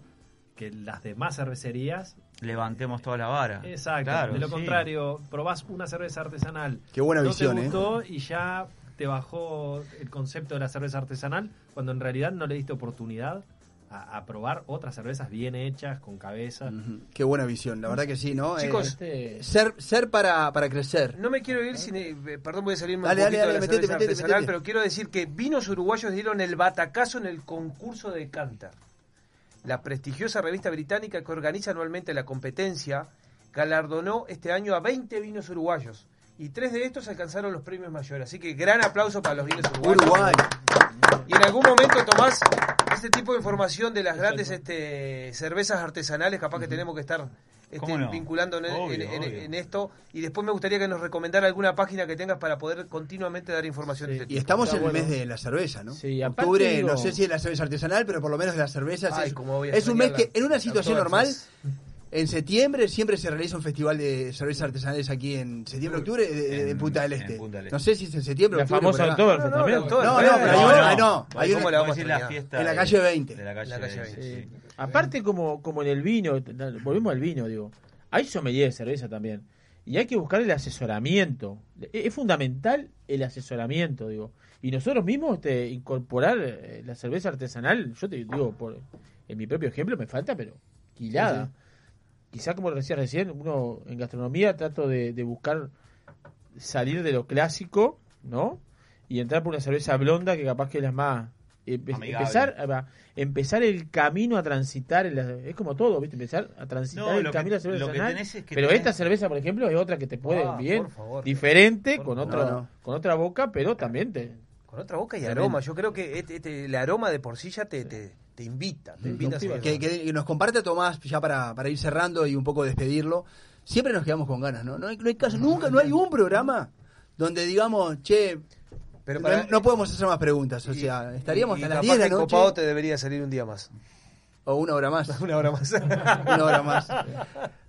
que las demás cervecerías... Levantemos toda la vara. Exacto, Claro, de lo sí. contrario, probás una cerveza artesanal. Qué buena no visión, te ¿eh? gustó y ya te bajó el concepto de la cerveza artesanal cuando en realidad no le diste oportunidad a, a probar otras cervezas bien hechas, con cabeza. Qué buena visión, la verdad que sí, ¿no? Chicos, Eh, ser, ser para, para crecer. No me quiero ir sin. eh, perdón, voy a salirme Dale, un dale, poquito dale, de la metete, cerveza metete, artesanal, metete. pero quiero decir que vinos uruguayos dieron el batacazo en el concurso de Cantar. La prestigiosa revista británica que organiza anualmente la competencia galardonó este año a 20 vinos uruguayos. Y tres de estos alcanzaron los premios mayores. Así que gran aplauso para los vinos uruguayos. Uruguay. Y en algún momento, Tomás, este tipo de información de las grandes este, cervezas artesanales, capaz que tenemos que estar este, ¿Cómo no? vinculando en, Obvio, en- en- obvio. en esto. Y después me gustaría que nos recomendara alguna página que tengas para poder continuamente dar información de este Y estamos Está en el bueno. mes de la cerveza, ¿no? Sí, Octubre, digo- no sé si es la cerveza artesanal, pero por lo menos cervezas Ay, es, un mes que en una la- situación la normal, en septiembre siempre se realiza un festival de cervezas artesanales aquí en septiembre, octubre, de, de- de Punta del Este. Punta del No sé si es en septiembre, La octubre. famosa. Oktoberfest no, no, también. No, no, pero hay No, una- no. hay no, hay ¿Cómo una- le vamos a decir la fiesta en la calle 20. de la calle La calle 20, 20, sí. Aparte, como, como en el vino, volvemos al vino, digo, hay sommelier de cerveza también. Y hay que buscar el asesoramiento. Es, es fundamental el asesoramiento, digo. Y nosotros mismos este, incorporar eh, la cerveza artesanal, yo te digo, por, en mi propio ejemplo me falta, pero quilada. Sí, Quizá como decía recién, uno en gastronomía trato de, de buscar salir de lo clásico, ¿no? Y entrar por una cerveza blonda que capaz que es la más... empe- Amigable. empezar, a- va, empezar el camino a transitar, en la- es como todo, ¿viste? Empezar a transitar No, el lo que- camino a la cerveza lo que artesanal. tenés es que pero tenés- esta cerveza, por ejemplo, es otra que te puede Ah, bien, por favor. diferente, con, favor. No, no. con otra boca, pero también te... Con otra boca y aroma. Yo creo que este- este- el aroma de por sí ya te, te, te invita. Te invita a que, que- que nos comparte Tomás, ya para, para ir cerrando y un poco despedirlo. Siempre nos quedamos con ganas, ¿no? No hay, no hay caso, nunca, no hay un programa donde digamos, che, Pero no- para- no, podemos hacer más preguntas. O sea, estaríamos Y hasta las capaz 10 de la el noche. copado te debería salir un día más. O una hora más. <laughs> una hora más. <laughs> una hora más.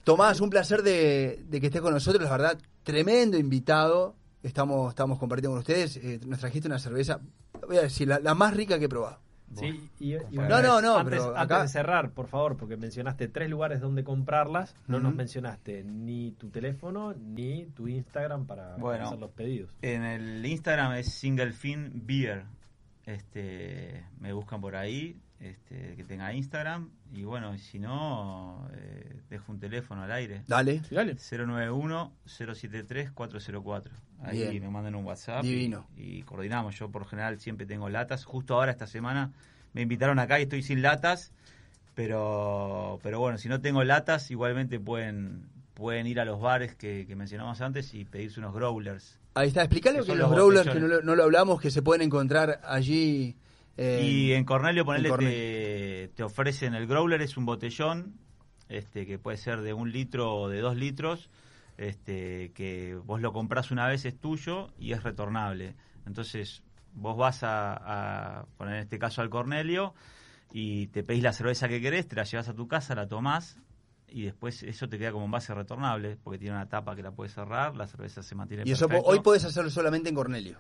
Tomás, un placer de, de que estés con nosotros, la verdad, tremendo invitado. Estamos, estamos compartiendo con ustedes. Eh, nos trajiste una cerveza, voy a decir, la, la más rica que he probado. Sí, y, y No, no, no, antes, pero antes acá- de cerrar, por favor, porque mencionaste tres lugares donde comprarlas, no nos mencionaste ni tu teléfono ni tu Instagram para Bueno, hacer los pedidos. En el Instagram es Single Fin Beer. Este, me buscan por ahí, este, que tenga Instagram. Y bueno, si no, eh, dejo un teléfono al aire. Dale. 091-073-404. Ahí Bien. me mandan un WhatsApp. y- Divino. Y, coordinamos. Yo por general siempre tengo latas. Justo ahora, esta semana, me invitaron acá y estoy sin latas. Pero, pero bueno, si no tengo latas, igualmente pueden, pueden ir a los bares que, que mencionamos antes y pedirse unos growlers. Ahí está, explicale Que que los los growlers, que no lo, no lo hablamos, que se pueden encontrar allí. eh, y en Cornelio, ponele, en Cornelio. Te, te ofrecen el growler, es un botellón, este que puede ser de un litro o de dos litros, este que vos lo compras una vez, es tuyo y es retornable. Entonces, vos vas a, a poner en este caso al Cornelio y te pedís la cerveza que querés, te la llevas a tu casa, la tomás y después eso te queda como envase retornable porque tiene una tapa que la puedes cerrar, la cerveza se mantiene Y eso hoy podés hacerlo solamente en Cornelio.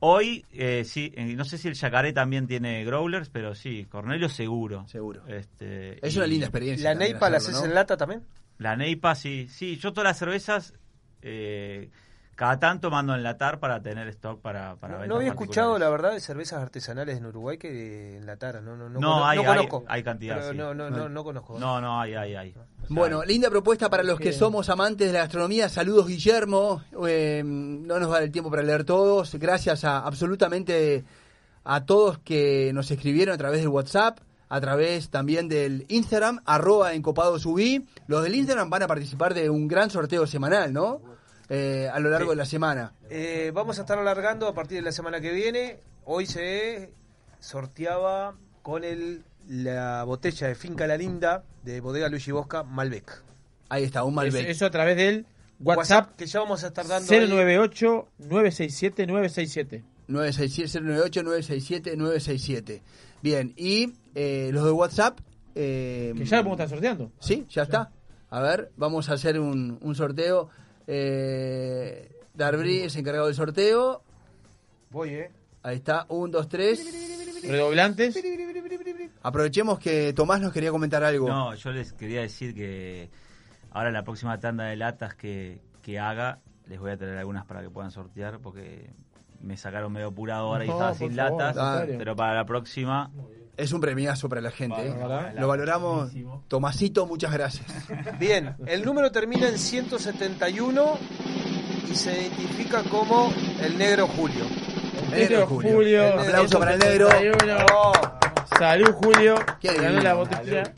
Hoy, eh, sí, eh, no sé si el Yacaré también tiene growlers, pero sí, Cornelio seguro. Seguro. Este, Es una linda experiencia. ¿La Neipa la haces ¿no? en lata también? La Neipa, sí. Sí, yo todas las cervezas, eh, Cada tanto mando a enlatar para tener stock para, para No, no había escuchado, la verdad, de cervezas artesanales en Uruguay que enlataran. No, no, no, hay, no hay, conozco. hay cantidad. Pero sí. no, no, no, no conozco. No, no, hay, hay, hay. Bueno, linda propuesta para los que somos amantes de la gastronomía. Saludos, Guillermo. Eh, no nos va a dar el tiempo para leer todos. Gracias a absolutamente a todos que nos escribieron a través del WhatsApp, a través también del Instagram, arroba encopadosubí. Los del Instagram van a participar de un gran sorteo semanal, ¿no? Eh, a lo largo de la semana. Eh, vamos a estar alargando a partir de la semana que viene. Hoy se sorteaba con el la botella de Finca La Linda de Bodega Luigi Bosca Malbec. Ahí está, un Eso, eso a través del WhatsApp, que ya vamos a estar dando ahí. 098-967-967. 967-098-967-967. Bien, y eh, los de WhatsApp... eh, Que ya lo podemos estar sorteando. Sí, ya está. A ver, vamos a hacer un, un sorteo. Eh, Darbri es encargado del sorteo. Voy, ¿eh? Ahí está, un, dos, tres. Redoblantes. Aprovechemos que Tomás nos quería comentar algo. No, yo les quería decir que ahora en la próxima tanda de latas que, que haga, les voy a traer algunas para que puedan sortear, porque me sacaron medio apurado ahora y estaba sin favor, latas, pero para la próxima... Es un premiazo para la gente. ¿eh? Lo valoramos. Tomasito, muchas gracias. <laughs> Bien, el número termina en 171 y se identifica como el negro Julio. Negro Julio. El negro Aplauso para el negro. 171. Salud, Julio. Ganó la botella.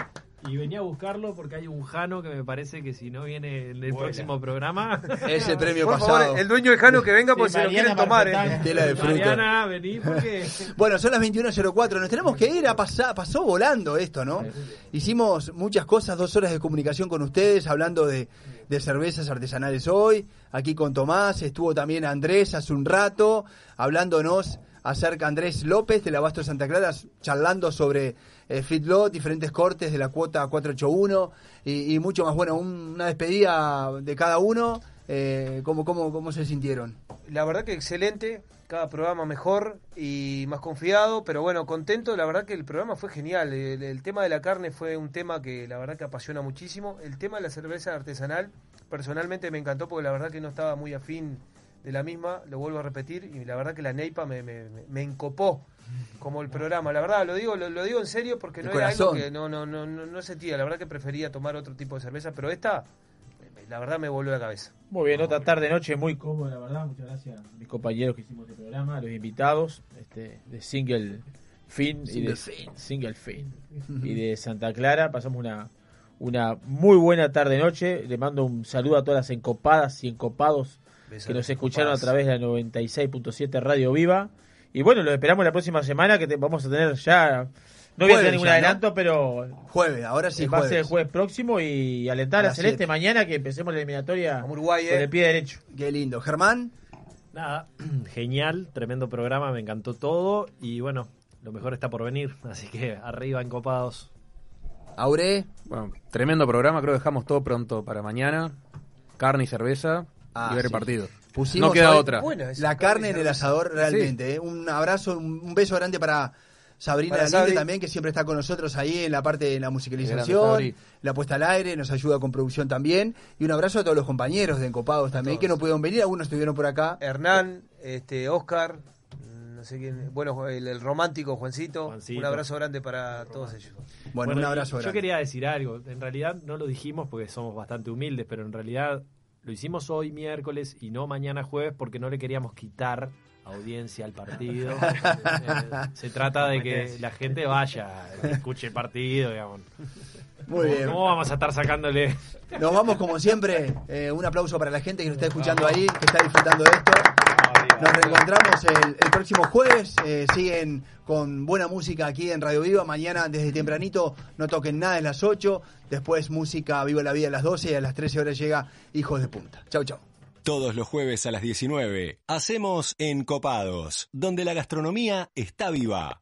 Y venía a buscarlo porque hay un Jano que me parece que si no viene en el próximo programa. <laughs> Es el premio Por pasado. favor, el dueño de Jano que venga porque Sí, se lo quieren tomar. ¿eh? Tela de fruta. Mariana, vení porque. <laughs> Bueno, son las 21.04, nos tenemos que ir, a pasar, pasó volando esto, ¿no? Hicimos muchas cosas, dos horas de comunicación con ustedes, hablando de, de cervezas artesanales hoy, aquí con Tomás, estuvo también Andrés hace un rato, hablándonos acerca Andrés López del Abasto de Santa Clara, charlando sobre eh, diferentes cortes de la cuota 481 y, mucho más. Bueno, un- una despedida de cada uno, eh, ¿cómo, cómo, ¿cómo se sintieron? La verdad que excelente, cada programa mejor y más confiado, pero bueno, contento, la verdad que el programa fue genial, el, tema de la carne fue un tema que la verdad que apasiona muchísimo, el tema de la cerveza artesanal personalmente me encantó porque la verdad que no estaba muy afín de la misma, lo vuelvo a repetir, y la verdad que la Neipa me- me encopó como el programa, la verdad lo digo lo, lo digo en serio porque De no era algo que no, no, no, no, no sentía, la verdad que prefería tomar otro tipo de cerveza, pero esta, la verdad me volvió la cabeza. Muy bien, otra tarde, noche muy cómoda, la verdad. Muchas gracias a mis compañeros que hicimos este programa, a los invitados este, de Single Fin y de Fin. Single Fin <laughs> y de Santa Clara. Pasamos una, una muy buena tarde, noche. Le mando un saludo a todas las encopadas y encopados Besos que nos escucharon a través de la 96.7 Radio Viva. Y bueno, los esperamos la próxima semana que te- vamos a tener ya. No voy a tener ningún ya, ¿no? adelanto, pero Jueves, ahora sí va a ser el jueves. próximo y alentar A a Celeste siete. mañana que empecemos la eliminatoria Uruguay, con eh. el pie derecho. Qué lindo. Germán. Nada, <clears throat> genial, tremendo programa, me encantó todo y bueno, lo mejor está por venir, <laughs> así que arriba encopados. Aure. Bueno, tremendo programa, creo que dejamos todo pronto para mañana. Carne y cerveza Ah, y ver el partido. Pusimos no queda otra. La carne en el asador, realmente. ¿eh? Un abrazo, un un beso grande para Sabrina Para Galinde Sabri. también, que siempre está con nosotros ahí en la parte de la musicalización, la puesta al aire, nos ayuda con producción también. Y un abrazo a todos los compañeros de Encopados también, que no pudieron venir, algunos estuvieron por acá. Hernán, este, Oscar, mm, no sé quién, bueno, el, el romántico Juancito, Juancito. un abrazo grande para todos ellos. Bueno, un y abrazo Yo grande. quería decir algo, en realidad no lo dijimos porque somos bastante humildes, pero en realidad lo hicimos hoy miércoles y no mañana jueves porque no le queríamos quitar audiencia al partido. <laughs> Se trata de que la gente vaya, escuche el partido, digamos. Muy bien. ¿Cómo vamos a estar sacándole? Nos vamos como siempre. Eh, un aplauso para la gente que nos está escuchando ahí, que está disfrutando de esto. Nos reencontramos el, próximo jueves. Eh, siguen con buena música aquí en Radio Viva. Mañana desde tempranito no toquen nada en las 8. Después música Viva la Vida a las 12 y a las 13 horas llega Hijos de Punta. Chau, chau. Todos los jueves a las 19 hacemos Encopados, donde la gastronomía está viva.